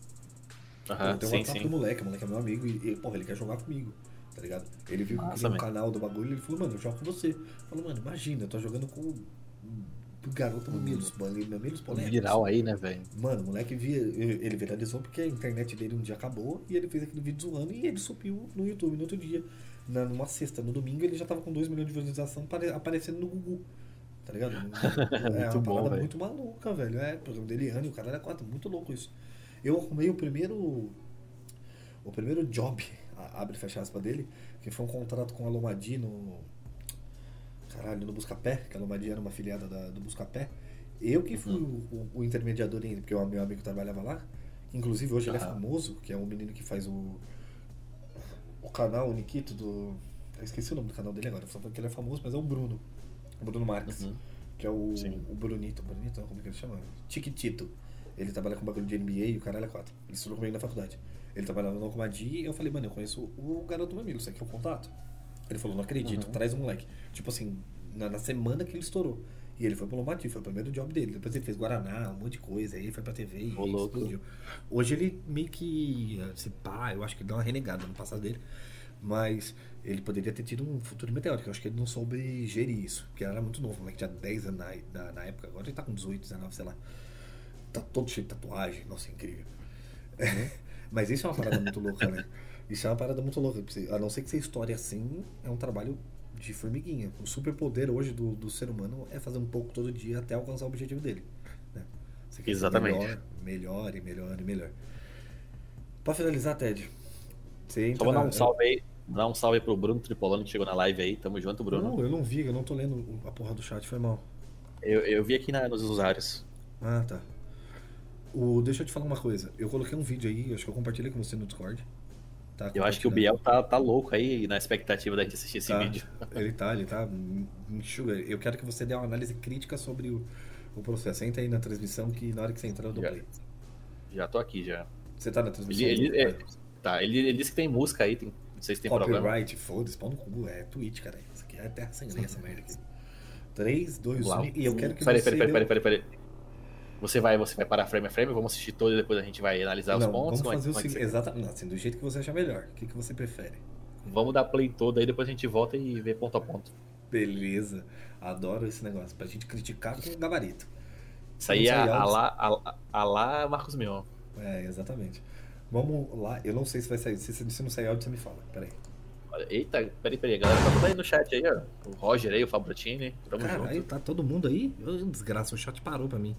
Aham, eu tenho sim, WhatsApp sim. do moleque, o moleque é meu amigo e, e, porra, ele quer jogar comigo, tá ligado? Ele viu um velho. canal do bagulho e ele falou, mano, eu jogo com você. Falei, mano, imagina, eu tô jogando com o garoto Mamilos, mano, Mamilos polêmicos. Viral aí, né, velho? Mano, o moleque via, ele viralizou porque a internet dele um dia acabou e ele fez aquele vídeo zoando e ele subiu no YouTube no outro dia. Na, numa sexta, no domingo, ele já tava com 2 milhões de visualização apare- aparecendo no Google. Tá ligado? É Muito uma bom, parada muito maluca, velho. É, o programa dele Eliane, o cara era quatro, muito louco isso. Eu arrumei o primeiro. O primeiro job, abre e fecha aspas dele, que foi um contrato com a Lomadi no. Caralho, no Buscapé, que a Lomadi era uma filiada da- do Buscapé. Eu que fui Uhum. o, o- o intermediador ainda, porque o meu amigo trabalhava lá. Inclusive hoje ele é famoso, que é um menino que faz o. O canal, o Nikito do. Eu esqueci o nome do canal dele agora, só porque ele é famoso, mas é o Bruno. O Bruno Marques. Uhum. Que é o, Sim. o Brunito. Brunito, como é que ele chama? Chiquitito. Ele trabalha com bagulho de NBA e o caralho é 4. Ele estudou comigo na faculdade. Ele trabalhava no Comadi e eu falei, mano, eu conheço o garoto Mamilo, você quer o contato? Ele falou, não acredito, Uhum. traz o moleque. Tipo assim, na, na semana que ele estourou. E ele foi pro Lomati, foi o primeiro job dele. Depois ele fez Guaraná, um monte de coisa, aí foi pra TV e explodiu. Hoje ele meio que. Se pá, eu acho que deu uma renegada no passado dele. Mas ele poderia ter tido um futuro meteórico. Eu acho que ele não soube gerir isso. Porque ele era muito novo, moleque tinha 10 anos na, na, na época. Agora ele tá com 18, 19, sei lá. Tá todo cheio de tatuagem. Nossa, incrível. Mas isso é uma parada muito louca, né? Isso é uma parada muito louca. A não ser que você estoure assim, é um trabalho de formiguinha. O superpoder hoje do, do ser humano é fazer um pouco todo dia até alcançar o objetivo dele. Né? Você quer ser Exatamente. Melhor, melhor e melhor e melhor. Pra finalizar, Ted. Você entra Só vou dar um salve aí. Dar um salve pro Bruno Tripolano que chegou na live aí. Tamo junto, Bruno. Não, eu não vi, eu não tô lendo a porra do chat, foi mal. Eu, eu vi aqui na- nos usuários. Ah, tá. O, deixa eu te falar uma coisa. Eu coloquei um vídeo aí, acho que eu compartilhei com você no Discord. Tá Eu acho que o Biel tá, tá louco aí na expectativa da gente assistir esse Tá. vídeo. Ele tá, ele tá. Enxuga. Eu quero que você dê uma análise crítica sobre o, o processo. Entra aí na transmissão que na hora que você entrar eu dou Já. play. Já tô aqui já. Você tá na transmissão? Ele, ele, é, tá, ele, ele disse que tem música aí, tem, não sei se tem problema. Copyright, foda-se, pau no cu. É Twitch, cara. Isso aqui é terra sem lei, essa merda aqui. 3, 2, Vamos lá. 1. E eu quero que você. peraí, peraí, peraí, peraí. Você vai, você vai parar frame a frame, vamos assistir todo e depois a gente vai analisar os Não, pontos. vamos é- fazer o é seguinte. você- Exatamente. Assim, do jeito que você achar melhor. O que, que você prefere? Vamos dar play todo aí, depois a gente volta e vê ponto a ponto. Beleza. Adoro esse negócio. Pra gente criticar com gabarito. Isso aí é a lá, a, lá Marcos Mion. É, exatamente. Vamos lá. Eu não sei se vai sair. Se, se não sair áudio, você me fala. Peraí. Eita, peraí, peraí, a galera tá tudo aí no chat aí, ó. O Roger aí, o Fabrotini, tamo Caralho, junto. tá todo mundo aí? Desgraça, o chat parou pra mim.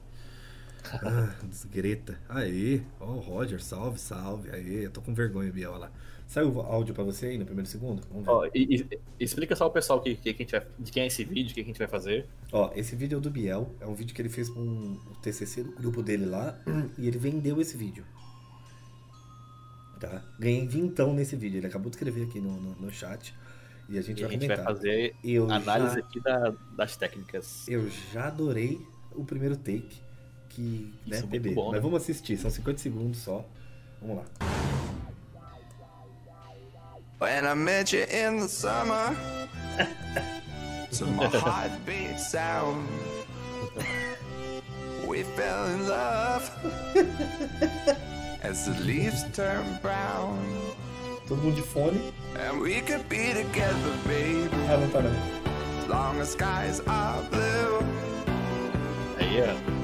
Ah, desgreta. Aê, ó, o Roger, salve, salve. Aê, eu tô com vergonha, Biel, olha lá. Saiu o áudio pra você aí no primeiro segundo? Vamos ver. Ó, e, e- explica só o pessoal que, que, a vai, de quem é esse vídeo, o que a gente vai fazer. Ó, esse vídeo é do Biel. É um vídeo que ele fez com o TCC do grupo dele lá. E ele vendeu esse vídeo. Tá? Ganhei vintão nesse vídeo. Ele acabou de escrever aqui no, no, no chat. E a gente E a vai gente vai fazer Eu análise já- aqui da- das técnicas. Eu já adorei o primeiro take. Que, né, Isso é muito bebê. bom, Mas né? vamos assistir, são 50 segundos só. Vamos lá. When I met you in the summer, to my heartbeat sound, we fell in love as the leaves turn brown, Todo mundo de fone. and we could be together, baby, Ah, não tá não. as long as skies are blue. Aí, ó.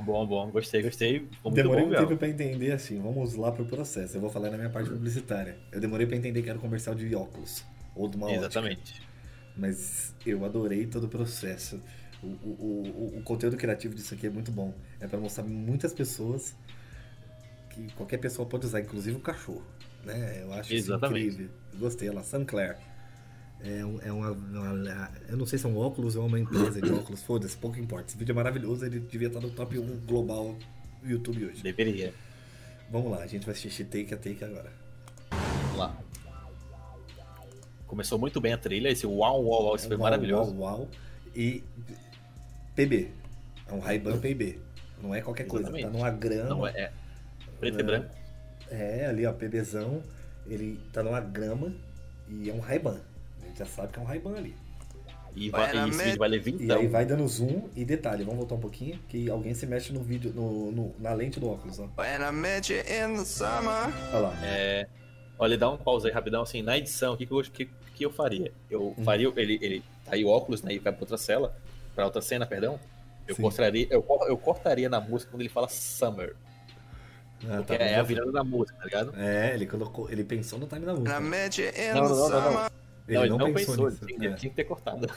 Bom, bom, bom. Gostei, gostei. Demorei bom, um tempo pra entender assim. Vamos lá pro processo. Eu vou falar na minha parte publicitária. Eu demorei pra entender que era um comercial de óculos. Ou de uma ótica. Exatamente. Mas eu adorei todo o processo. O, o, o, o conteúdo criativo disso aqui é muito bom. É para mostrar muitas pessoas que qualquer pessoa pode usar, inclusive o cachorro. Né? Eu acho Exatamente. incrível. Eu gostei, ela, Sinclair. É, um- é uma, uma- Eu não sei se é um óculos ou é uma empresa de óculos, foda-se, pouco importa. Esse vídeo é maravilhoso, ele devia estar no top 1 global do YouTube hoje. Deveria. Vamos lá, a gente vai assistir Take a Take agora. Vamos lá. Começou muito bem a trilha, esse uau, uau, uau, isso foi Uau, maravilhoso. Uau, uau. E PB. É um Ray-Ban PB. Não é qualquer coisa. Exatamente. Tá numa grama. Não é, é preto É. e branco. É, ali, ó, PBzão. Ele tá numa grama e é um Ray-Ban. Gente já sabe que é um Ray-Ban ali. E, vai, e esse vídeo vai ler 20 E aí vai dando zoom e detalhe. Vamos voltar um pouquinho, que alguém se mexe no vídeo, no, no- na lente do óculos, ó. When I met you in the summer. Olha lá. É, olha, dá um pause aí rapidão, assim, na edição, o que, que, eu, que, que eu faria? Eu faria, ele, ele tá aí o óculos, né, e vai pra outra cela, pra outra cena, perdão. Eu Sim. cortaria, eu, eu cortaria na música quando ele fala Summer, Ah, que tá, é a virada da música, tá ligado? É, ele colocou. Ele pensou no time da música. you in Não, não, não, não, summer. Ele não, não, ele não pensou, pensou, nisso. ele tinha, é. ele tinha que ter cortado.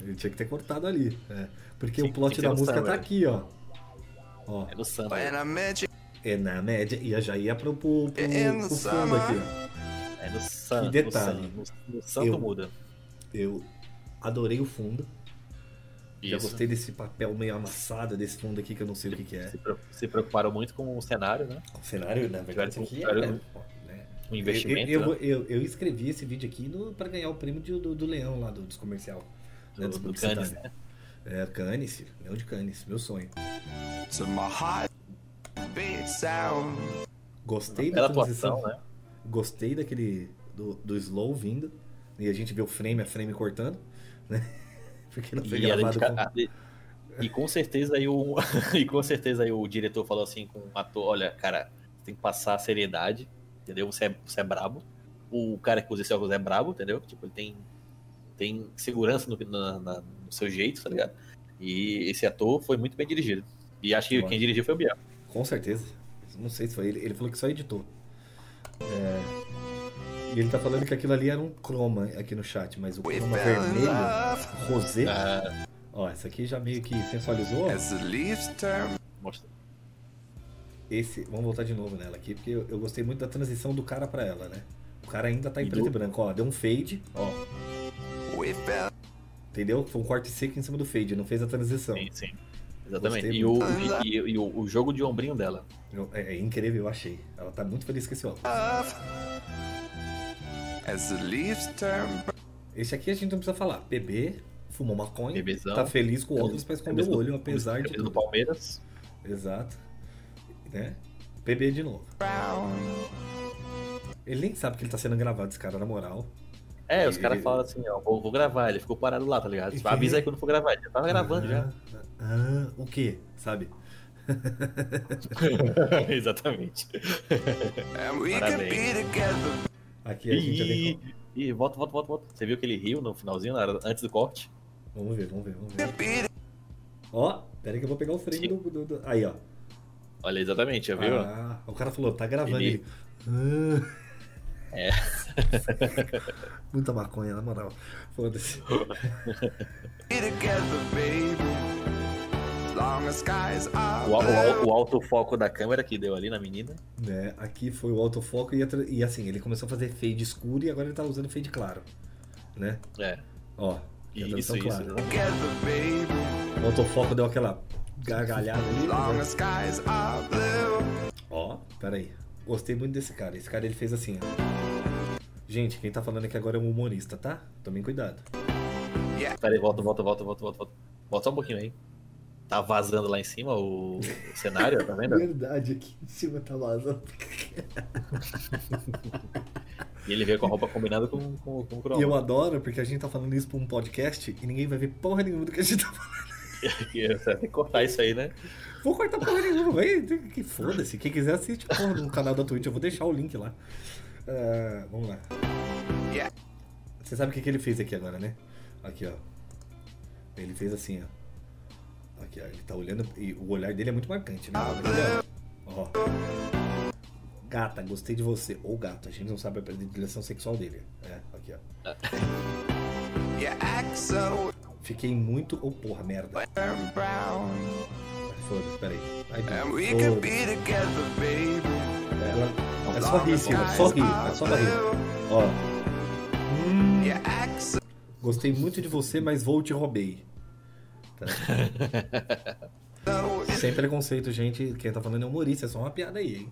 Ele tinha que ter cortado ali. é. Porque Tinha- o plot da música tá Summer. aqui, ó. Ó. É no. When I met you É na média. E já ia pro, pro, pro, É no pro fundo aqui, ó. É no Sun, Que detalhe. no, no Santo Eu- muda. Eu adorei o fundo. Já Isso. gostei desse papel meio amassado desse fundo aqui que eu não sei o que, que é. Se, pre- se preocuparam muito com o cenário, né? O cenário, na verdade, isso aqui é. Né? O investimento, Eu, eu, né? eu, eu escrevi esse vídeo aqui pra ganhar o prêmio de- do, do Leão lá do, dos comercial. né, do, dos do. Cannes, né? É, Cannes, Leão de Cannes, meu sonho. to my heartbeat sound. Gostei Bela da transição. atuação, né? Gostei daquele. Do, do slow vindo. E a gente vê o frame a frame cortando, né? Porque não foi E, gravado de, com. e, e com certeza aí o e com certeza aí o diretor falou assim com o ator, olha, cara, tem que passar a seriedade, entendeu? Você é, você é brabo. O cara que usa esse óculos é brabo, entendeu? Tipo, ele tem tem segurança no, na- na- no seu jeito, tá ligado? E esse ator foi muito bem dirigido. E acho que Ótimo. quem dirigiu foi o Biel. Com certeza. Não sei se foi ele. Ele falou que só editou. É, E ele tá falando que aquilo ali era um croma aqui no chat, mas o croma vermelho, rosé. Ah, Ó, essa aqui já meio que sensualizou. as the leaves turn. mostra. Esse, vamos voltar de novo nela aqui, porque eu, eu gostei muito da transição do cara pra ela, né? O cara ainda tá em E preto do- e branco, ó. Deu um fade, ó. Entendeu? Foi um corte seco em cima do fade, não fez a transição. Sim, sim. Exatamente. E, o, e, e o, o jogo de ombrinho dela. É, é incrível, eu achei. Ela tá muito feliz com esse óculos. love. As the leaves turn. Esse aqui a gente não precisa falar. PB, fumou maconha, Bebezão. tá feliz com o óculos pra esconder Camisa o olho, apesar de do. Palmeiras. Exato. Né? PB de novo. Ele nem sabe que ele tá sendo gravado, esse cara, na moral. É, os Ele- caras falam assim, ó, vou, vou gravar, ele ficou parado lá, tá ligado? Tipo, avisa aí quando for gravar, ele já tava gravando já. Ah, ah, o quê? Sabe? Exatamente. Parabéns. Aqui a gente já vem E, com... e volta, volta, volta, volta. Você viu que ele riu no finalzinho, na hora- antes do corte? Vamos ver, vamos ver, vamos ver. Ó, pera aí que eu vou pegar o frame do, do- do- Aí, ó. Olha, exatamente, já viu? Ah, o cara falou, tá gravando ele. Ele- Ah. É. Muita maconha, na moral. Foda-se. O, o, o autofoco da câmera que deu ali na menina. Né? Aqui foi o autofoco e, e assim, ele começou a fazer fade escuro e agora ele tá usando fade claro. Né? É. Ó, Isso, isso. clara. Together, baby. O autofoco deu aquela gargalhada ali. As long né? as skies are blue. Ó, pera aí. Gostei muito desse cara. Esse cara ele fez assim, ó. Gente, quem tá falando aqui agora é um humorista, tá? Tomem cuidado. Pera aí, volta, volta, volta, volta, volta, volta. Volta só um pouquinho aí. Tá vazando lá em cima o, o cenário, tá vendo? Verdade, aqui em cima tá vazando. E ele veio com a roupa combinada com, com, com o croma. E eu adoro porque a gente tá falando isso pra um podcast e ninguém vai ver porra nenhuma do que a gente tá falando. E Você vai ter que cortar isso aí, né? Vou cortar porra nenhuma, vai. Que foda-se. Quem quiser assiste porra no canal da Twitch, eu vou deixar o link lá. Ah, vamos lá. Você sabe o que, que ele fez aqui agora, né? Aqui, ó. Ele fez assim, ó. Aqui, ó. Ele tá olhando e o olhar dele é muito marcante, né? Ó. Gata, gostei de você. Ou gato, a gente não sabe a predileção sexual dele. É, aqui, ó. Fiquei muito. Oh, porra, merda. Foda-se, peraí. Ai. Ela- É só rir, Silva. Só rir. É só rir. Ó. Hum, so gostei muito de você, mas vou te roubei. Tá. Sem preconceito, gente. Quem tá falando é humorista, é só uma piada aí, hein?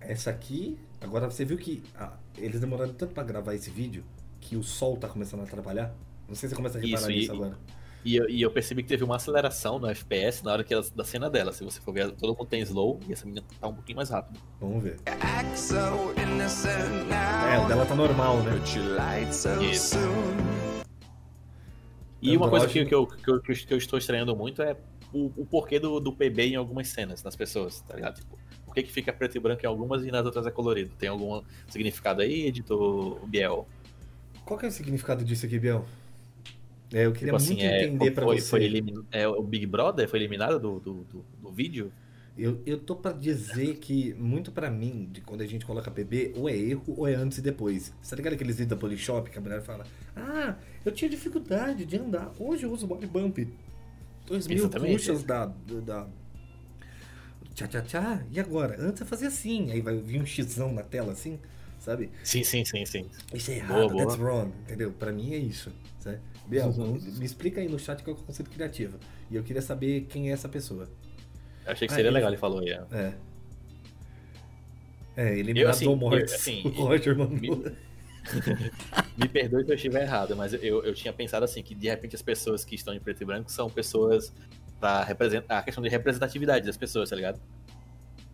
Essa aqui, agora você viu que ah, eles demoraram tanto pra gravar esse vídeo que o sol tá começando a atrapalhar? Não sei se você começa a reparar Isso, nisso e- agora. E eu, e eu percebi que teve uma aceleração no FPS na hora que ela, da cena dela. Se você for ver, todo mundo tem slow e essa menina tá um pouquinho mais rápido. Vamos ver. É, o dela tá normal, né? Isso. E uma coisa que, que, eu, que eu- que eu estou estranhando muito é o, o porquê do, do PB em algumas cenas, nas pessoas, tá ligado? Tipo, por que, que fica preto e branco em algumas e nas outras é colorido? Tem algum significado aí, editor Biel? Qual que é o significado disso aqui, Biel? É, eu queria Tipo assim, muito é, entender pra foi, você. foi elimin... é, o Big Brother foi eliminado do, do, do, do vídeo? Eu, eu tô pra dizer que, muito pra mim, de quando a gente coloca PB, ou é erro ou é antes e depois. Você tá ligado aqueles vídeos da Polishop que a mulher fala: Ah, eu tinha dificuldade de andar, hoje eu uso body bump. Dois mil Exatamente. puxas da. da tchá tchá tchá, e agora? Antes eu fazia assim, aí vai vir um xzão na tela assim, sabe? Sim, sim, sim, sim. Isso é Boa, errado, boa. that's wrong, entendeu? Pra mim é isso. Sabe? Biel, Uhum. me explica aí no chat qual é o conceito criativo. E eu queria saber quem é essa pessoa. Eu achei que Ah, seria ele- legal, ele falou. É. É. É, eliminado assim, ou mortos. eu, assim, o Roger mandou. me- Me perdoe se eu estiver errado, mas eu, eu tinha pensado assim, que de repente as pessoas que estão em preto e branco são pessoas pra representar a questão de representatividade das pessoas, tá ligado?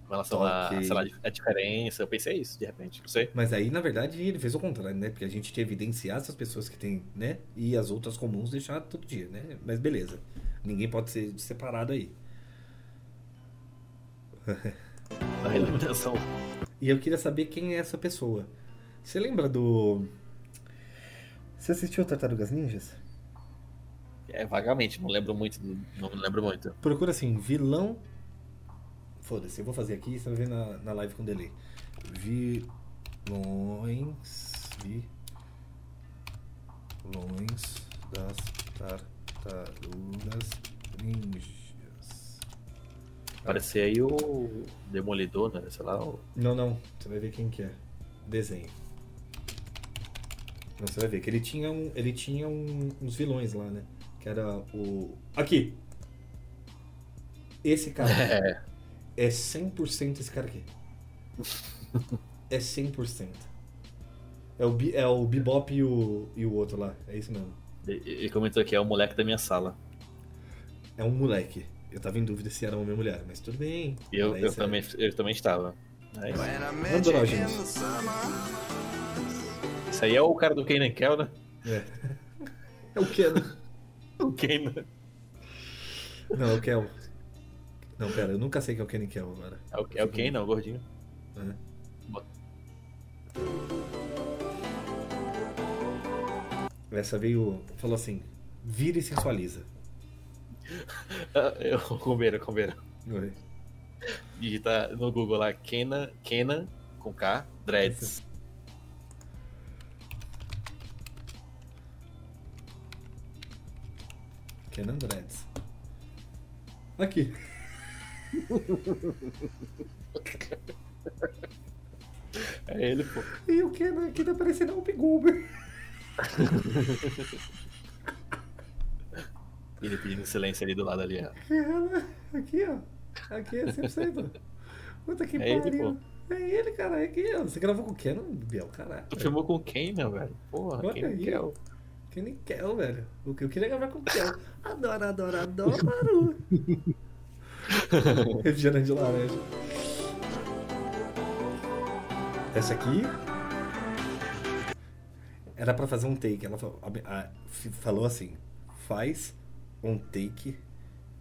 Com relação Ok. a, sei lá, a diferença. Eu pensei isso, de repente, não sei. Mas aí, na verdade, ele fez o contrário, né? Porque a gente tinha evidenciar essas pessoas que tem, né? E as outras comuns deixar todo dia, né? Mas beleza. Ninguém pode ser separado aí. A eliminação. E eu queria saber quem é essa pessoa. Você lembra do. Você assistiu Tartarugas Ninjas? É, vagamente, não lembro muito. Não lembro muito. Procura assim, vilão. Foda-se, eu vou fazer aqui e você vai ver na, na live com delay. Vilões. Vilões das tartarugas ninjas. Parecia aí o Demolidor, né? Sei lá. O... Não, não. Você vai ver quem que é. Desenho. Não, você vai ver que ele tinha, um, ele tinha um- uns vilões lá, né? Que era o. Aqui! Esse cara aqui. é 100% esse cara aqui. É 100%. É o, é o Bebop e o, e o outro lá. É isso mesmo. Ele comentou aqui, é o moleque da minha sala. É um moleque. Eu tava em dúvida se era homem ou mulher, mas tudo bem. E eu, eu, você- também, eu também estava. É isso. Andrógenos. summer. Isso aí é o cara do Kenan Kel, né? É. É o Ken. O Kenan. Não, é o Kel. Não, pera, eu nunca sei quem é o Kenny Kel agora. É o, é o Kenan, o gordinho. É. Essa veio. Falou assim: vira e sensualiza. Ah, Eu, Combeira, Combeira. Oi. Digita no Google lá, Kenan, Kenan, com K, Dreads. Kenan Dreads. Aqui. É ele, pô. E o Kenan aqui tá parecendo um Goober. Ele pedindo silêncio ali do lado ali, ó. Aqui, ó. Aqui é 100%. Puta que É ele, pariu. É ele, cara. É aqui, ó. Você gravou com o Kenan, Biel? Caralho. Tu filmou com quem, meu velho? Porra, Olha aí. Kel? Kenny Kel, velho. Eu queria gravar com o Kel. Adoro, adoro, adoro. Refrigerante de laranja. Essa aqui era pra fazer um take. Ela falou, a- a- falou assim: faz um take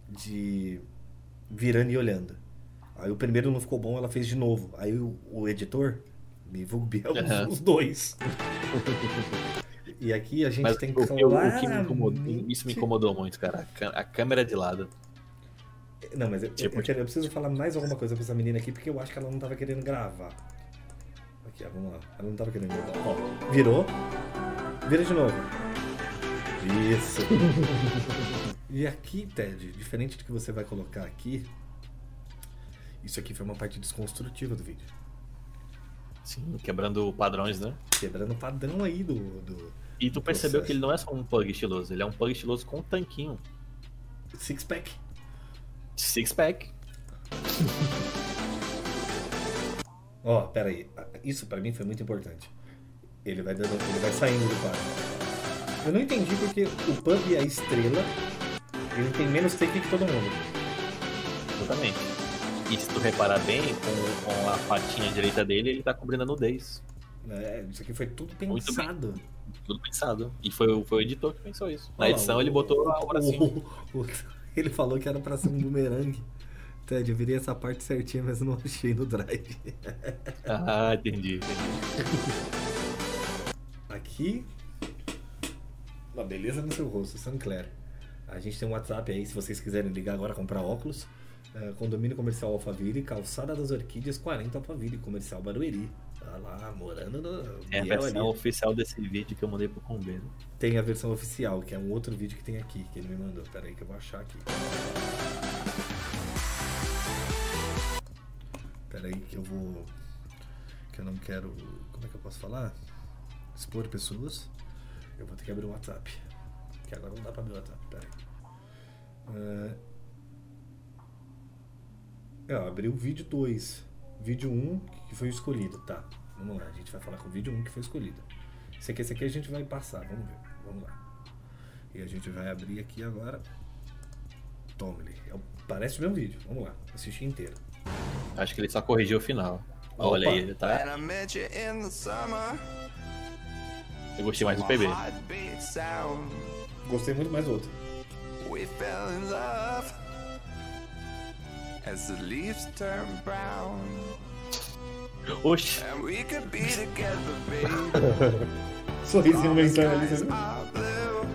de virando e olhando. Aí o primeiro não ficou bom, ela fez de novo. Aí o, o editor, me vulgo Biel, os- dois. E aqui a gente Mas tem que- o que me incomodou, isso me incomodou muito, cara. A câmera de lado. Não, mas eu, Tipo- eu, quero- eu preciso falar mais alguma coisa pra essa menina aqui, porque eu acho que ela não tava querendo gravar. Aqui, ó, vamos lá. Ela não tava querendo gravar. Ó, virou. Vira de novo. Isso. e aqui, Ted, diferente do que você vai colocar aqui, isso aqui foi uma parte desconstrutiva do vídeo. Sim, quebrando padrões, né? Quebrando o padrão aí do. do E tu percebeu processo. que ele não é só um pug estiloso, ele é um pug estiloso com um tanquinho. six pack. Six pack. Ó, pera aí. Isso pra mim foi muito importante. Ele vai, dando, ele vai saindo do quadro. Eu não entendi porque o Pub é a estrela. Ele tem menos take que todo mundo. Exatamente. E se tu reparar bem, com, com a patinha direita dele, ele tá cobrindo a nudez. É, isso aqui foi tudo pensado. Tudo pensado. E foi, o- foi o editor que pensou isso. Na edição ele botou a obra assim. Ele falou que era pra ser um bumerangue. Ted, eu virei essa parte certinha, mas não achei no drive. Ah, entendi. Aqui. Uma beleza no seu rosto, Sancler. A gente tem um WhatsApp aí, se vocês quiserem ligar agora, comprar óculos. É, condomínio Comercial Alphaville, Calçada das Orquídeas 40 Alphaville, Comercial Barueri. Tá lá, morando no. É a versão ali. oficial desse vídeo que eu mandei pro Combeiro. Tem a versão oficial, que é um outro vídeo que tem aqui, que ele me mandou. Pera aí que eu vou achar aqui. Pera aí que eu vou. Que eu não quero. Como é que eu posso falar? Expor pessoas. Eu vou ter que abrir o WhatsApp. Que agora não dá pra abrir o WhatsApp. Pera aí. É, ó, abri o vídeo 2. Vídeo 1 um, que foi escolhido. Tá, vamos lá. A gente vai falar com o vídeo 1 um que foi escolhido. Esse aqui, esse aqui a gente vai passar. Vamos ver. Vamos lá. E a gente vai abrir aqui agora. Tome-lhe. É Parece o mesmo vídeo. Vamos lá. Assistir inteiro. Acho que ele só corrigiu o final. Opa. Olha aí, ele And tá. I met you in the summer. Eu gostei mais do PB. Gostei muito mais do outro. We fell in love. As the leaves turn brown. Oxi, And we could be together, baby. Sorrisinho aumentando ali, are blue.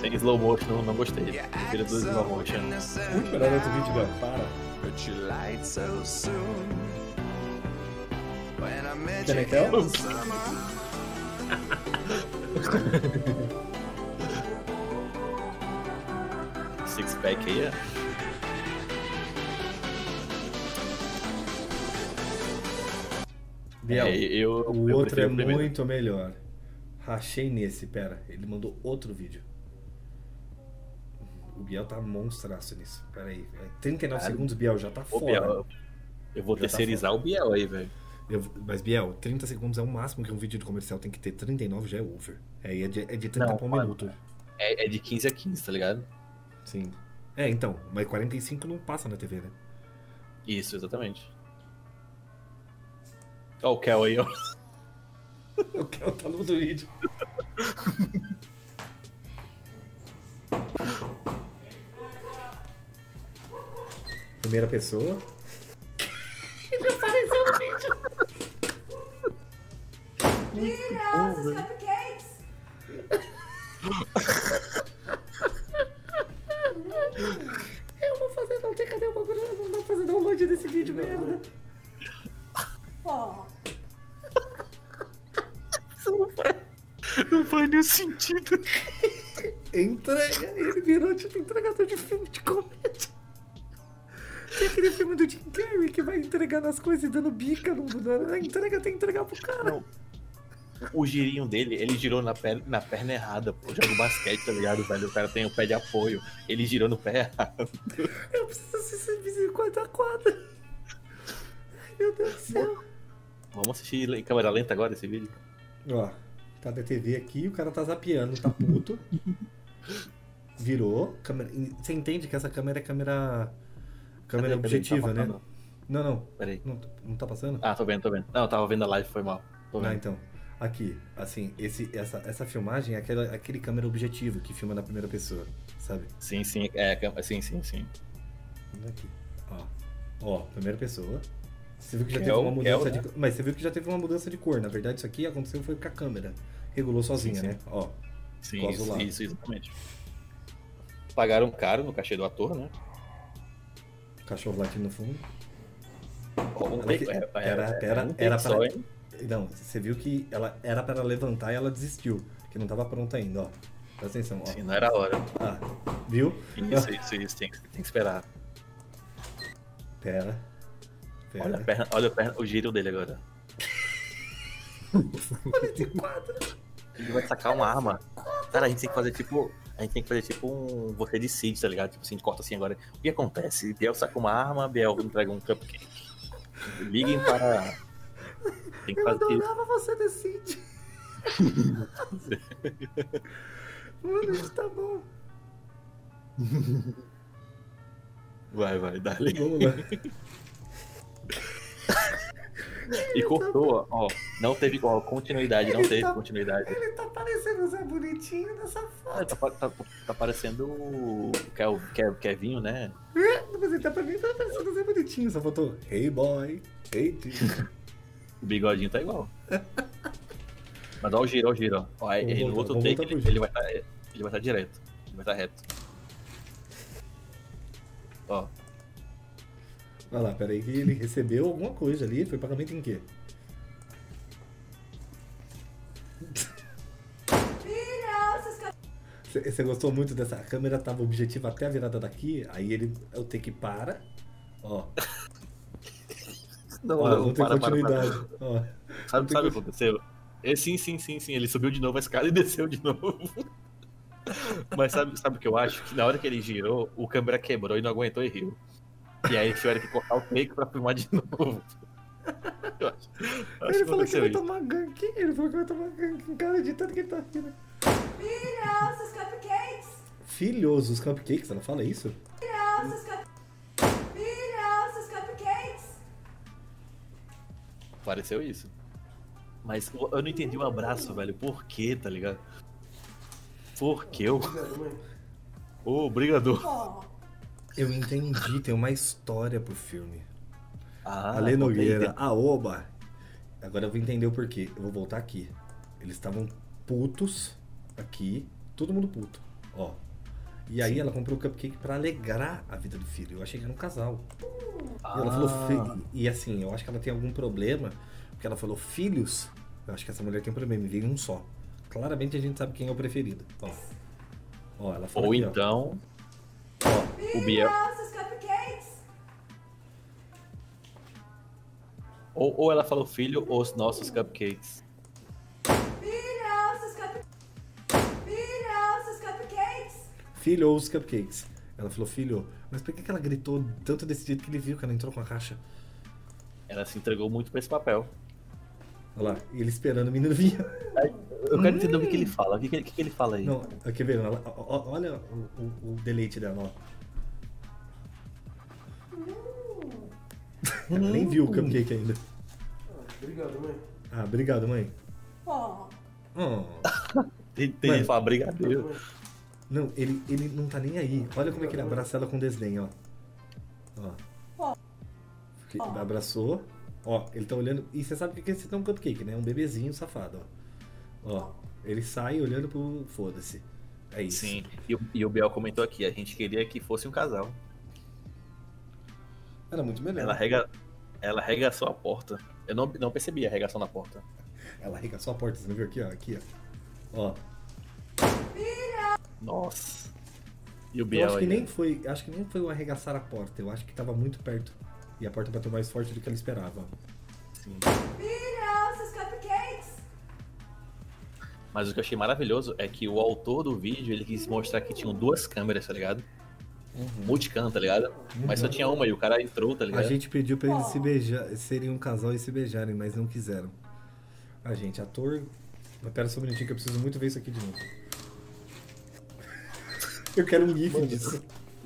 sem slow motion, não, não gostei. Prefiro do slow motion. Muito melhor outro vídeo, Léo. Para. But you lied so soon. When I met Can you in the summer. Six pack aí, Biel, É, eu, o eu outro é primeiro. muito melhor. Rachei nesse, pera. Ele mandou outro vídeo. O Biel tá monstraço nisso. Pera aí. É 39 Cara, segundos, Biel, já tá Ô, fora. Biel, eu vou Já tá terceirizar o Biel aí, velho. Mas, Biel, 30 segundos é o máximo que um vídeo de comercial tem que ter. 39 já é over. É, é de, é de 30 Não, por mano. minuto. É, é de 15 a 15, tá ligado? Sim. É, então. Mas 45 não passa na TV, né? Isso, exatamente. Ó o Kel aí, ó. Eu quero tá no vídeo. Primeira pessoa. Mira, os cupcakes! Eu vou fazer, não tem cadê o bagulho? Não dá pra fazer download desse vídeo, merda. Pô, Não faz nenhum sentido. Entrega, ele virou tipo entregador de filme de comédia. Tem aquele filme do Jim Carrey que vai entregando as coisas e dando bica no. na- Entrega, tem que entregar pro cara. Não. O girinho dele, ele girou na, per na perna errada, pô. Joga basquete, tá ligado, velho? O cara tem o pé de apoio. Ele girou no pé errado. Eu preciso assistir esse quadra a quadra. Meu Deus do céu. Vamos assistir em câmera lenta agora esse vídeo? Ó, tá da TV aqui, o cara tá zapeando, tá puto. Virou. Câmera... Você entende que essa câmera é câmera. Câmera Cadê? Cadê? objetiva, Tá né? Não, não. Peraí. Não, não tá passando? Ah, tô vendo, tô vendo. Não, eu tava vendo a live, foi mal. Tô vendo. Ah, então. Aqui, assim, esse, essa, essa filmagem é aquela, aquele câmera objetivo que filma na primeira pessoa, sabe? Sim, sim, é, sim, sim, sim. Aqui. Ó. Ó, primeira pessoa. Você viu que já Que teve é uma é mudança né? de Mas você viu que já teve uma mudança de cor. Na verdade, isso aqui aconteceu foi com a câmera. Regulou sozinha, Sim, sim. né? Ó. Sim, isso, isso, exatamente. Pagaram caro no cachê do ator, né? Cachorro latindo no fundo. Ela que- é- é- era- é era- era hein? Não, você viu que ela era para levantar e ela desistiu. Que não tava pronta ainda, ó. Presta atenção, ó. Sim, não era a hora. Ah, viu? Isso, isso, isso. Tem, tem que esperar. Pera. Olha, a perna, olha a perna, o giro dele agora. Ele vai sacar uma arma. Cara, a gente tem que fazer tipo. A gente tem que fazer tipo um. Você decide, tá ligado? Tipo assim, a gente corta assim agora. O que acontece? Biel saca uma arma, Biel entrega um cupcake. Liguem para. Tem que Eu fazer adorava você decide. Mano, isso tá bom. Vai, vai, dá-lhe. Vamos lá. E cortou, ó. Não teve ó, continuidade, não Ele teve tá- continuidade. Ele tá parecendo o Zé Bonitinho nessa foto. Ah, tá, tá, tá parecendo o Kev, Kev, Kevinho, né? Mas ele tá pra mim, tá parecendo o Zé Bonitinho. Só faltou, hey boy, hey dude. O bigodinho tá igual. Mas olha o giro, olha o giro, ó. ó aí, Vamos no voltar, outro take voltar ele, ele vai estar ele vai estar direto. Ele vai estar reto. Ó. Olha lá, peraí que ele recebeu alguma coisa ali. Foi pagamento em quê? Você gostou muito dessa? A câmera tava objetiva até a virada daqui, aí ele eu tenho que para. Ó, Não, ó não, não tem para, para, para. continuidade. Ó. Sabe, sabe o que- aconteceu? Ele, sim, sim, sim, sim. Ele subiu de novo a escada e desceu de novo. Mas sabe, sabe o que eu acho? Que na hora que ele girou, o câmera quebrou e não aguentou e riu. E aí tiveram que cortar o take pra filmar de novo. Eu acho, eu acho Ele que falou que vai tomar gank. Ele falou que vai tomar gank em cara de tanto que ele tá rindo. Filhos, os cupcakes! Filhos, os cupcakes, ela fala isso? Filhos, os cup... Filhos, os cupcakes! Pareceu isso. Mas eu eu não entendi o abraço, velho. Por quê, tá ligado? Por quê? Eu... Ô, brigador. Oh, Eu entendi, tem uma história pro filme. Ah, Ale Nogueira, a Oba. Agora eu vou entender o porquê. Eu vou voltar aqui. Eles estavam putos aqui, todo mundo puto, ó. E aí ela comprou o cupcake pra alegrar a vida do filho. Eu achei que era um casal. E ela falou, Ah. fi- e assim, eu acho que ela tem algum problema, porque ela falou filhos. Eu acho que essa mulher tem um problema, veio um só. Claramente a gente sabe quem é o preferido. Ó, ó ela falou Ou aqui, então. Ó, o Biel. Ou, ou ela falou filho, ou os nossos cupcakes. Filho ou os cupcakes. Ela falou filho. Mas por que que ela gritou tanto desse jeito que ele viu que ela entrou com a caixa? Ela se entregou muito pra esse papel. Olha lá, e ele esperando o menino vir. Eu quero entender o que, ele fala. O que, que, que ele fala aí? Não, quer ver? Ó- olha o, o, o deleite dela, ó. Ela nem viu o cupcake ainda. Obrigado, mãe. Ah, obrigado, mãe. Oh, Oh. Tem, tem Mano. gente que fala brigadeiro. Não, ele, ele não tá nem aí. Olha como é que ele abraça ela com desdém, ó. Ó. Porque Abraçou. Ó, ele tá olhando. E você sabe o que que é esse é um cupcake, né? Um bebezinho safado, ó. Ó. Ele sai olhando pro. Foda-se. É isso. Sim. E, o- e o Biel comentou aqui, a gente queria que fosse um casal. Era muito melhor. Ela, rega, ela arregaçou a porta. Eu não, não percebi a arregação na porta. Ela arregaçou a porta, você não viu aqui, ó? Aqui, ó. Ó. Nossa. E o Eu Biel acho que aí, nem ó. foi. Acho que nem foi o arregaçar a porta. Eu acho que tava muito perto. E a porta bateu mais forte do que ela esperava. Sim. cupcakes! Mas o que eu achei maravilhoso é que o autor do vídeo, ele quis mostrar que tinham duas câmeras, tá ligado? Multicam, tá ligado? Mas só tinha uma e o cara entrou, tá A ligado? gente pediu pra eles se beijar, serem um casal e se beijarem, mas não quiseram. A gente, ator. Mas pera só um minutinho que eu preciso muito ver isso aqui de novo. Eu quero um gif disso.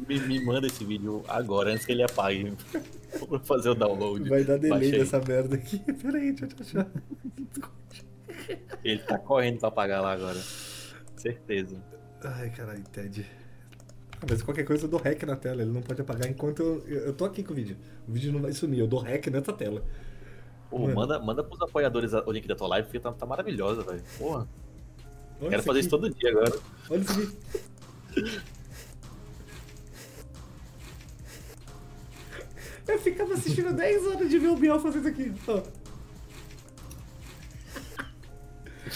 Me, me manda esse vídeo agora, antes que ele apague. Vou fazer o download. Vai dar delay Baixei. dessa merda aqui. Pera aí, deixa eu achar. Ele tá correndo pra apagar lá agora. Certeza. Ai, caralho, Ted. Mas qualquer coisa eu dou hack na tela, ele não pode apagar enquanto eu, eu tô aqui com o vídeo. O vídeo não vai sumir, eu dou hack nessa tela. Pô, Mano. manda, manda pros apoiadores o link da tua live, porque tá, tá maravilhosa, velho. Porra, Olha quero fazer aqui. isso todo dia agora. Olha isso aqui. Eu ficava assistindo 10 horas de ver o Biel fazer isso aqui. Ó.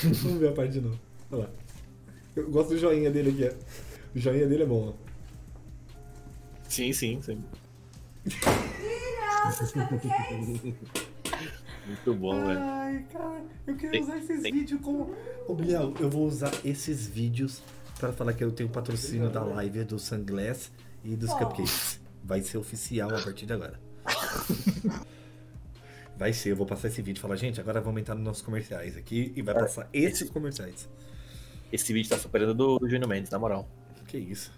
Vamos ver a parte de novo. Olha lá. Eu gosto do joinha dele aqui, ó. O joinha dele é bom, ó. Sim, sim, sim. Muito bom, velho. Ai, cara, eu quero Tem- usar esses tem- vídeos como. Ô, Biel, eu vou usar esses vídeos para falar que eu tenho patrocínio da live do Sunglass e dos Oh. cupcakes. Vai ser oficial a partir de agora. Vai ser, eu vou passar esse vídeo e falar, gente, agora vamos entrar nos nossos comerciais aqui e vai passar esses comerciais. Esse vídeo tá superando do, do Júnior Mendes, na moral. Que isso?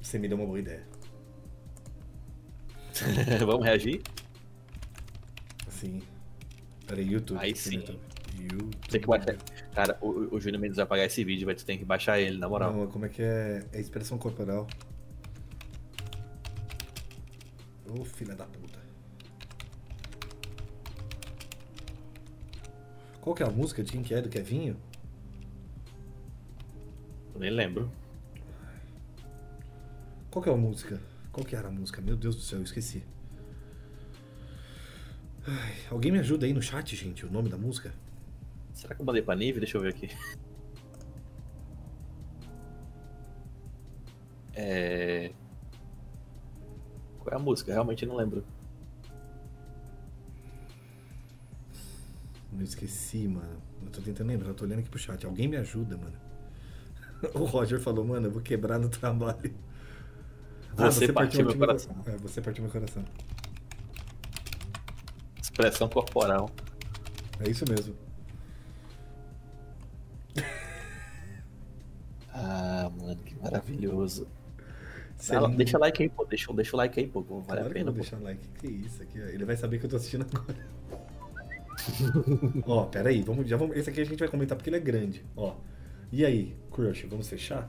Você me deu uma boa ideia. Vamos reagir? Sim. Peraí, YouTube. Aí sim. YouTube. YouTube. Tem que baixar. Cara, o, o Júnior Mendes vai pagar esse vídeo, vai tu tem que baixar ele, na moral. Não, como é que é? É expressão corporal. Ô filha da puta. Qual que é a música de quem que é? Do Kevinho? Nem lembro. Qual que é a música? Qual que era a música? Meu Deus do céu, eu esqueci. Ai, alguém me ajuda aí no chat, gente, o nome da música? Será que eu mandei pra Nive? Deixa eu ver aqui. É. Qual é a música? Realmente não lembro. Eu esqueci, mano. Eu tô tentando lembrar, eu tô olhando aqui pro chat. Alguém me ajuda, mano. O Roger falou, mano, eu vou quebrar no trabalho. Você partiu meu coração. É, você partiu meu coração. Expressão corporal. É isso mesmo. Ah, mano, que maravilhoso. Lindo. deixa like aí, pô. Deixa, deixa o like aí, pô. Vale Claro a pena, vou deixar like. Que isso aqui, ó. Ele vai saber que eu tô assistindo agora. ó, pera aí. Vamos, já vamos, esse aqui a gente vai comentar porque ele é grande. Ó. E aí, Crush, vamos fechar?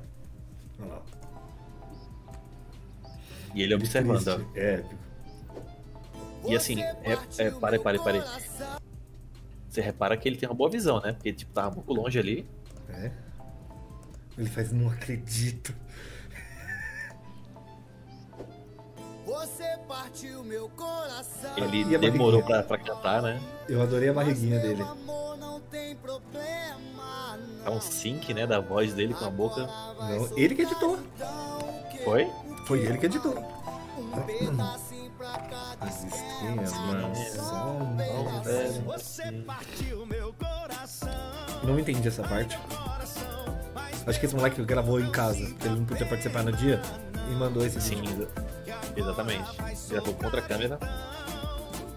Olha lá. E ele observando. É, E assim, é, é, pare, pare, pare. Você repara que ele tem uma boa visão, né? Porque, tipo, tava um pouco longe ali. é. Ele faz, não acredito. Você partiu meu coração. Ele E a demorou pra, pra cantar, né? Eu adorei a barriguinha dele. É um sync, né? Da voz dele com a boca. Não, ele que editou. Foi? Foi ele que editou. Um pedacinho pra cada As estrelas, só um Não entendi essa parte. Acho que esse moleque gravou em casa, porque ele não podia participar no dia e mandou esse Sim, vídeo. exa- exatamente. Gravou contra a câmera.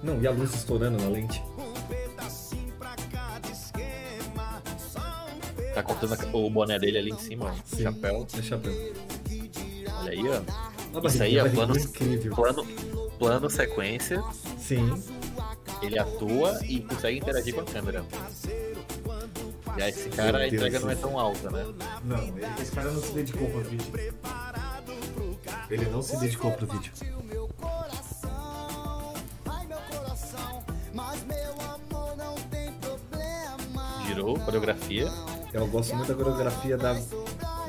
Não, e a luz estourando na lente. Tá cortando o boné dele ali em cima, ó. Chapéu. É chapéu. Olha aí, ó. A Isso aí é plano, incrível. plano, plano sequência. Sim. Ele atua e consegue interagir com a câmera. Já esse cara, a entrega não é tão alta, né? Não, esse cara não se dedicou pro vídeo. Ele não se dedicou pro vídeo. Girou, coreografia. Eu gosto muito da coreografia da,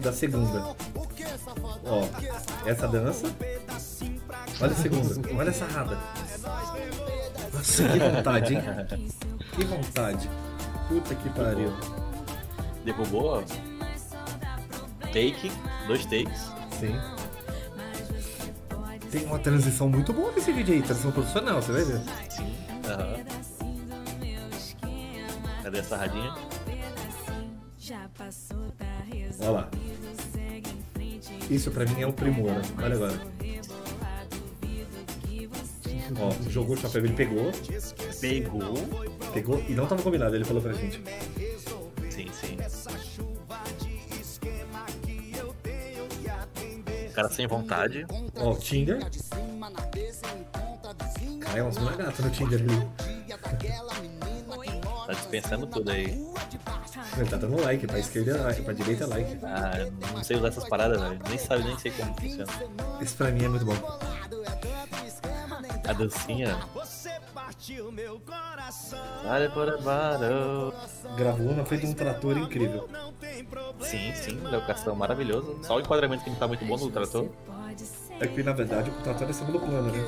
da segunda. Ó, essa dança. Olha a segunda, olha essa rada. Nossa, que vontade, hein? Que vontade. Puta que pariu. Derrubou, ó. Take, dois takes. Sim. Tem uma transição muito boa nesse vídeo aí, transição profissional, você vai ver. Aham. Cadê essa radinha? Olha lá. Isso pra mim é o primor, né? Olha agora. Ó, jogou o chapéu, ele pegou, Pegou. pegou e não tava combinado, ele falou pra gente. Sim, sim. Cara sem vontade. Ó, o Tinder. Cara, é umas mulher gata no Tinder ali. Tá dispensando tudo aí. Ele tá dando like, pra esquerda, pra direita é like. Ah, não sei usar essas paradas, velho. Nem sabe, nem sei como funciona. Isso pra mim é muito bom. A dancinha. Vale por varo. Gravou na frente de um trator incrível. Sim, sim, locação maravilhoso. Só o enquadramento que não tá muito bom no trator. É que na verdade o trator é segundo plano, né?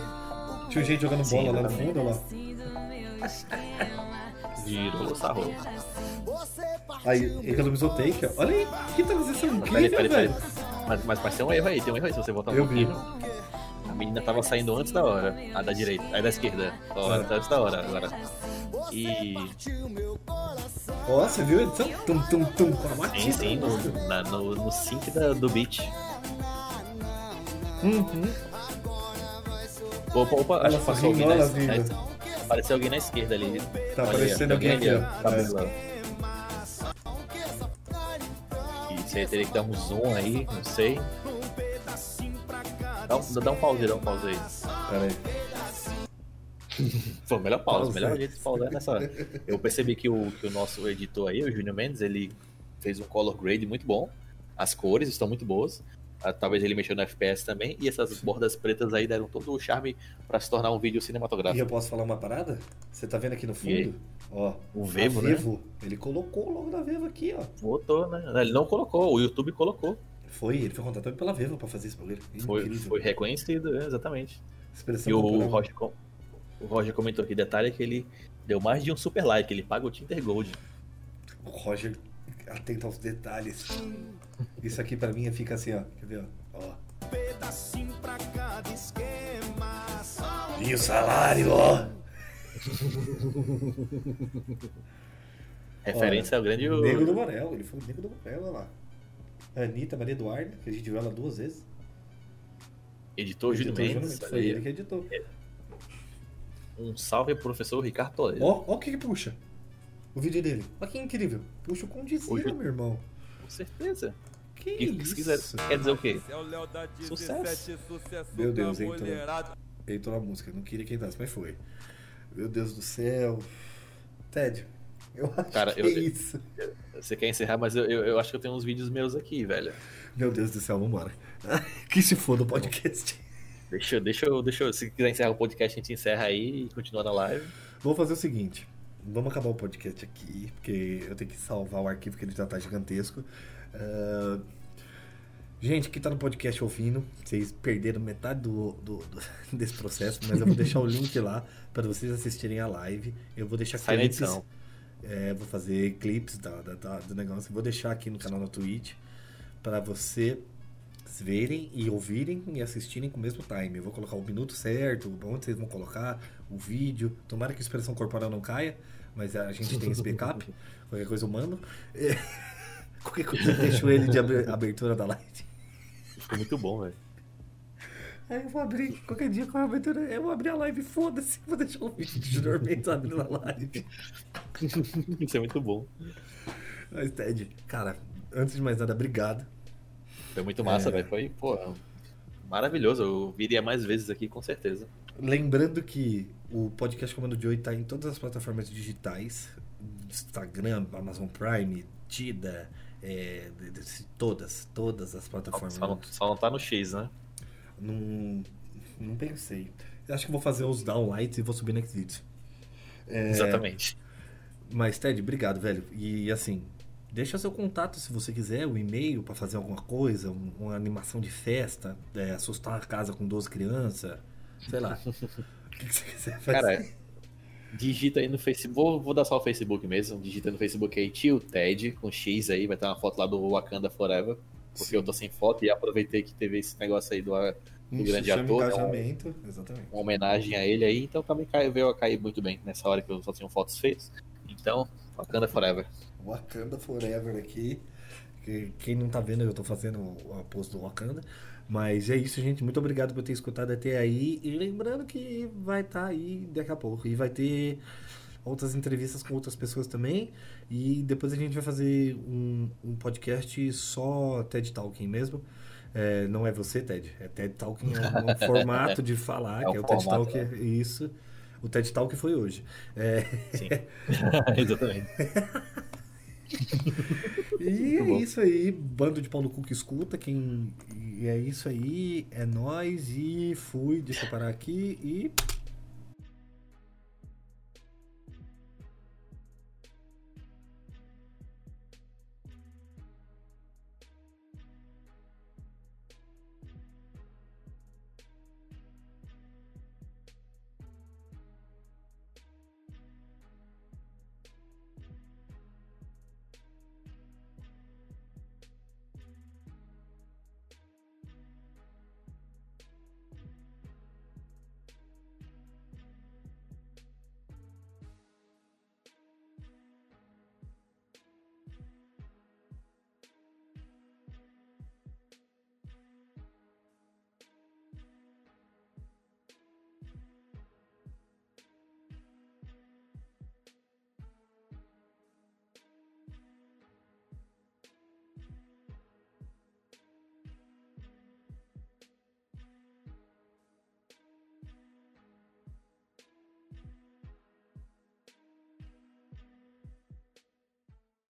Tinha um gente jogando bola lá no fundo, lá. Girou o sarro. Aí, economizou take, ó. Olha aí, que transição Peraí, incrível, peraí, peraí. velho. Mas, mas, mas tem um erro aí, tem um erro aí. Se você voltar um Eu vi. pouquinho. A menina tava saindo antes da hora. A da direita. A da esquerda. Ó, Ah. antes da hora agora. E. Ó, você viu a edição? Tum, tum, tum, com a Sim, sim, no, na- no, no sync da, do beat. Uhum. Opa, opa, acho Ela que passou alguém na, na- Apareceu alguém na esquerda ali. Tá Olha aparecendo alguém aqui, ali, ó. cabelo, ó. Aí teria que dar um zoom aí, não sei. Dá um, dá um pause, dá um pause aí. Pera aí. Pô, melhor pause, melhor jeito de pausar nessa hora. Eu percebi que o, que o nosso editor aí, o Júnior Mendes, ele fez um color grade muito bom. As cores estão muito boas. Ah, Talvez ele mexeu no FPS também. E essas bordas pretas aí deram todo o charme pra se tornar um vídeo E cinematográfico. eu posso falar uma parada? Você tá vendo aqui no E fundo? Ó, O Vevo, né? Vivo, ele colocou o logo da Vevo aqui, ó. Botou, né? Ele não colocou, o YouTube colocou. Foi, ele foi contratado pela Vevo pra fazer esse bagulho. Foi, foi reconhecido, é, exatamente. Expressão E o. Roger, o Roger comentou aqui, detalhe que ele deu mais de um super like, ele paga o Tinter Gold. O Roger atento aos detalhes. Isso aqui pra mim fica assim, ó. Quer ver, ó? ó. E o salário, ó. Referência ao grande. O Nego do Borel, ele foi o Nego do Borel, olha lá. Anitta Maria Eduarda, que a gente viu ela duas vezes. Editor Júlio Editor Mendes. Mendes, Foi ele que editou. Um salve pro professor Ricardo Toledo. Ó, ó o que que puxa. O vídeo dele. Olha que incrível. Puxa o Condizila, meu irmão. Com certeza. Que isso? se quiser, quer dizer o quê? Sucesso. Meu Deus, entrou. Entrou na música. Não queria que entrasse, mas foi. Meu Deus do céu. Ted, eu acho Cara, que eu- é isso. Você quer encerrar, mas eu, eu, eu acho que eu tenho uns vídeos meus aqui, velho. Meu Deus do céu, vambora. que se foda o podcast. Deixa, eu- deixa, eu, deixa eu, se quiser encerrar o podcast, a gente encerra aí e continua na live. Vamos fazer o seguinte. Vamos acabar o podcast aqui, porque eu tenho que salvar o arquivo que ele já tá gigantesco. Ah, gente que tá no podcast ouvindo, vocês perderam metade do, do- do- desse processo, mas eu vou deixar o link lá para vocês assistirem a live. Eu vou deixar Sai clipes. edição. É, vou fazer clipes da, da- da- do negócio. Vou deixar aqui no canal na Twitch para vocês verem e ouvirem e assistirem com o mesmo time. Eu vou colocar o minuto certo, onde vocês vão colocar, o vídeo. Tomara que a expressão corporal não caia, mas a gente tem esse backup. Qualquer coisa eu mando. Qualquer coisa eu deixo ele de aber- abertura da live. Ficou muito bom, velho. Aí eu vou abrir, qualquer dia com a abertura, eu vou abrir a live, foda-se, vou deixar o vídeo de Junior Mendes abrindo a live. Isso é muito bom. Mas, Ted, cara, antes de mais nada, obrigado. Foi muito massa, É. velho. Foi, pô, maravilhoso. Eu viria mais vezes aqui, com certeza. Lembrando que o podcast Comando de Oi tá em todas as plataformas digitais: Instagram, Amazon Prime, Tida, é, todas, todas as plataformas. Só não, só não tá no X, né? Não, não pensei. Eu acho que vou fazer os downlights e vou subir no Xvideos. É, Exatamente. Mas, Ted, obrigado, velho. E assim, deixa seu contato se você quiser, o e-mail pra fazer alguma coisa, um- uma animação de festa, é, assustar a casa com 12 crianças, sei lá. o que, que você quiser fazer. Cara, digita aí no Facebook. Vou, vou dar só o Facebook mesmo. Digita no Facebook aí, tio Ted, com X aí. Vai ter uma foto lá do Wakanda Forever. Porque Sim. eu tô sem foto e aproveitei que teve esse negócio aí do, do grande chama ator. né? engajamento, exatamente. uma homenagem a ele aí, então também caiu, veio a cair muito bem nessa hora que eu só tenho fotos feitas. Então, Wakanda Forever. Wakanda Forever aqui. Que- Quem não tá vendo, eu tô fazendo o post do Wakanda. Mas é isso, gente. Muito obrigado por ter escutado até aí. E lembrando que vai estar aí daqui a pouco. E vai ter outras entrevistas com outras pessoas também. E depois a gente vai fazer um, um podcast só TED Talking mesmo. É, não é você, Ted. É TED Talking, é um, um formato de falar, É que é o TED Talk. é Isso. O TED Talk foi hoje. É, Sim. Exatamente. E é bom. isso aí, bando de pau no cu que escuta, quem... E é isso aí, é nóis e fui, deixa eu parar aqui e